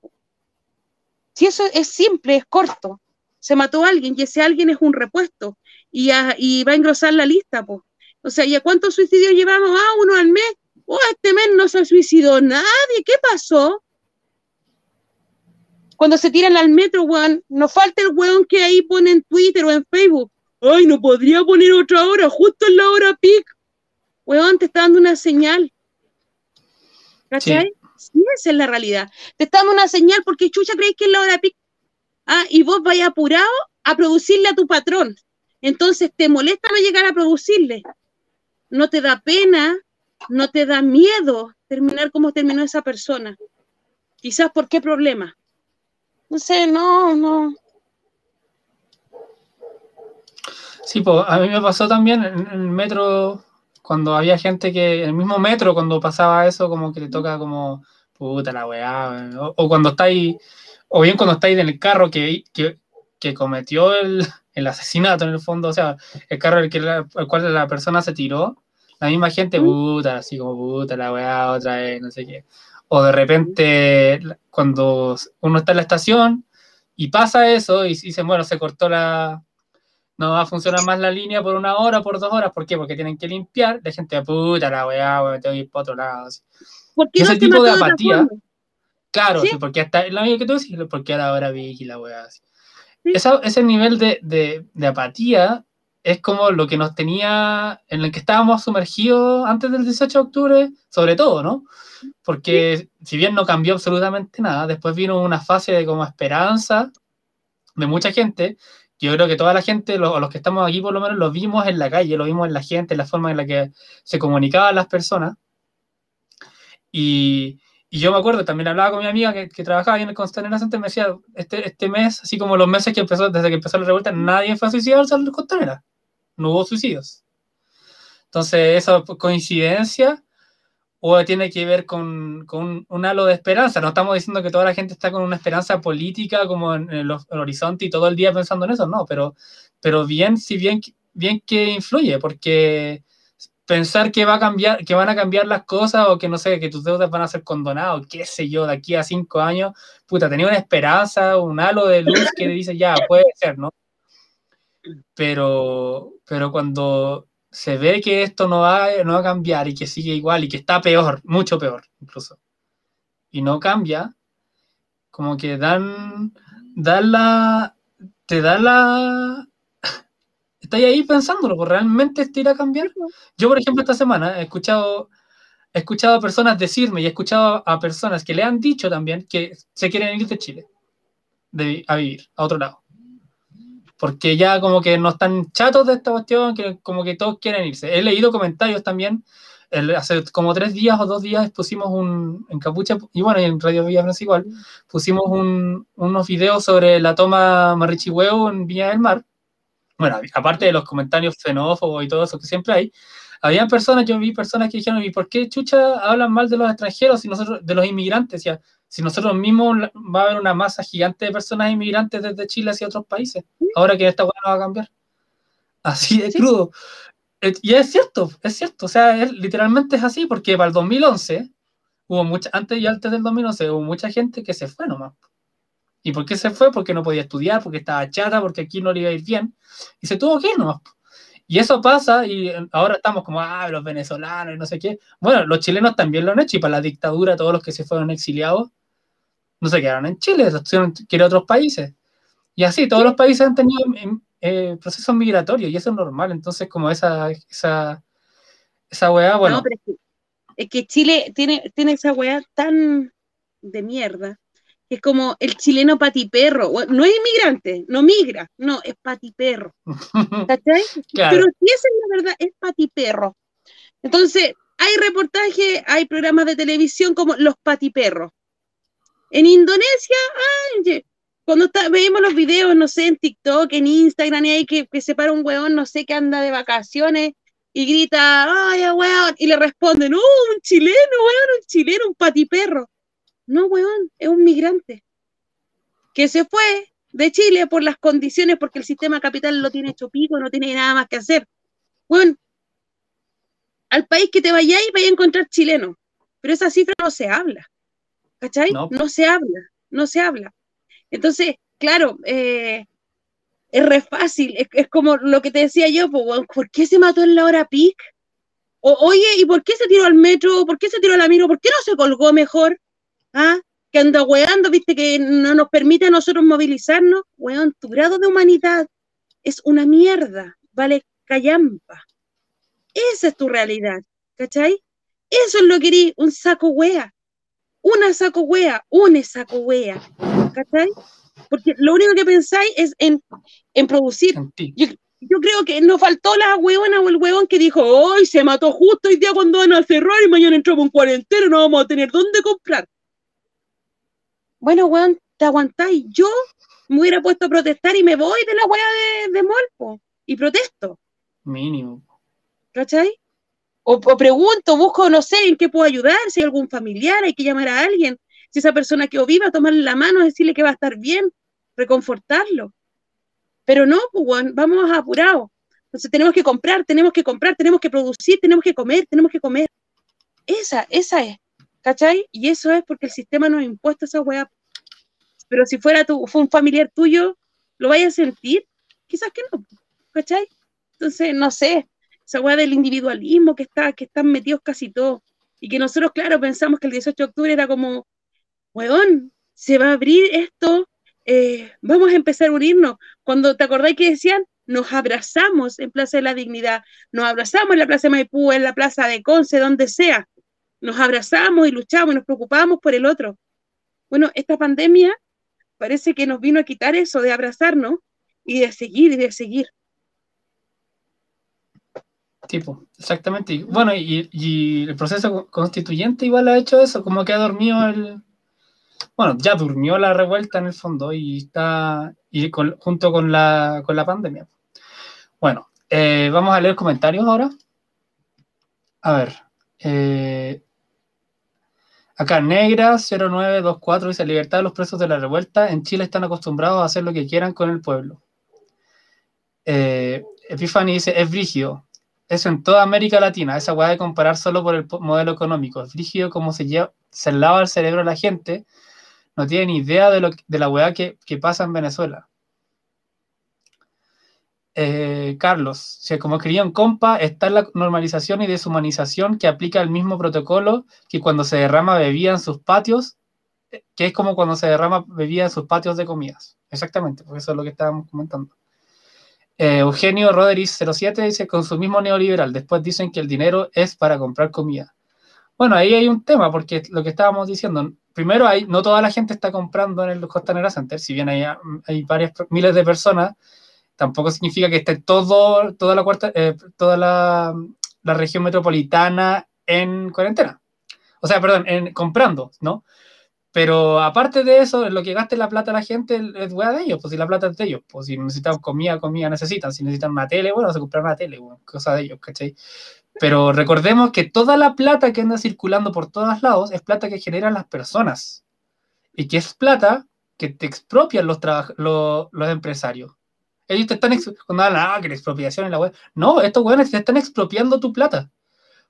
Si eso es simple, es corto. Se mató a alguien y ese alguien es un repuesto y, va a engrosar la lista, pues. O sea, ¿y a cuántos suicidios llevamos? Ah, uno al mes. Oh, este mes no se suicidó nadie. ¿Qué pasó? Cuando se tiran al metro, weón, nos falta el weón que ahí pone en Twitter o en Facebook. Ay, no podría poner otra hora, justo en la hora pic. Weón, te está dando una señal. ¿Cachai? Sí, esa es la realidad. Te está dando una señal porque chucha creéis que es la hora pic. Ah, y vos vais apurado a producirle a tu patrón. Entonces te molesta no llegar a producirle. No te da pena, no te da miedo terminar como terminó esa persona. Quizás por qué problema. No sé, no, no. Sí, pues a mí me pasó también en el metro cuando había gente que, en el mismo metro, cuando pasaba eso, como que te toca como puta la weá, o, o cuando estáis, o bien cuando estáis en el carro que, que, que cometió el, el asesinato en el fondo, o sea, el carro el, que la- el cual la persona se tiró, la misma gente, puta, así como puta la weá, otra vez, no sé qué. O de repente, cuando uno está en la estación y pasa eso y dicen, bueno, se cortó la. No va a funcionar más la línea por una hora, por dos horas, ¿por qué? Porque tienen que limpiar. La gente, puta la weá, weón, tengo que ir para otro lado. ¿Por qué ese no tipo de apatía? Claro, Sí. sí, porque hasta lo mismo que tú decís, porque ahora ahora Vicky la weá. Sí. Esa- ese nivel de, de- de apatía es como lo que nos tenía, en el que estábamos sumergidos antes del 18 de octubre, sobre todo, ¿no? Porque si bien no cambió absolutamente nada, después vino una fase de como esperanza de mucha gente. Yo creo que toda la gente, lo- los que estamos aquí por lo menos, lo vimos en la calle, lo vimos en la gente, en la forma en la que se comunicaban las personas. Y, y yo me acuerdo, también hablaba con mi amiga que, que trabajaba en el Costanera Center, me decía, este, este mes, así como los meses que empezó, desde que empezó la revuelta, nadie fue a suicidarse al Costanera. No hubo suicidios. Entonces, ¿eso es coincidencia o tiene que ver con, con un, halo de esperanza? No estamos diciendo que toda la gente está con una esperanza política como en el, el horizonte y todo el día pensando en eso, no, pero, pero bien, si bien, bien que influye, porque pensar que va a cambiar, que van a cambiar las cosas o que no sé, que tus deudas van a ser condonadas, qué sé yo, de aquí a cinco años, puta, tenía una esperanza, un halo de luz que dice ya, puede ser, ¿no? Pero, pero cuando se ve que esto no va, no va a cambiar y que sigue igual y que está peor, mucho peor incluso, y no cambia, como que dan, dan la, te da la, estáis ahí pensándolo, pues, ¿realmente esto irá a cambiar? Yo, por ejemplo, esta semana he escuchado, he escuchado a personas decirme y he escuchado a personas que le han dicho también que se quieren ir de Chile de, a vivir a otro lado. Porque ya como que no están chatos de esta cuestión, que como que todos quieren irse. He leído comentarios también. El, hace como tres días o dos días pusimos un, en Capucha, y bueno, en Radio Villa Francia igual, pusimos un, unos videos sobre la toma Marichihueo en Viña del Mar bueno, aparte de los comentarios xenófobos y todo eso que siempre hay, había personas, yo vi personas que dijeron, ¿y por qué chucha hablan mal de los extranjeros si nosotros, de los inmigrantes? Ya, si nosotros mismos va a haber una masa gigante de personas inmigrantes desde Chile hacia otros países, ahora que esta hueá no va a cambiar. Así de Sí. crudo. Eh, Y es cierto, es cierto, o sea, es- literalmente es así, porque para el 2011, hubo mucha, antes y antes del 2011, hubo mucha gente que se fue nomás. ¿Y por qué se fue? Porque no podía estudiar, porque estaba chata, porque aquí no le iba a ir bien. Y se tuvo que ir nomás. Y eso pasa y ahora estamos como, ah, los venezolanos y no sé qué. Bueno, los chilenos también lo han hecho y para la dictadura todos los que se fueron exiliados no se quedaron en Chile, se tuvieron que ir a otros países. Y así, todos los países han tenido em, eh, procesos migratorios y eso es normal. Entonces, como esa, esa, esa weá, bueno, No, pero es que, es que Chile tiene, tiene esa weá tan de mierda, que es como el chileno patiperro. No es inmigrante, no migra, no, es patiperro. ¿Cachai? claro, Pero si esa es la verdad, es patiperro. Entonces, hay reportajes, hay programas de televisión como Los Patiperros. En Indonesia, ay, cuando está, veíamos los videos, no sé, en TikTok, en Instagram, y hay que, que se para un weón, no sé, que anda de vacaciones y grita, ay, weón, y le responden, oh, un chileno, weón, un chileno, un patiperro. No, weón, es un migrante que se fue de Chile por las condiciones, porque el sistema capital lo tiene hecho pico, no tiene nada más que hacer. Bueno, al país que te vayáis, vais a encontrar chilenos, pero esa cifra no se habla, ¿cachai? No. No, se habla, no se habla. Entonces, claro, eh, es re fácil, es, es como lo que te decía yo, pues, weón, ¿por qué se mató en la hora peak? O, oye, ¿y por qué se tiró al metro? ¿Por qué se tiró a la micro? ¿Por qué no se colgó mejor? ¿Ah? Que anda weando, viste, que no nos permite a nosotros movilizarnos. Weón, tu grado de humanidad es una mierda, vale callampa. Esa es tu realidad, ¿cachai? Eso es lo que eres, un saco wea. Una saco wea, un saco wea, ¿cachai? Porque lo único que pensáis es en, en producir. ti. Yo creo que nos faltó la huevona o el huevón que dijo, hoy se mató justo hoy día cuando van a cerrar y mañana entramos en cuarentena, no vamos a tener dónde comprar. Bueno, weón, te aguantáis. Yo me hubiera puesto a protestar y me voy de la hueá de, de Molpo y protesto, Mínimo. ¿cachai? O, pregunto, busco, no sé, en qué puedo ayudar, si hay algún familiar, hay que llamar a alguien. Si esa persona que viva, tomarle la mano, decirle que va a estar bien, reconfortarlo. Pero no, pues, vamos apurados. Entonces tenemos que comprar, tenemos que comprar, tenemos que producir, tenemos que comer, tenemos que comer. Esa, esa es, ¿cachai? Y eso es porque el sistema nos ha impuesto esa weá. Pero si fuera tu, fue un familiar tuyo, ¿lo vayas a sentir? Quizás que no, ¿cachai? Entonces, no sé, esa weá del individualismo que, está, que están metidos casi todos. Y que nosotros, claro, pensamos que el 18 de octubre era como, weón, se va a abrir esto, eh, vamos a empezar a unirnos. Cuando te acordáis que decían, nos abrazamos en Plaza de la Dignidad, nos abrazamos en la Plaza de Maipú, en la Plaza de Conce, donde sea. Nos abrazamos y luchamos y nos preocupamos por el otro. Bueno, esta pandemia parece que nos vino a quitar eso de abrazarnos y de seguir y de seguir. Tipo, exactamente. Bueno, y, el proceso constituyente igual ha hecho eso, como que ha dormido el... Bueno, ya durmió la revuelta en el fondo y está y junto con la, con la pandemia. Bueno, eh, vamos a leer comentarios ahora. A ver. Eh, acá, Negra 0924 dice: Libertad de los presos de la revuelta. En Chile están acostumbrados a hacer lo que quieran con el pueblo. Eh, dice: Es brígido. Eso en toda América Latina. Esa hueá de comparar solo por el modelo económico. Es brígido como se, lava el cerebro a la gente. No tiene ni idea de, lo, de la que, que pasa en Venezuela. Eh, Carlos, si como querían compa, está la normalización y deshumanización que aplica el mismo protocolo que cuando se derrama bebida en sus patios, eh, que es como cuando se derrama bebida en sus patios de comidas. Exactamente, porque eso es lo que estábamos comentando. Eh, Eugenio Rodríguez 07 dice consumismo neoliberal. Después dicen que el dinero es para comprar comida. Bueno, ahí hay un tema, porque lo que estábamos diciendo, primero, hay, no toda la gente está comprando en el Costanera Center, si bien hay, hay varias miles de personas tampoco significa que esté todo, toda la cuarta, eh, toda la, la, región metropolitana en cuarentena. O sea, perdón, en, comprando, ¿no? Pero aparte de eso, lo que gaste la plata la gente es hueá de ellos, pues si la plata es de ellos, pues si necesitan comida, comida necesitan, si necesitan una tele, bueno, se compran una tele, bueno, cosa de ellos, ¿cachai? Pero recordemos que toda la plata que anda circulando por todos lados es plata que generan las personas y que es plata que te expropian los, los, los empresarios. Ellos te están, cuando hablan, ah, que la expropiación en la web. No, estos weones te están expropiando tu plata.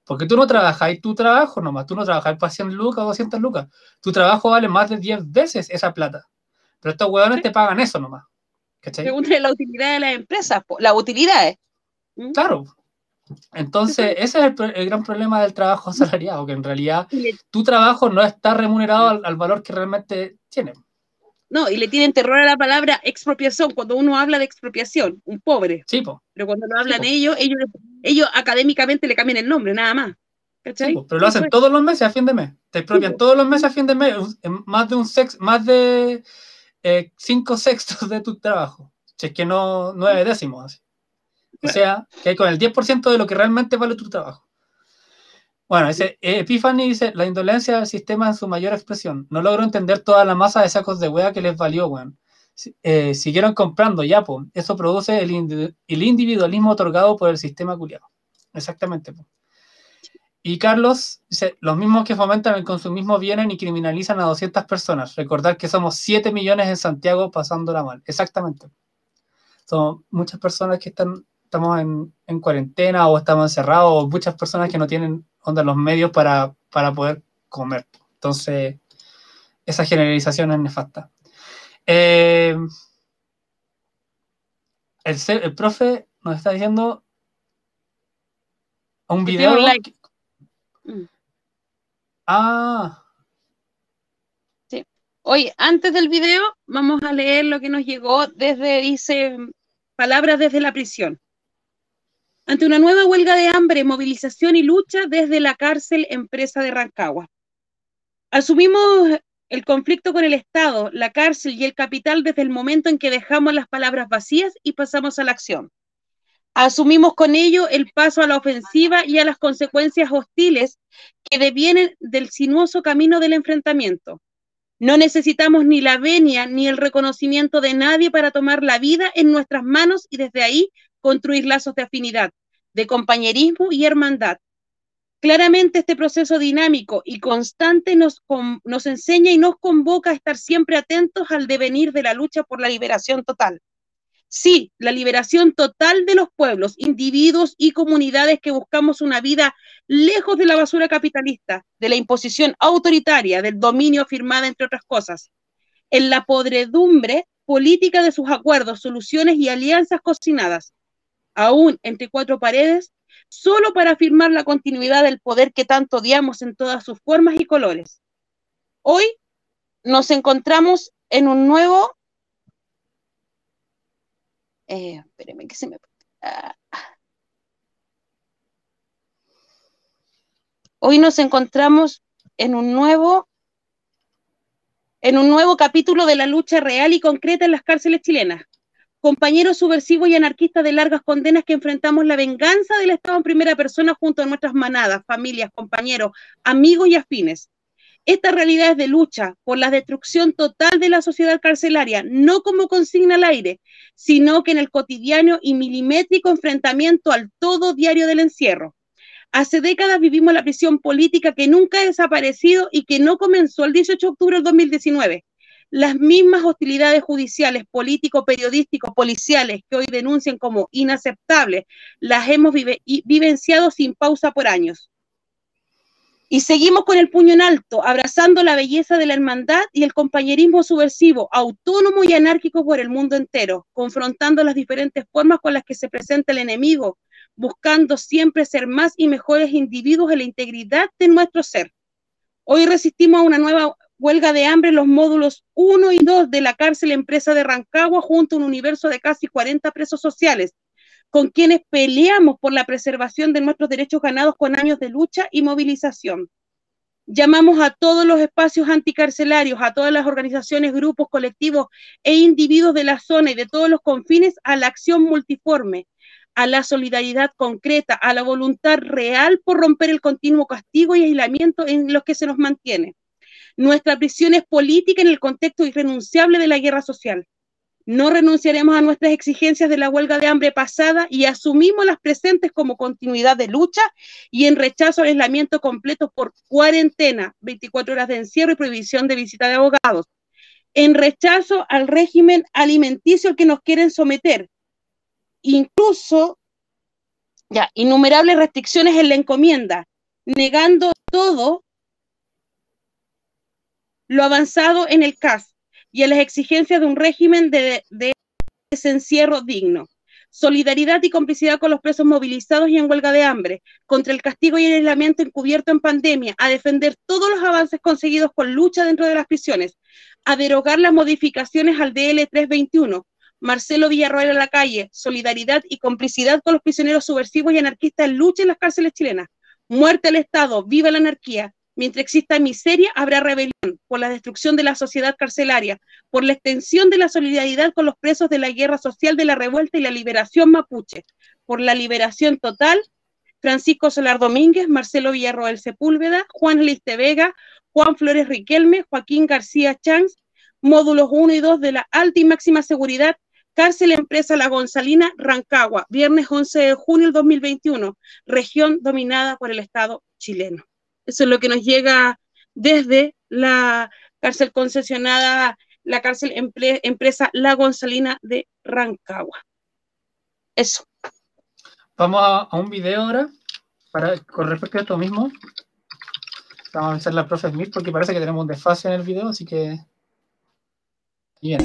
Porque tú no trabajas tu trabajo nomás, tú no trabajas para 100 lucas o 200 lucas. Tu trabajo vale más de 10 veces esa plata. Pero estos huevones te pagan eso nomás. ¿Cachai? La utilidad de las empresas, la utilidad es. ¿Mm? Claro. Entonces, ese es el, gran problema del trabajo asalariado, que en realidad tu trabajo no está remunerado al, al valor que realmente tiene. No, y le tienen terror a la palabra expropiación cuando uno habla de expropiación, un pobre. Sí, Pero cuando lo hablan ellos, ellos, ellos académicamente le cambian el nombre, nada más. ¿Cachai? pero lo hacen todos los meses a fin de mes. Te expropian todos los meses a fin de mes, más de un sex, más de eh, cinco sextos de tu trabajo. Si es que no nueve décimos así. O sea, que hay con el 10% de lo que realmente vale tu trabajo. Bueno, ese Epiphany dice, la indolencia del sistema en su mayor expresión. No logro entender toda la masa de sacos de wea que les valió, weón. Eh, siguieron comprando, ya, pues. Eso produce el, individualismo otorgado por el sistema culiado. Exactamente, po. Y Carlos dice, los mismos que fomentan el consumismo vienen y criminalizan a 200 personas. Recordar que somos 7 millones en Santiago pasándola mal. Exactamente. Son muchas personas que están, estamos en, en cuarentena o estamos encerrados, o muchas personas que no tienen onda los medios para, poder comer. Entonces, esa generalización es nefasta. Eh, el, profe nos está diciendo un video. Mm. Ah. Sí. Hoy, antes del video, vamos a leer lo que nos llegó desde, dice, palabras desde la prisión ante una nueva huelga de hambre, movilización y lucha desde la cárcel empresa de Rancagua. Asumimos el conflicto con el Estado, la cárcel y el capital desde el momento en que dejamos las palabras vacías y pasamos a la acción. Asumimos con ello el paso a la ofensiva y a las consecuencias hostiles que devienen del sinuoso camino del enfrentamiento. No necesitamos ni la venia ni el reconocimiento de nadie para tomar la vida en nuestras manos y desde ahí construir lazos de afinidad, de compañerismo y hermandad. Claramente este proceso dinámico y constante nos, enseña y nos convoca a estar siempre atentos al devenir de la lucha por la liberación total. Sí, la liberación total de los pueblos, individuos y comunidades que buscamos una vida lejos de la basura capitalista, de la imposición autoritaria, del dominio firmada, entre otras cosas, en la podredumbre política de sus acuerdos, soluciones y alianzas cocinadas, aún entre cuatro paredes, solo para afirmar la continuidad del poder que tanto odiamos en todas sus formas y colores. Hoy nos encontramos en un nuevo... Eh, que se me... Ah. Hoy nos encontramos en un nuevo en un nuevo capítulo de la lucha real y concreta en las cárceles chilenas. Compañeros subversivos y anarquistas de largas condenas que enfrentamos la venganza del Estado en primera persona junto a nuestras manadas, familias, compañeros, amigos y afines. Esta realidad es de lucha por la destrucción total de la sociedad carcelaria, no como consigna al aire, sino que en el cotidiano y milimétrico enfrentamiento al todo diario del encierro. Hace décadas vivimos la prisión política que nunca ha desaparecido y que no comenzó el 18 de octubre del 2019. Las mismas hostilidades judiciales, políticos, periodísticos, policiales que hoy denuncian como inaceptables, las hemos vivenciado sin pausa por años. Y seguimos con el puño en alto, abrazando la belleza de la hermandad y el compañerismo subversivo, autónomo y anárquico por el mundo entero, confrontando las diferentes formas con las que se presenta el enemigo, buscando siempre ser más y mejores individuos en la integridad de nuestro ser. Hoy resistimos a una nueva huelga de hambre los módulos 1 y 2 de la cárcel empresa de Rancagua junto a un universo de casi 40 presos sociales, con quienes peleamos por la preservación de nuestros derechos ganados con años de lucha y movilización. Llamamos a todos los espacios anticarcelarios, a todas las organizaciones, grupos, colectivos e individuos de la zona y de todos los confines a la acción multiforme, a la solidaridad concreta, a la voluntad real por romper el continuo castigo y aislamiento en los que se nos mantiene. Nuestra prisión es política en el contexto irrenunciable de la guerra social. No renunciaremos a nuestras exigencias de la huelga de hambre pasada y asumimos las presentes como continuidad de lucha y en rechazo al aislamiento completo por cuarentena, 24 horas de encierro y prohibición de visita de abogados. En rechazo al régimen alimenticio al que nos quieren someter, incluso ya, innumerables restricciones en la encomienda, negando todo lo avanzado en el CAS y en las exigencias de un régimen de, de encierro digno. Solidaridad y complicidad con los presos movilizados y en huelga de hambre, contra el castigo y el aislamiento encubierto en pandemia, a defender todos los avances conseguidos con lucha dentro de las prisiones, a derogar las modificaciones al DL 321, Marcelo Villarroel a la calle, solidaridad y complicidad con los prisioneros subversivos y anarquistas en lucha en las cárceles chilenas. Muerte al Estado, viva la anarquía. Mientras exista miseria, habrá rebelión por la destrucción de la sociedad carcelaria, por la extensión de la solidaridad con los presos de la guerra social de la revuelta y la liberación mapuche, por la liberación total. Francisco Solar Domínguez, Marcelo Villarroel Sepúlveda, Juan Liste Vega, Juan Flores Riquelme, Joaquín García Chanz, módulos 1 y 2 de la alta y máxima seguridad Cárcel Empresa La Gonzalina, Rancagua, viernes 11 de junio del 2021, región dominada por el Estado chileno. Eso es lo que nos llega desde la cárcel concesionada, la cárcel empresa La Gonzalina de Rancagua. Eso. Vamos a, un video ahora, para, con respecto a esto mismo. Vamos a hacer la profe Smith porque parece que tenemos un desfase en el video, así que... Bien.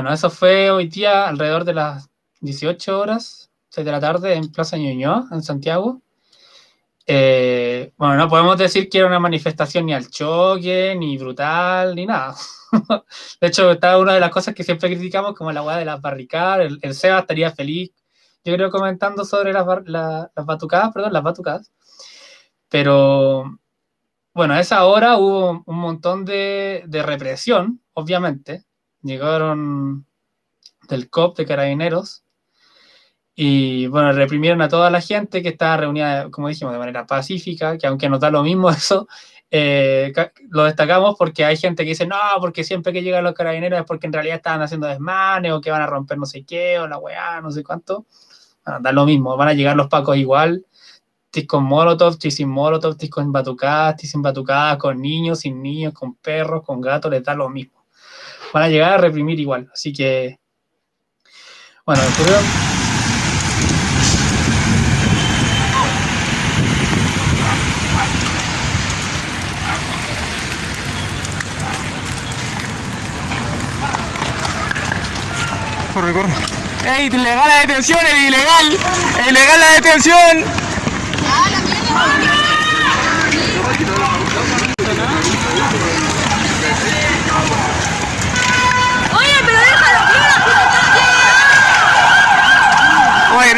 Bueno, eso fue hoy día alrededor de las 18 horas, 6 de la tarde, en Plaza Ñuñoa, en Santiago. Eh, bueno, no podemos decir que era una manifestación ni al choque, ni brutal, ni nada. de hecho, está una de las cosas que siempre criticamos, como la hueá de las barricadas. El, el, SEBA estaría feliz, yo creo, comentando sobre las, las batucadas, perdón, las batucadas. Pero bueno, a esa hora hubo un montón de, de represión, obviamente. Llegaron del COP de carabineros y bueno, reprimieron a toda la gente que estaba reunida, como dijimos, de manera pacífica, que aunque nos da lo mismo eso, eh, lo destacamos porque hay gente que dice, no, porque siempre que llegan los carabineros es porque en realidad estaban haciendo desmanes o que van a romper no sé qué, o la weá, no sé cuánto. Bueno, da lo mismo, van a llegar los pacos igual, tis con molotov, tis sin molotov, tis con batucadas, tis sin batucadas, con niños, sin niños, con perros, con gatos, les da lo mismo. Van a llegar a reprimir igual, así que... Bueno, ocurrió... Corre, corre. ¡Ey, ilegal la detención! ¡Es ilegal! ¡Es ilegal la detención! Oye, pero déjalo,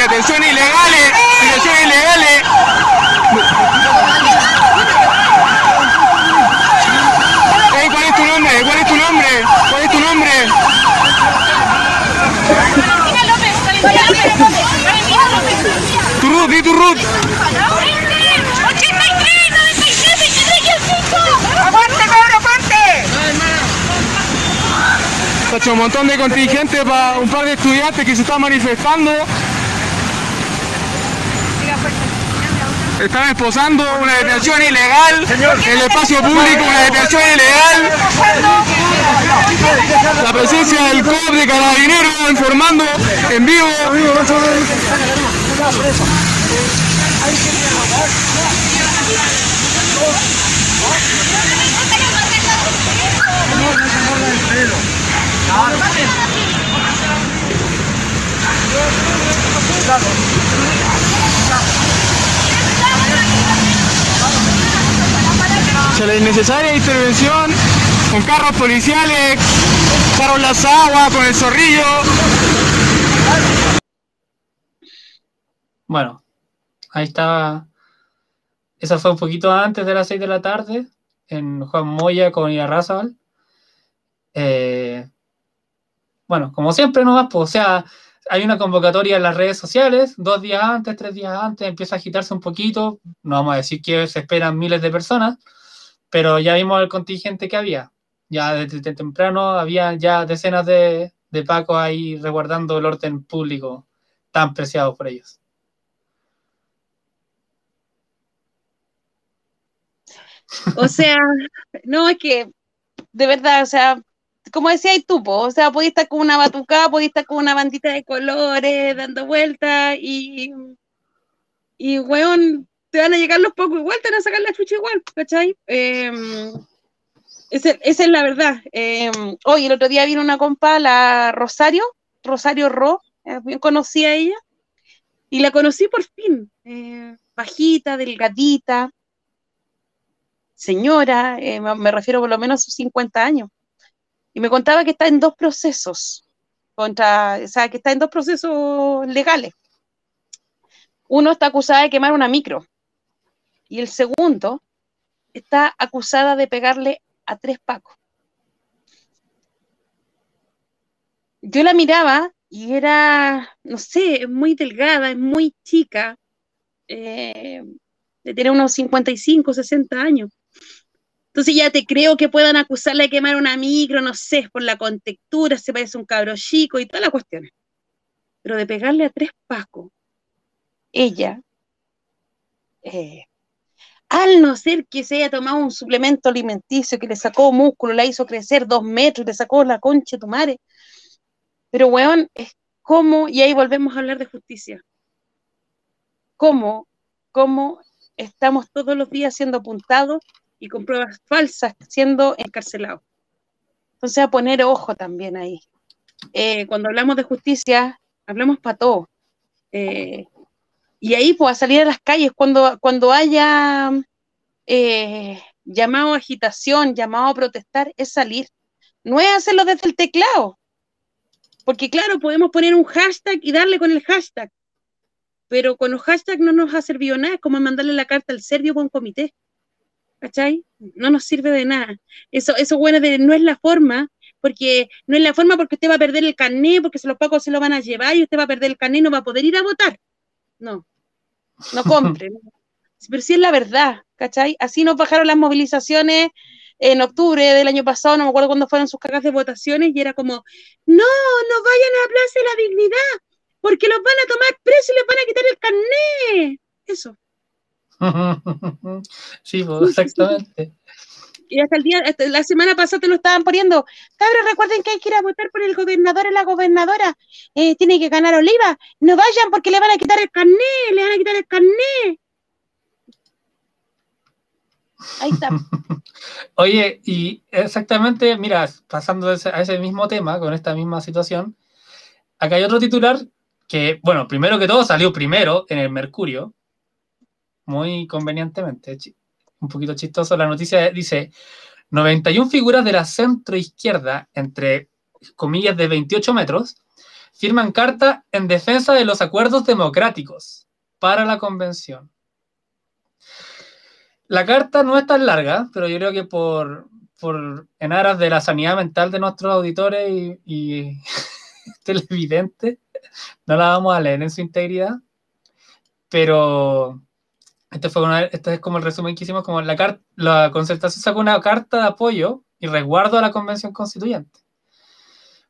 Oye, detención ilegales, detención ilegales. Ey, ¿cuál es tu nombre? ¿Cuál es tu nombre? ¿Cuál es tu nombre? Tu root, di tu root. 83, 97, 85. ¡Aguante, cabrón, aguante! Se ha hecho un montón de contingente para un par de estudiantes que se están manifestando. Están esposando una detención ilegal en el espacio público, una detención ilegal. La presencia del COP de Carabineros informando en vivo. La innecesaria intervención con carros policiales, carros las aguas, con el zorrillo. Bueno, ahí estaba. Esa fue un poquito antes de las 6 de la tarde, en Juan Moya con Irarrázaval. Eh, bueno, como siempre, no pues, o sea, hay una convocatoria en las redes sociales, dos días antes, tres días antes, empieza a agitarse un poquito. No vamos a decir que se esperan miles de personas, pero ya vimos el contingente que había. Ya desde temprano había ya decenas de, de pacos ahí resguardando el orden público tan preciado por ellos. O sea, no, es que, de verdad, o sea, como decía tú, po, o sea, podías estar con una batucada, podías estar con una bandita de colores, dando vueltas, y, y, weón, te van a llegar los pocos igual, te van a sacar la chucha igual, ¿cachai? Eh, esa, es la verdad. Eh, hoy, el otro día vino una compa, la Rosario, Rosario Ro, bien conocí a ella, y la conocí por fin, eh, bajita, delgadita, señora, eh, me refiero por lo menos a sus 50 años, y me contaba que está en dos procesos, contra, o sea, que está en dos procesos legales. Uno está acusada de quemar una micro, y el segundo está acusada de pegarle a tres pacos. Yo la miraba y era, no sé, es muy delgada, es muy chica, eh, tener unos 55, 60 años. Entonces ya te creo que puedan acusarle de quemar una micro, no sé, por la contextura, se parece un cabro chico y todas las cuestiones. Pero de pegarle a tres pacos, ella, eh, al no ser que se haya tomado un suplemento alimenticio que le sacó músculo, la hizo crecer dos metros, le sacó la concha de tu madre. Pero, weón, es como, y ahí volvemos a hablar de justicia. ¿Cómo, cómo estamos todos los días siendo apuntados y con pruebas falsas siendo encarcelados? Entonces, a poner ojo también ahí. Eh, cuando hablamos de justicia, hablamos para todo. Eh, y ahí, pues, a salir a las calles cuando, cuando haya eh, llamado a agitación, llamado a protestar, es salir. No es hacerlo desde el teclado. Porque, claro, podemos poner un hashtag y darle con el hashtag. pero con los hashtags no nos ha servido nada, es como mandarle la carta al serbio con comité. ¿Cachai? No nos sirve de nada. Eso, eso bueno, de, no es la forma, porque no es la forma porque usted va a perder el carné, porque se los pacos se lo van a llevar y usted va a perder el carné y no va a poder ir a votar. No, no compre. no. Pero sí es la verdad, ¿cachai? Así nos bajaron las movilizaciones en octubre del año pasado, no me acuerdo cuándo fueron sus cagas de votaciones, y era como, no, no vayan a Plaza de la Dignidad, porque los van a tomar presos y les van a quitar el carné. Eso. sí, pues, exactamente. Y hasta el día, la semana pasada te lo estaban poniendo. Cabros, recuerden que hay que ir a votar por el gobernador y la gobernadora. Eh, tiene que ganar Oliva. No vayan porque le van a quitar el carné, le van a quitar el carné. Ahí está. Oye, y exactamente, mira, pasando a ese, a ese mismo tema, con esta misma situación, acá hay otro titular que, bueno, primero que todo salió primero en el Mercurio, muy convenientemente, un poquito chistoso, la noticia dice, 91 figuras de la centro izquierda, entre comillas de 28 metros, firman carta en defensa de los acuerdos democráticos para la convención. La carta no es tan larga, pero yo creo que por, por en aras de la sanidad mental de nuestros auditores y, y televidentes, no la vamos a leer en su integridad. Pero este, fue una, este es como el resumen que hicimos, como la, la concertación sacó una carta de apoyo y resguardo a la convención constituyente.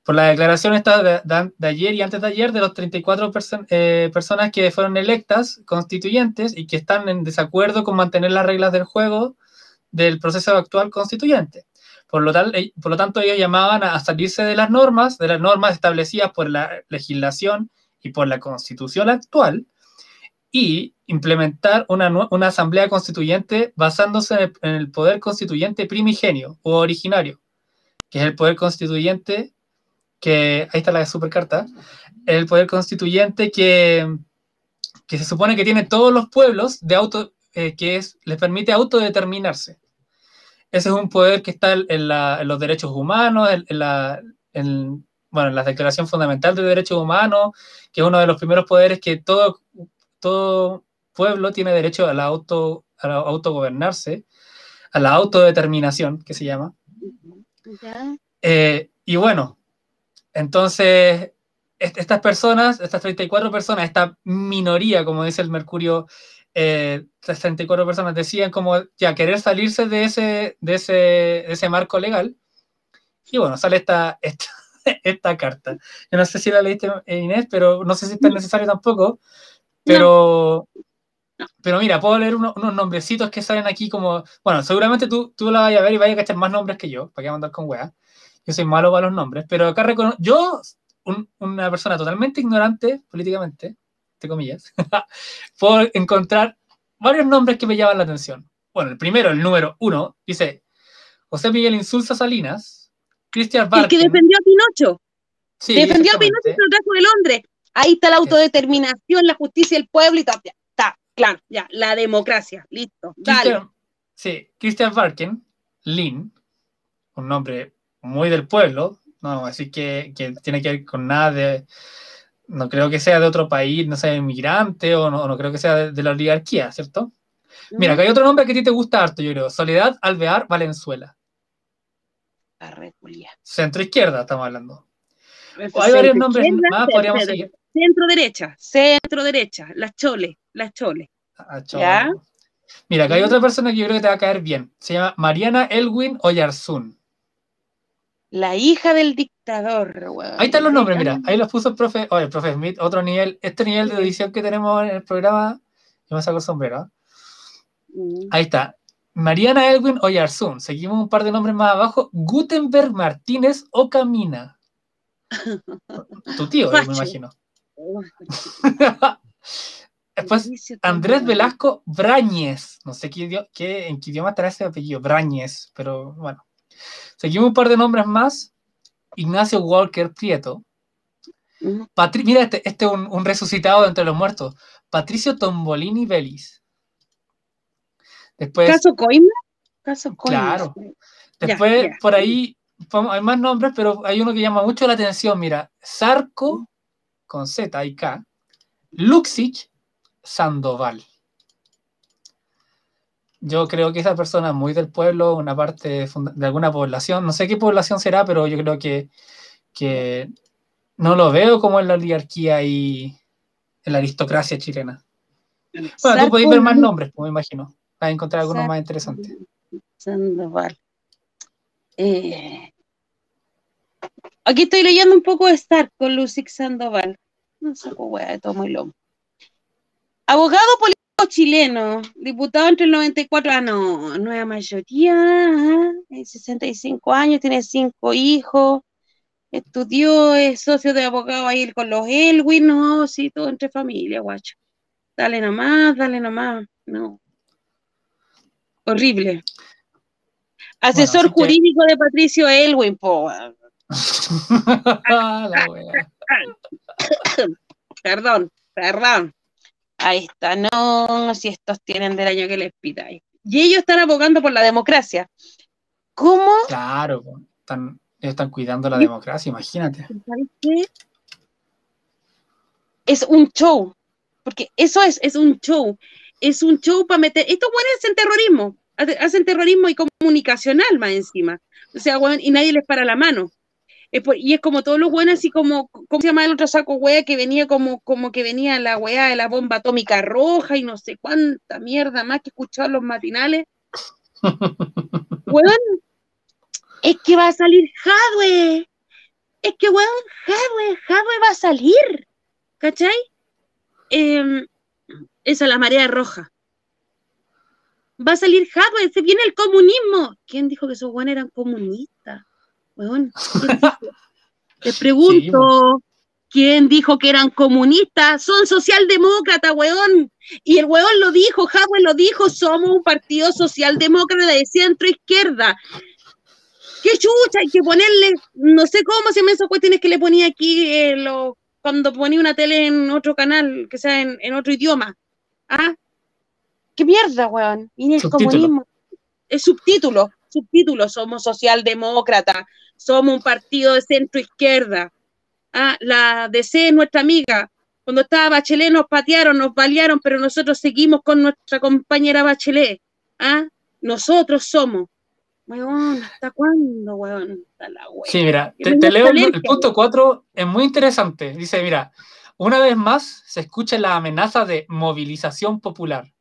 Por la declaración esta de, de- de ayer y antes de ayer de los 34 perso- eh, personas que fueron electas constituyentes y que están en desacuerdo con mantener las reglas del juego del proceso actual constituyente. Por lo, tal, eh, por lo tanto, ellos llamaban a salirse de las normas, de las normas establecidas por la legislación y por la constitución actual, y implementar una, una asamblea constituyente basándose en el, poder constituyente primigenio o originario, que es el poder constituyente que, ahí está la supercarta, el poder constituyente que, que se supone que tiene todos los pueblos de auto, eh, que es, les permite autodeterminarse. Ese es un poder que está en, los derechos humanos, en, la, en, bueno, en la Declaración Fundamental de Derechos Humanos, que es uno de los primeros poderes que todo, todo pueblo tiene derecho a la, auto, a la autogobernarse, a la autodeterminación, que se llama. Ya. Eh, y bueno, entonces, est- estas personas, estas 34 personas, esta minoría, como dice el Mercurio, eh, estas 34 personas decían como ya querer salirse de ese, de ese, de ese marco legal. Y bueno, sale esta, esta, esta carta. Yo no sé si la leíste, eh, Inés, pero no sé si es tan necesario tampoco. Pero, pero mira, puedo leer uno- unos nombrecitos que salen aquí como, bueno, seguramente tú, tú la vayas a ver y vayas a cachar más nombres que yo, para que andar con weas. Yo soy malo para los nombres, pero acá recono yo, un- una persona totalmente ignorante políticamente, entre comillas, puedo encontrar varios nombres que me llaman la atención. Bueno, el primero, el número uno, dice José Miguel Insulza Salinas, Cristian El que defendió a Pinocho. Sí, defendió a Pinocho y lo trajo de Londres. Ahí está la autodeterminación, la justicia del pueblo y todo. Ya, está, claro, ya, la democracia. Listo, dale. Christian, sí, Christian Barken, Lin, un nombre muy del pueblo, no, así que, que tiene que ver con nada de, no creo que sea de otro país, no sea inmigrante o no, no creo que sea de, de la oligarquía, ¿cierto? Mira, acá hay otro nombre que a ti te gusta harto, yo creo, Soledad Alvear Valenzuela, centro izquierda estamos hablando. Hay varios nombres más, podríamos seguir. Centro derecha, centro derecha, las choles, las choles. Ah. ¿Ya? Mira, acá hay otra persona que yo creo que te va a caer bien, se llama Mariana Elwin Oyarzún. La hija del dictador, weón. Ahí están los nombres, mira, ahí los puso el profe, oye, el profe Smith, otro nivel, este nivel de edición que tenemos en el programa, yo me saco el sombrero, ¿ah? Mm. ahí está, Mariana Elwin Oyarzún, seguimos un par de nombres más abajo, Gutenberg Martínez Ocamina, tu tío, me imagino. Oh, Después, Andrés. Velasco Brañez, no sé qué, en qué idioma estará ese apellido, Brañez, pero bueno. Seguimos un par de nombres más, Ignacio Walker Prieto. Patri- mira, este, este es un, un resucitado de entre los muertos. Patricio Tombolini Vélez. Después, ¿Caso Coimbra? Caso Coimbra. Claro. después ya. por ahí hay más nombres, pero hay uno que llama mucho la atención. Mira, Sarco, con Z y K, Luxich Sandoval. Yo creo que esa persona es muy del pueblo, una parte de alguna población. No sé qué población será, pero yo creo que, que no lo veo como en la oligarquía y en la aristocracia chilena. Bueno, tú podéis ver más nombres, pues, me imagino. Vas a encontrar algunos más interesantes. Sandoval. Eh, aquí estoy leyendo un poco de Stark con Lucy Sandoval. No saco hueá de todo muy lomo. Abogado político chileno, diputado entre el 94, ah, no, nueva mayoría, ajá, eh, 65 años, tiene cinco hijos, estudió, es socio de abogado ahí con los Elwin, no, sí, todo entre familia, guacho. Dale nomás, dale nomás, no. Horrible. Asesor que- jurídico de Patricio Elwin, po. La wea. Perdón, perdón. Ahí está, no, si estos tienen del año que les pidáis. Y ellos están abogando por la democracia. ¿Cómo? Claro, están, ellos están cuidando la democracia, imagínate. ¿Sabes qué? Es un show, porque eso es, es un show. Es un show para meter. Estos buenos hacen terrorismo, hace- hacen terrorismo y comunicacional más encima. O sea, weón, y nadie les para la mano. Es por- y es como todos los buenos, así como, ¿cómo se llama el otro saco wea que venía como, como que venía la wea de la bomba atómica roja y no sé cuánta mierda más que en los matinales? Weón, es que va a salir Hadwe. Es que, weón, Hadwe, Hadwe va a salir. ¿Cachai? Em, esa es la marea roja. Va a salir Hadwe, se viene el comunismo. ¿Quién dijo que esos weones eran comunistas? Weón. Les pregunto, ¿quién dijo que eran comunistas? Son socialdemócratas, weón. Y el weón lo dijo, Hadwe lo dijo, somos un partido socialdemócrata de centro izquierda. ¡Qué chucha! Hay que ponerle, no sé cómo se me esas cuestiones que le ponía aquí eh, lo- cuando ponía una tele en otro canal, que sea en, en otro idioma. ¿Ah? ¿Qué mierda, weón? Y el Subtítulo. comunismo. Es subtítulo, subtítulo, somos socialdemócratas, somos un partido de centro izquierda. Ah, la DC es nuestra amiga. Cuando estaba Bachelet nos patearon, nos balearon, pero nosotros seguimos con nuestra compañera Bachelet. ¿Ah? Nosotros somos. Weón, ¿hasta cuándo, weón? Hasta la wea. Sí, mira, te, leo el, el punto 4, es muy interesante. Dice, mira, una vez más se escucha la amenaza de movilización popular,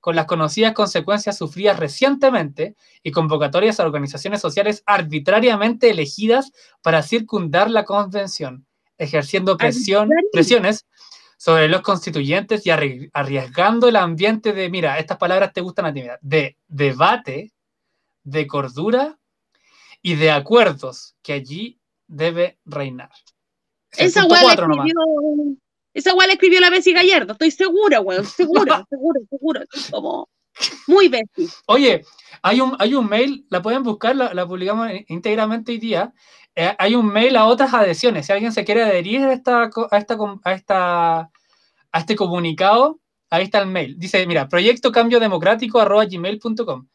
con las conocidas consecuencias sufridas recientemente y convocatorias a organizaciones sociales arbitrariamente elegidas para circundar la convención, ejerciendo presión, presiones sobre los constituyentes y arri- arriesgando el ambiente de, mira, estas palabras te gustan a ti, mira, de debate, de cordura y de acuerdos que allí debe reinar. Es Esa escribió. Esa weá la escribió la Bessie Gallardo, estoy segura, weón, segura, segura, segura. Como muy Bessie. Oye, hay un, hay un mail, la pueden buscar, la, la publicamos íntegramente hoy día. Eh, hay un mail a otras adhesiones. Si alguien se quiere adherir a, esta, a, esta, a, esta, a este comunicado, ahí está el mail. Dice, mira, proyecto cambio democrático arroba gmail.com.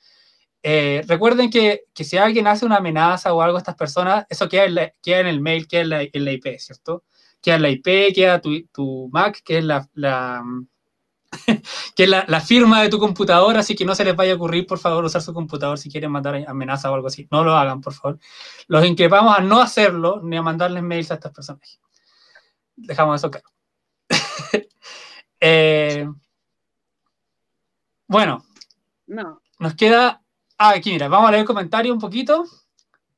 Eh, recuerden que, que si alguien hace una amenaza o algo a estas personas, eso queda en, la- queda en el mail, queda en la, en la IP, ¿cierto? Queda la IP, queda tu, tu Mac, que es la, la, que es la, la firma de tu computadora, así que no se les vaya a ocurrir, por favor, usar su computador si quieren mandar amenaza o algo así. No lo hagan, por favor. Los increpamos a no hacerlo ni a mandarles mails a estas personas. Dejamos eso claro. Eh, bueno, No. nos queda. Ah, aquí mira, vamos a leer comentarios un poquito.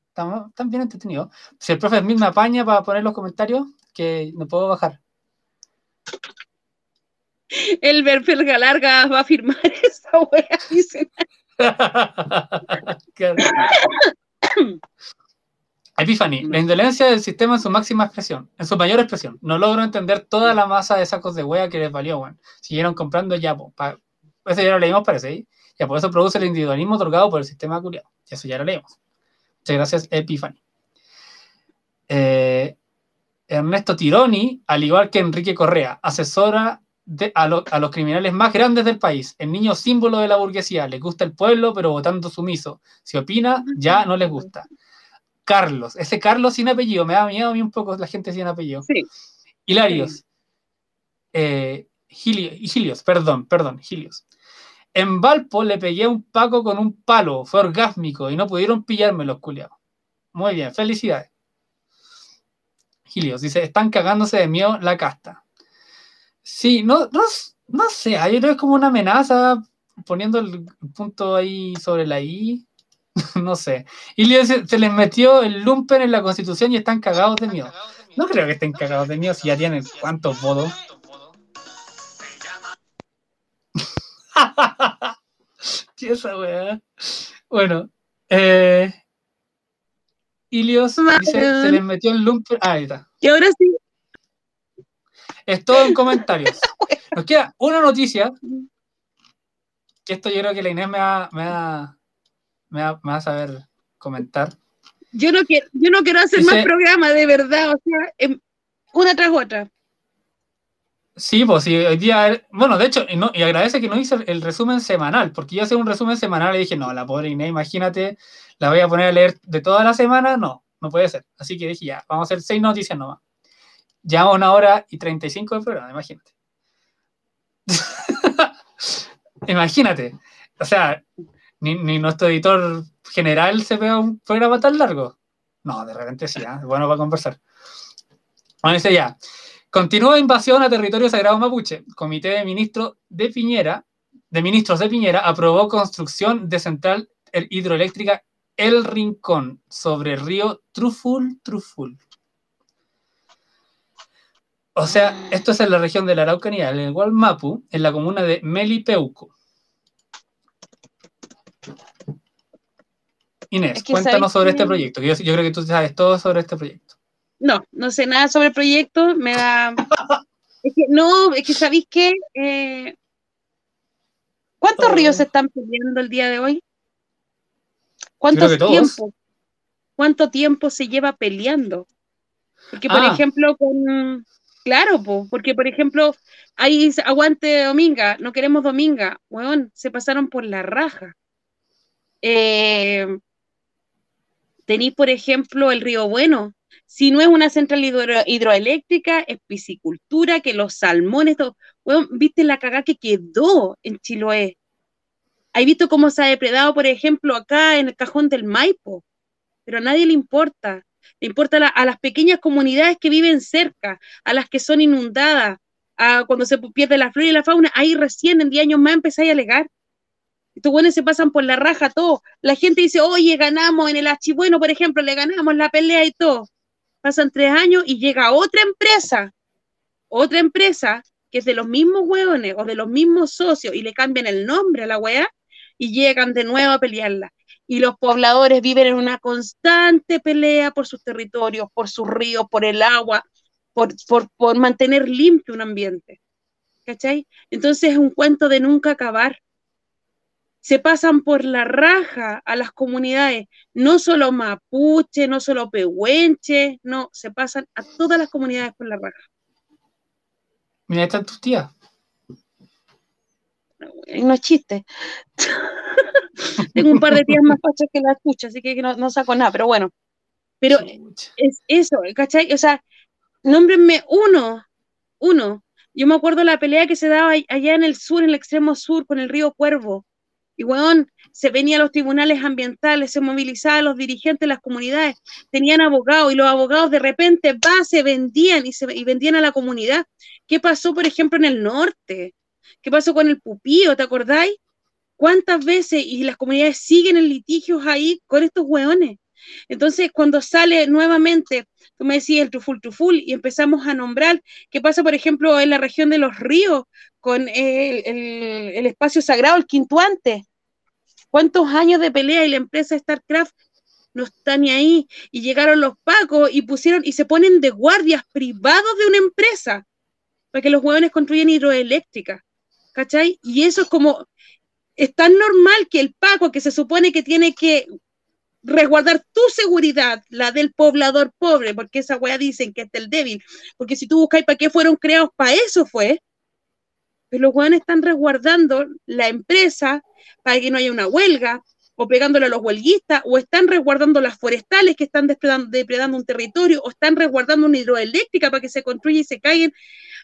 Estamos, están bien entretenidos. Si el profe Smith me apaña para poner los comentarios, que no puedo bajar. El Verfelga Larga va a firmar esa weá, dice. Epiphany, la indolencia del sistema en su máxima expresión, en su mayor expresión. No logro entender toda la masa de sacos de hueá que les valió, weón. Siguieron comprando ya, pa- eso ya lo leímos, parece, ¿sí? Ya por eso produce el individualismo otorgado por el sistema culiado. Y eso ya lo leímos. Muchas gracias, Epiphany. Eh, Ernesto Tironi, al igual que Enrique Correa, asesora de- a, lo- a los criminales más grandes del país, el niño símbolo de la burguesía, les gusta el pueblo, pero votando sumiso. Si opina, ya no les gusta. Carlos, ese Carlos sin apellido, me da miedo a mí un poco la gente sin apellido. Sí. Hilarios. Eh, Gilio- Gilios, perdón, perdón, Gilios. En Valpo le pegué a un Paco con un palo, fue orgásmico y no pudieron pillarme los culiados. Muy bien, felicidades. Gilios dice, están cagándose de miedo la casta. Sí, no, no, no sé, yo creo que es como una amenaza poniendo el punto ahí sobre la I. no sé. Dice, se les metió el lumpen en la constitución y están cagados de miedo. No creo que estén cagados de miedo si ya tienen cuántos votos. ¿Qué es esa weá? Bueno, eh, Ilios dice, se les metió el lumpen. Ah, ahí está. Y ahora sí, Es todo en comentarios. Nos queda una noticia. Que esto yo creo que la Inés me va, me va, me va, me va a saber comentar. yo no quiero, yo no quiero hacer Dice- más programas, de verdad, o sea, em, una tras otra. Sí, pues sí, hoy día, bueno, de hecho, y, no- y agradece que no hice el, el resumen semanal, porque yo hice un resumen semanal y dije, no, la pobre Inés, imagínate, la voy a poner a leer de toda la semana, no, no puede ser. Así que dije, ya, vamos a hacer seis noticias nomás. Ya una hora y 35 de programa, imagínate. imagínate. O sea, ni, ni nuestro editor general se pega un programa tan largo. No, de repente sí, es bueno para conversar. Bueno, dice ya. Continúa invasión a territorio sagrado mapuche. Comité de ministros de Piñera, de ministros de Piñera, aprobó construcción de central hidroeléctrica El Rincón sobre el río Truful Truful. O sea, esto es en la región de la Araucanía, en el Gualmapu, en la comuna de Melipeuco. Inés, Es que cuéntanos ¿sabes sobre este proyecto. que Yo, yo creo que tú sabes todo sobre este proyecto. No, no sé nada sobre el proyecto, me da... Es que no, es que ¿sabéis qué? Eh, ¿Cuántos Oh. ríos se están peleando el día de hoy? ¿Cuánto tiempo? ¿Cuánto tiempo se lleva peleando? Porque, por Ah. ejemplo, con... Claro, po, porque, por ejemplo, ahí aguante Dominga, no queremos Dominga. Weón, se pasaron por la raja. Eh, tenéis, por ejemplo, el Río Bueno. Si no es una central hidro- hidroeléctrica, es piscicultura, que los salmones, todo. Weón, ¿viste la cagada que quedó en Chiloé? ¿Has visto cómo se ha depredado, por ejemplo, acá en el cajón del Maipo? Pero a nadie le importa. Le importa a, la- a las pequeñas comunidades que viven cerca, a las que son inundadas, a cuando se pierde la flora y la fauna. Ahí recién en 10 años más empezáis a alegar. Estos buenos se pasan por la raja todo. La gente dice, oye, ganamos en el Achibueno, por ejemplo, le ganamos la pelea y todo. Pasan tres años y llega otra empresa, otra empresa que es de los mismos hueones o de los mismos socios y le cambian el nombre a la weá y llegan de nuevo a pelearla. Y los pobladores viven en una constante pelea por sus territorios, por sus ríos, por el agua, por, por, por mantener limpio un ambiente. ¿Cachai? Entonces es un cuento de nunca acabar se pasan por la raja a las comunidades, no solo mapuche, no solo pehuenche, no, se pasan a todas las comunidades por la raja. Mira, están tus tías. No es chiste. Tengo un par de tías más fachas que la escucha, así que no, no saco nada, pero bueno. Pero es eso, ¿cachai? O sea, nómbrenme uno, uno. Yo me acuerdo la pelea que se daba allá en el sur, en el extremo sur, con el río Cuervo. Y, weón, se venía a los tribunales ambientales, se movilizaban los dirigentes de las comunidades, tenían abogados y los abogados de repente, va, se vendían y, se, y vendían a la comunidad. ¿Qué pasó, por ejemplo, en el norte? ¿Qué pasó con el pupío? ¿Te acordáis? ¿Cuántas veces y las comunidades siguen en litigios ahí con estos weones? Entonces, cuando sale nuevamente, tú me decías el truful truful y empezamos a nombrar qué pasa, por ejemplo, en la región de los ríos con el espacio sagrado, el quintuante. ¿Cuántos años de pelea y la empresa StarCraft no está ni ahí? Y llegaron los pacos y pusieron y se ponen de guardias privados de una empresa para que los hueones construyan hidroeléctricas. ¿Cachai? Y eso es como, es tan normal que el paco que se supone que tiene que resguardar tu seguridad, la del poblador pobre, porque esa weá dicen que es del débil, porque si tú buscáis para qué fueron creados, para eso fue, pero los weones están resguardando la empresa para que no haya una huelga, o pegándole a los huelguistas, o están resguardando las forestales que están depredando, depredando un territorio, o están resguardando una hidroeléctrica para que se construya y se caigan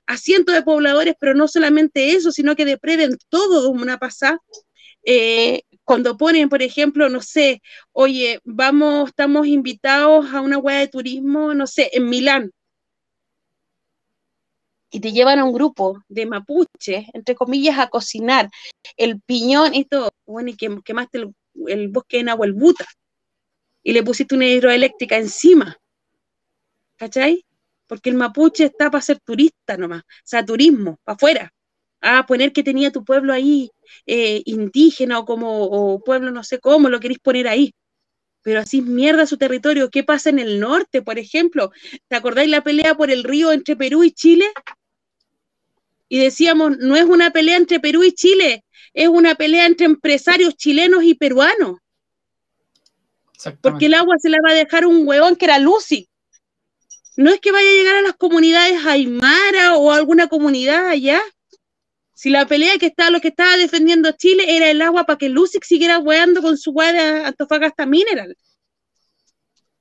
a cientos de pobladores, pero no solamente eso, sino que depreden todo de una pasada. Eh, cuando ponen, por ejemplo, no sé, oye, vamos, estamos invitados a una hueá de turismo, no sé, en Milán, y te llevan a un grupo de mapuches, entre comillas, a cocinar el piñón y todo, bueno, y que quemaste el, el bosque de Nahuelbuta y le pusiste una hidroeléctrica encima, ¿cachai? Porque el mapuche está para ser turista nomás, o sea, turismo, para afuera. A poner que tenía tu pueblo ahí eh, indígena o como o pueblo no sé cómo, lo queréis poner ahí. Pero así mierda su territorio. ¿Qué pasa en el norte, por ejemplo? ¿Te acordáis la pelea por el río entre Perú y Chile? Y decíamos, no es una pelea entre Perú y Chile, es una pelea entre empresarios chilenos y peruanos. Porque el agua se la va a dejar un hueón que era Lucy. No es que vaya a llegar a las comunidades Aymara o a alguna comunidad allá. Si la pelea que estaba, lo que estaba defendiendo Chile era el agua para que Lucy siguiera hueando con su hueá Antofagasta Mineral.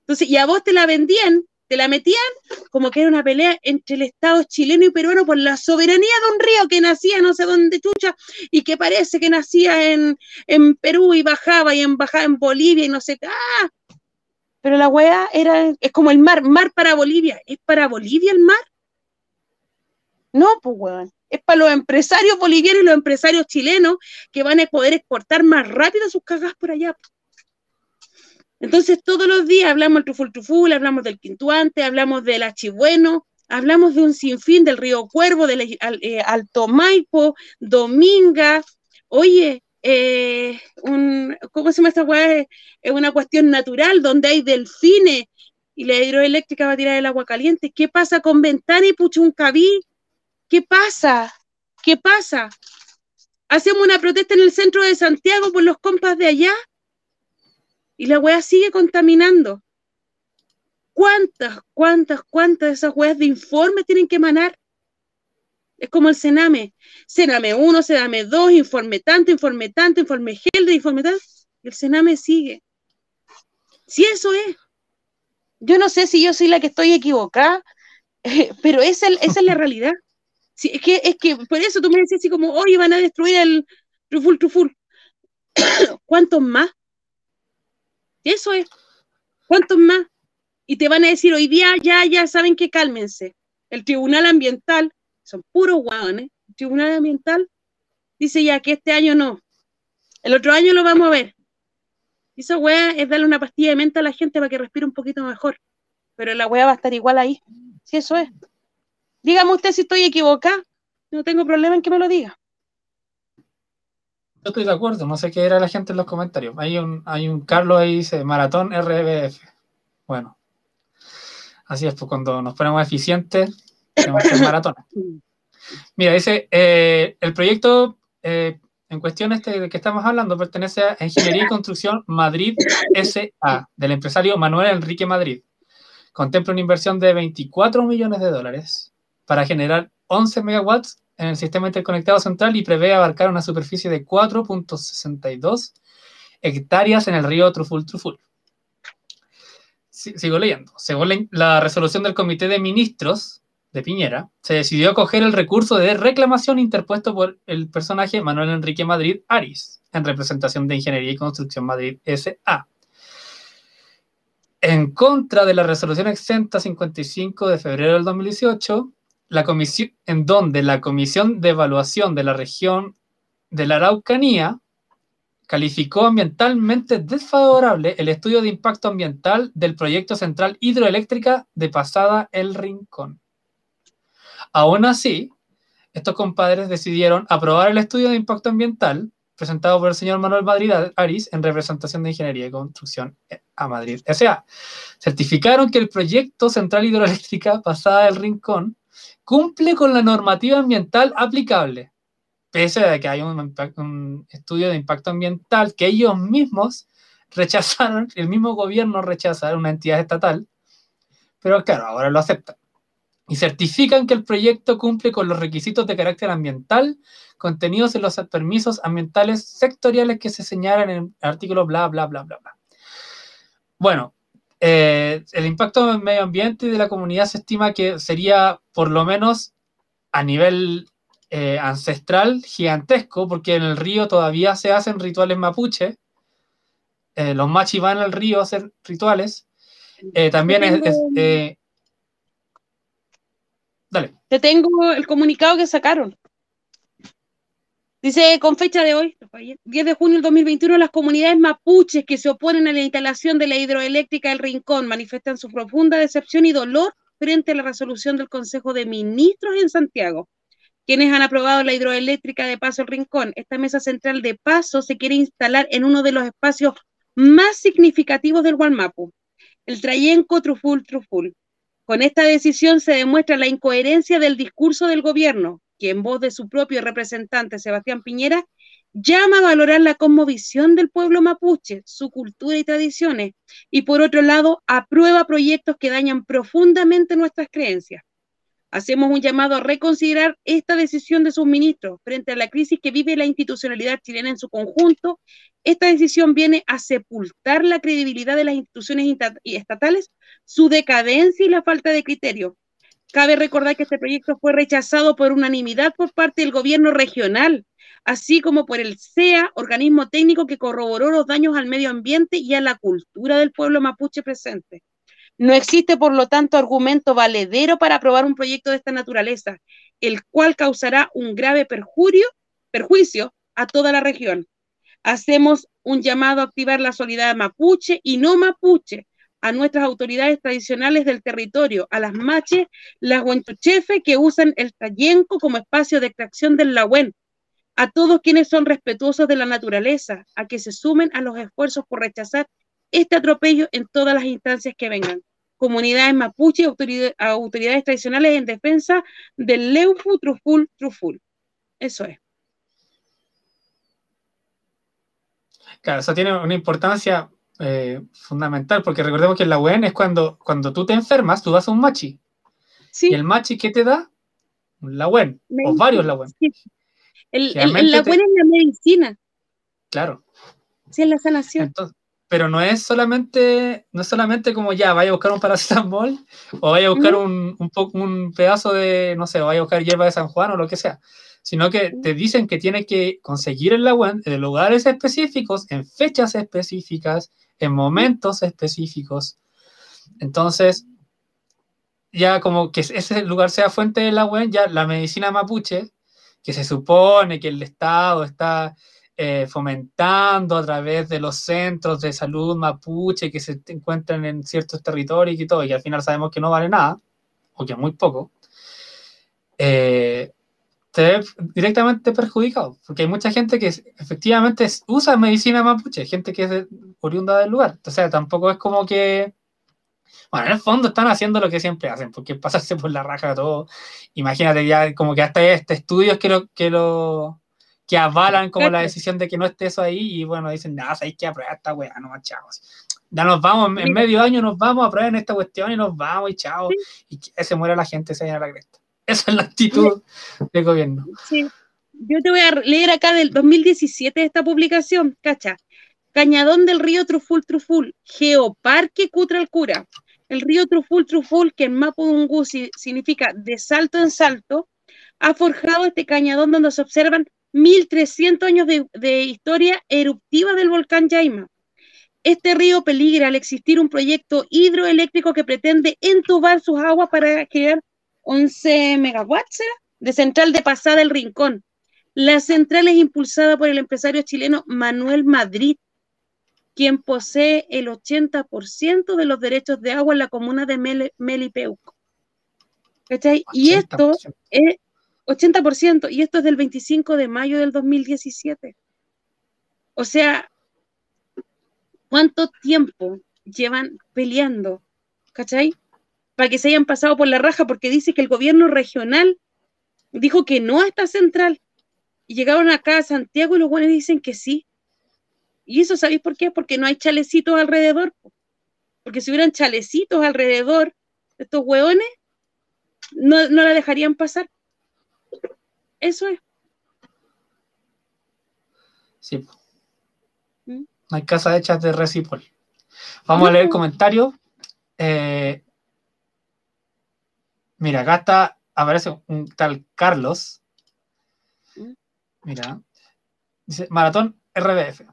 Entonces, y a vos te la vendían te la metían como que era una pelea entre el Estado chileno y peruano por la soberanía de un río que nacía no sé dónde chucha y que parece que nacía en, Perú y bajaba y en, bajaba en Bolivia y no sé qué. ¡Ah! Pero la weá era, es como el mar, mar para Bolivia. ¿Es para Bolivia el mar? No, pues weón. Es para los empresarios bolivianos y los empresarios chilenos que van a poder exportar más rápido sus cagas por allá. Entonces, todos los días hablamos del truful truful, hablamos del quintuante, hablamos del achibueno, hablamos de un sinfín del río Cuervo, del eh, Alto Maipo, Dominga. Oye, eh, ¿cómo se llama esta weá? Es una cuestión natural donde hay delfines y la hidroeléctrica va a tirar el agua caliente. ¿Qué pasa con Ventana y Puchuncaví? ¿Qué pasa? ¿Qué pasa? Hacemos una protesta en el centro de Santiago por los compas de allá y la weá sigue contaminando. ¿Cuántas, cuántas, cuántas de esas weas de informe tienen que emanar? Es como el Sename. Sename 1, Sename 2, informe tanto, informe tanto, informe GELDE, informe tanto. El Sename sigue. Si eso es. Yo no sé si yo soy la que estoy equivocada, pero esa, esa es la realidad. es, que, es que por eso tú me decías así como, hoy van a destruir el Truful Truful. ¿Cuántos más? Eso es. ¿Cuántos más? Y te van a decir hoy día, ya, ya saben que cálmense. El Tribunal Ambiental, son puros guaones, el Tribunal Ambiental dice ya que este año no. El otro año lo vamos a ver. Esa weá es darle una pastilla de menta a la gente para que respire un poquito mejor. Pero la weá va a estar igual ahí. Si eso es. Dígame usted si estoy equivocada. No tengo problema en que me lo diga. Yo estoy de acuerdo, no sé qué era la gente en los comentarios. Hay un, hay un Carlos ahí dice Maratón RBF. Bueno, así es, pues cuando nos ponemos eficientes, tenemos que hacer maratón. Mira, dice, eh, el proyecto eh, en cuestión este de que estamos hablando pertenece a Ingeniería y Construcción Madrid SA, del empresario Manuel Enrique Madrid. Contempla una inversión de 24 millones de dólares para generar 11 megawatts en el sistema interconectado central y prevé abarcar una superficie de 4.62 hectáreas en el río Truful Truful. Sigo leyendo. Según la resolución del Comité de Ministros de Piñera, se decidió acoger el recurso de reclamación interpuesto por el personaje Manuel Enrique Madrid Aris, en representación de Ingeniería y Construcción Madrid SA. En contra de la resolución exenta 55 de febrero del 2018, la comisión, en donde la Comisión de Evaluación de la Región de la Araucanía calificó ambientalmente desfavorable el estudio de impacto ambiental del proyecto central hidroeléctrica de Pasada El Rincón. Aún así, estos compadres decidieron aprobar el estudio de impacto ambiental presentado por el señor Manuel Madrid Aris en representación de Ingeniería y Construcción a Madrid S.A. Certificaron que el proyecto central hidroeléctrica Pasada del Rincón cumple con la normativa ambiental aplicable, pese a que hay un, estudio de impacto ambiental que ellos mismos rechazaron, el mismo gobierno rechaza una entidad estatal, pero claro, ahora lo aceptan. Y certifican que el proyecto cumple con los requisitos de carácter ambiental contenidos en los permisos ambientales sectoriales que se señalan en el artículo bla, bla, bla, bla, bla. Bueno, eh, el impacto en el medio ambiente de la comunidad se estima que sería por lo menos a nivel eh, ancestral gigantesco, porque en el río todavía se hacen rituales mapuche. Eh, los machis van al río a hacer rituales. también es. Te tengo el comunicado que sacaron. Dice, con fecha de hoy, 10 de junio del 2021, las comunidades mapuches que se oponen a la instalación de la hidroeléctrica del Rincón manifestan su profunda decepción y dolor frente a la resolución del Consejo de Ministros en Santiago, quienes han aprobado la hidroeléctrica de Paso el Rincón. Esta mesa central de Paso se quiere instalar en uno de los espacios más significativos del Gualmapu, el Trayenco Truful Truful. Con esta decisión se demuestra la incoherencia del discurso del gobierno, que en voz de su propio representante Sebastián Piñera llama a valorar la cosmovisión del pueblo mapuche, su cultura y tradiciones, y por otro lado aprueba proyectos que dañan profundamente nuestras creencias. Hacemos un llamado a reconsiderar esta decisión de sus ministros frente a la crisis que vive la institucionalidad chilena en su conjunto. Esta decisión viene a sepultar la credibilidad de las instituciones estatales, su decadencia y la falta de criterio. Cabe recordar que este proyecto fue rechazado por unanimidad por parte del gobierno regional, así como por el CEA, organismo técnico que corroboró los daños al medio ambiente y a la cultura del pueblo mapuche presente. No existe, por lo tanto, argumento valedero para aprobar un proyecto de esta naturaleza, el cual causará un grave perjuicio a toda la región. Hacemos un llamado a activar la solidaridad mapuche y no mapuche a nuestras autoridades tradicionales del territorio, a las maches, las huenchuchefe que usan el tallenco como espacio de extracción del lagüen, a todos quienes son respetuosos de la naturaleza, a que se sumen a los esfuerzos por rechazar este atropello en todas las instancias que vengan. Comunidades mapuche y autoridades, tradicionales en defensa del Leufu Truful Truful. Eso es. Claro, eso tiene una importancia eh, fundamental, porque recordemos que la UEN es cuando, cuando tú te enfermas, tú das un machi. Sí. ¿Y el machi qué te da? Un lagüen, o varios lagüen. El, el, el lagüen es la medicina. Claro. Sí, es la sanación. Entonces, pero no es solamente, no es solamente como ya, vaya a buscar un paracetamol o vaya a buscar un, un, un, pedazo de, no sé, vaya a buscar hierba de San Juan o lo que sea, sino que te dicen que tienes que conseguir el agua en lugares específicos, en fechas específicas, en momentos específicos. Entonces, ya como que ese lugar sea fuente del agua, ya la medicina mapuche, que se supone que el Estado está eh, fomentando a través de los centros de salud mapuche que se encuentran en ciertos territorios y todo, y al final sabemos que no vale nada, o que muy poco, eh, te ve directamente perjudicado, porque hay mucha gente que efectivamente usa medicina mapuche, gente que es oriunda del lugar, o sea, tampoco es como que... Bueno, en el fondo están haciendo lo que siempre hacen, porque pasarse por la raja de todo. Imagínate ya, como que hasta este estudios que lo, que lo, que avalan como la decisión de que no esté eso ahí y bueno, dicen, nada, hay que aprobar esta weá, no chavos. Ya nos vamos, en medio año nos vamos a aprobar esta cuestión y nos vamos y chao. Y que se muere la gente, se llena la cresta. Esa es la actitud del gobierno. Sí. Yo te voy a leer acá del 2017 esta publicación, cacha. Cañadón del río Truful Truful, Geoparque Cutralcura. El río Truful Truful, que en Mapudungun significa de salto en salto, ha forjado este cañadón donde se observan 1300 años de, historia eruptiva del volcán Yaima. Este río peligra al existir un proyecto hidroeléctrico que pretende entubar sus aguas para crear 11 megawatts de central de pasada el Rincón. La central es impulsada por el empresario chileno Manuel Madrid, quien posee el 80% de los derechos de agua en la comuna de Melipeuco. Y esto es 80%, y esto es del 25 de mayo del 2017. O sea, ¿cuánto tiempo llevan peleando? ¿Cachai? Para que se hayan pasado por la raja, porque dice que el gobierno regional dijo que no a esta central. Y llegaron acá a Santiago y los buenos dicen que sí. ¿Y eso sabéis por qué? Porque no hay chalecitos alrededor. Porque si hubieran chalecitos alrededor de estos hueones, no, no la dejarían pasar. Eso es. Sí. ¿Mm? No hay casas hechas de Recipol. Vamos a leer el comentario. Eh, mira, acá está, aparece un tal Carlos. ¿Mm? Mira. Dice, Maratón RBF.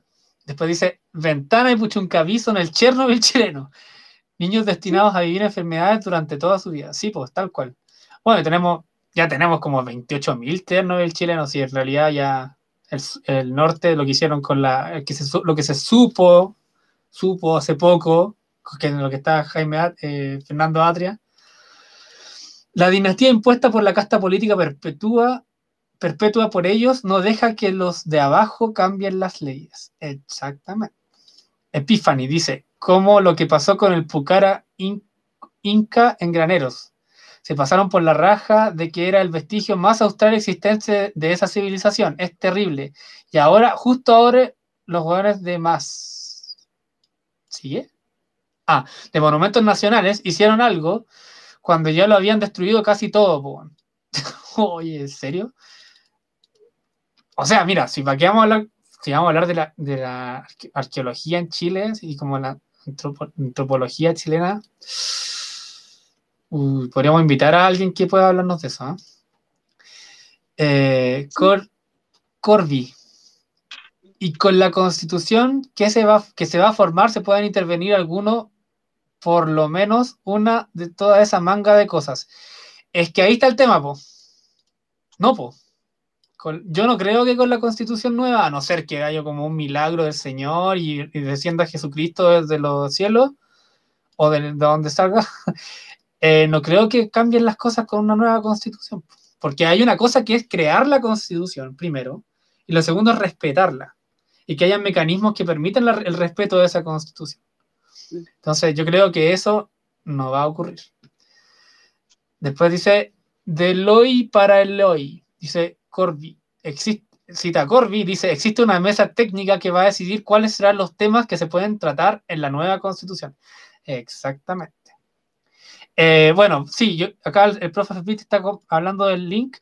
Después dice, Ventana y Puchuncaví en el Chernobyl chileno. Niños destinados a vivir enfermedades durante toda su vida. Sí, pues tal cual. Bueno, tenemos, ya tenemos como 28.000 Chernobyl chilenos y en realidad ya el, norte lo que hicieron con la, lo que se supo, supo hace poco, que en lo que está Jaime eh, Fernando Atria, la dinastía impuesta por la casta política perpetúa, perpetua por ellos no deja que los de abajo cambien las leyes. Exactamente. Epiphany dice, como lo que pasó con el Pucara in- Inca en Graneros. Se pasaron por la raja de que era el vestigio más austral existente de esa civilización. Es terrible. Y ahora, justo ahora, los jugadores de más. ¿Sigue? Ah, de monumentos nacionales hicieron algo cuando ya lo habían destruido casi todo. Oye, ¿en serio? O sea, mira, si vamos a hablar, vamos a hablar de la, de la arque- arqueología en Chile y como la antropo- antropología chilena, uy, podríamos invitar a alguien que pueda hablarnos de eso. ¿ah? Eh, Cor- Corby. Y con la constitución que se, va, que se va a formar se pueden intervenir algunos, por lo menos una de toda esa manga de cosas. Es que ahí está el tema, po. No, po. Con- yo no creo que con la constitución nueva, a no ser que haya como un milagro del Señor y, y descienda Jesucristo desde los cielos o de, de donde salga, eh, no creo que cambien las cosas con una nueva constitución. Porque hay una cosa que es crear la constitución, primero, y lo segundo es respetarla. Y que haya mecanismos que permitan la- el respeto de esa constitución. Entonces, yo creo que eso no va a ocurrir. Después dice, del hoy para el hoy, dice Corby. Existe, cita Corby, dice, existe una mesa técnica que va a decidir cuáles serán los temas que se pueden tratar en la nueva constitución. Exactamente. Eh, bueno, sí, yo, acá el, el profe Smith está hablando del link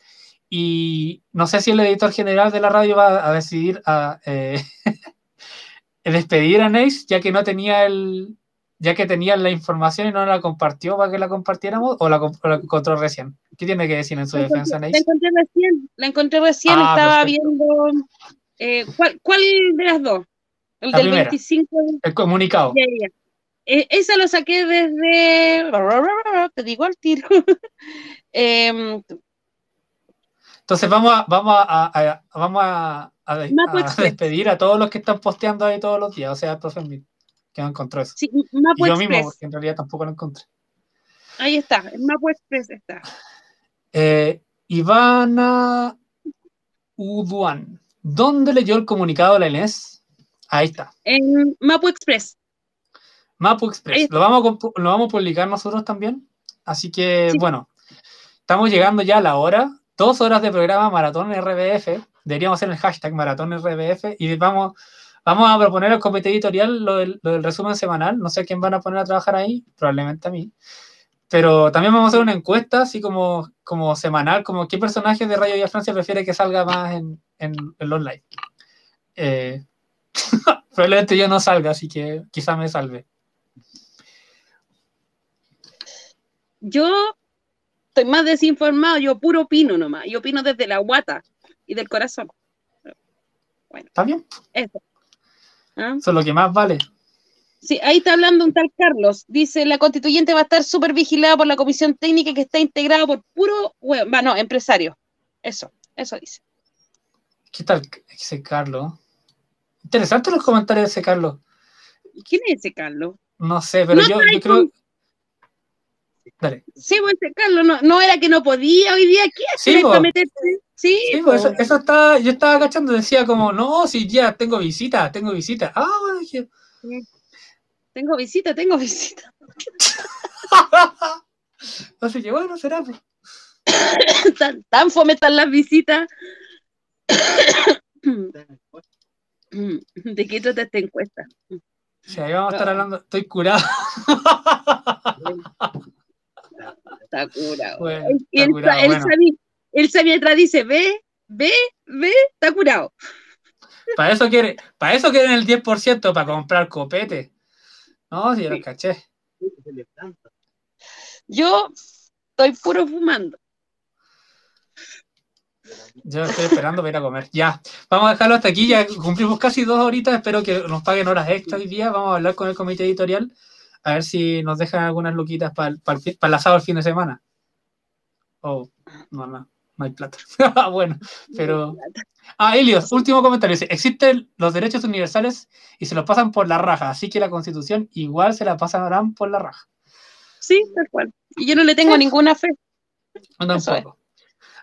y no sé si el editor general de la radio va a decidir a eh, despedir a Neis ya que no tenía el ya que tenía la información y no la compartió para que la compartiéramos o la, comp- o la encontró recién. ¿Qué tiene que decir en su La defensa, encontré, la Neis? encontré recién, la encontré recién, Ah, estaba perfecto. viendo eh, ¿cuál, cuál de las dos? El La del primera. 25 de El comunicado. Ya. Eh, esa lo saqué desde. Te digo al tiro. Em, Entonces vamos a, vamos a, vamos a, despedir a todos los que están posteando ahí todos los días, o sea, el profe que no encontró eso. sí, Y yo mismo, porque en realidad tampoco lo encontré. Ahí está, el Mapo Express está. Eh, Ivana Uduan. ¿Dónde leyó el comunicado de la Inés? Ahí está. En Mapo Express. Mapu Express. Lo vamos, a, lo vamos a publicar nosotros también. Así que, Sí. bueno, estamos llegando ya a la hora. Dos horas de programa Maratón RBF. Deberíamos hacer el hashtag Maratón RBF y vamos, vamos a proponer al comité editorial lo del, lo del resumen semanal. No sé quién van a poner a trabajar ahí, probablemente a mí. Pero también vamos a hacer una encuesta, así como, como semanal, como qué personaje de Radio Vía Francia prefiere que salga más en, en, en los live. Eh, probablemente yo no salga, así que quizá me salve. Yo estoy más desinformado, yo puro opino nomás. Yo opino desde la guata y del corazón. ¿Está bien? Eso. ¿Ah? Eso es lo que más vale. Sí, ahí está hablando un tal Carlos. Dice, la constituyente va a estar súper vigilada por la comisión técnica que está integrada por puro, va, no, empresario. Eso, eso dice. ¿Qué tal ese Carlos? Interesante los comentarios de ese Carlos. ¿Quién es ese Carlos? No sé, pero No, yo creo. Dale. Sí, pues ese Carlos, no, no era que no podía hoy día, ¿qué Sí? Sí, Sí, pues eso, eso yo estaba cachando, decía como, no, si ya tengo visita, tengo visita. Ah, bueno, dije, Tengo visita, tengo visita. así que bueno, será. pues. tan, tan fome están las visitas. ¿De qué trata esta encuesta? Sí, ahí vamos a estar hablando, estoy curado. Está curado. Bueno, está el, curado, el bueno. Atrás dice, ve, ve, ve, está curado. Para eso quiere, para eso quieren el 10% para comprar copete. No, si yo lo caché. Yo estoy puro fumando. Yo estoy esperando para ir a comer. Ya, vamos a dejarlo hasta aquí. Ya cumplimos casi dos horitas. Espero que nos paguen horas extra hoy día. Vamos a hablar con el comité editorial a ver si nos dejan algunas luquitas para el, para el, para el asado el fin de semana. Oh, no, no, no hay plata. bueno, pero. Ah, Helios, último comentario. Dice, existen los derechos universales y se los pasan por la raja, así que la constitución igual se la pasarán por la raja. Sí, tal cual. Y yo no le tengo ninguna fe. No, tampoco.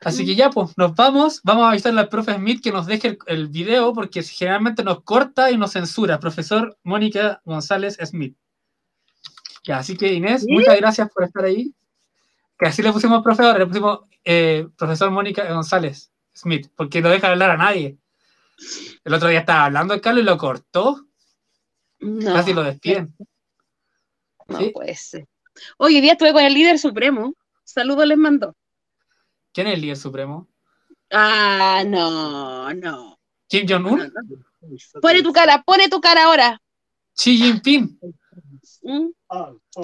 Así que ya, pues, nos vamos. Vamos a avisarle al profe Smith que nos deje el, el video porque generalmente nos corta y nos censura. Profesor Mónica González Smith. Ya, así que Inés, ¿Sí? muchas gracias por estar ahí. Que así le pusimos profe ahora, le pusimos eh, profesor Mónica González Smith, porque no deja hablar a nadie. El otro día estaba hablando el Carlos y lo cortó, No, casi lo despiden. no ¿Sí? puede ser. Hoy día estuve con el líder supremo. Saludos les mandó. ¿Quién es el líder supremo? Ah, no, no. Kim no, Jong-un, no. Pone tu cara, pone tu cara ahora. Xi Jinping. ¿Mm?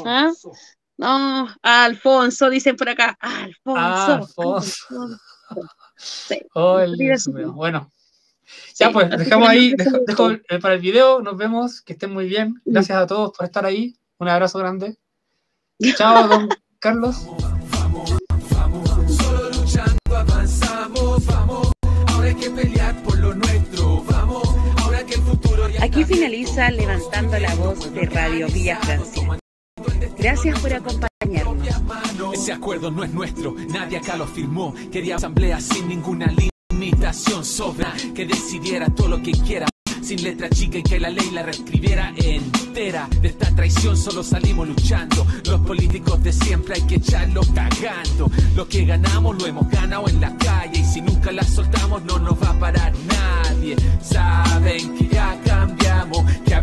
¿Ah? No, Alfonso, dicen por acá. Alfonso. Ah, Alfonso. Sí. Oh, el. Bueno, Sí, Ya pues, dejamos ahí, dejo, dejo, eh, para el video, nos vemos, que estén muy bien. Gracias a todos por estar ahí. Un abrazo grande. Chao, don Carlos. Finaliza. Levantando la Voz de Radio Villa Francia. Gracias por acompañarnos. Ese acuerdo no es nuestro, nadie acá lo firmó. Quería asamblea sin ninguna limitación sobra, que decidiera todo lo que quiera. Sin letra chica y que la ley la reescribiera entera. De esta traición solo salimos luchando. Los políticos de siempre hay que echarlos cagando. Lo que ganamos lo hemos ganado en la calle. Y si nunca la soltamos, no nos va a parar nadie. Saben que que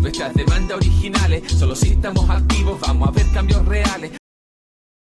nuestras demandas originales. Solo si estamos activos vamos a ver cambios reales.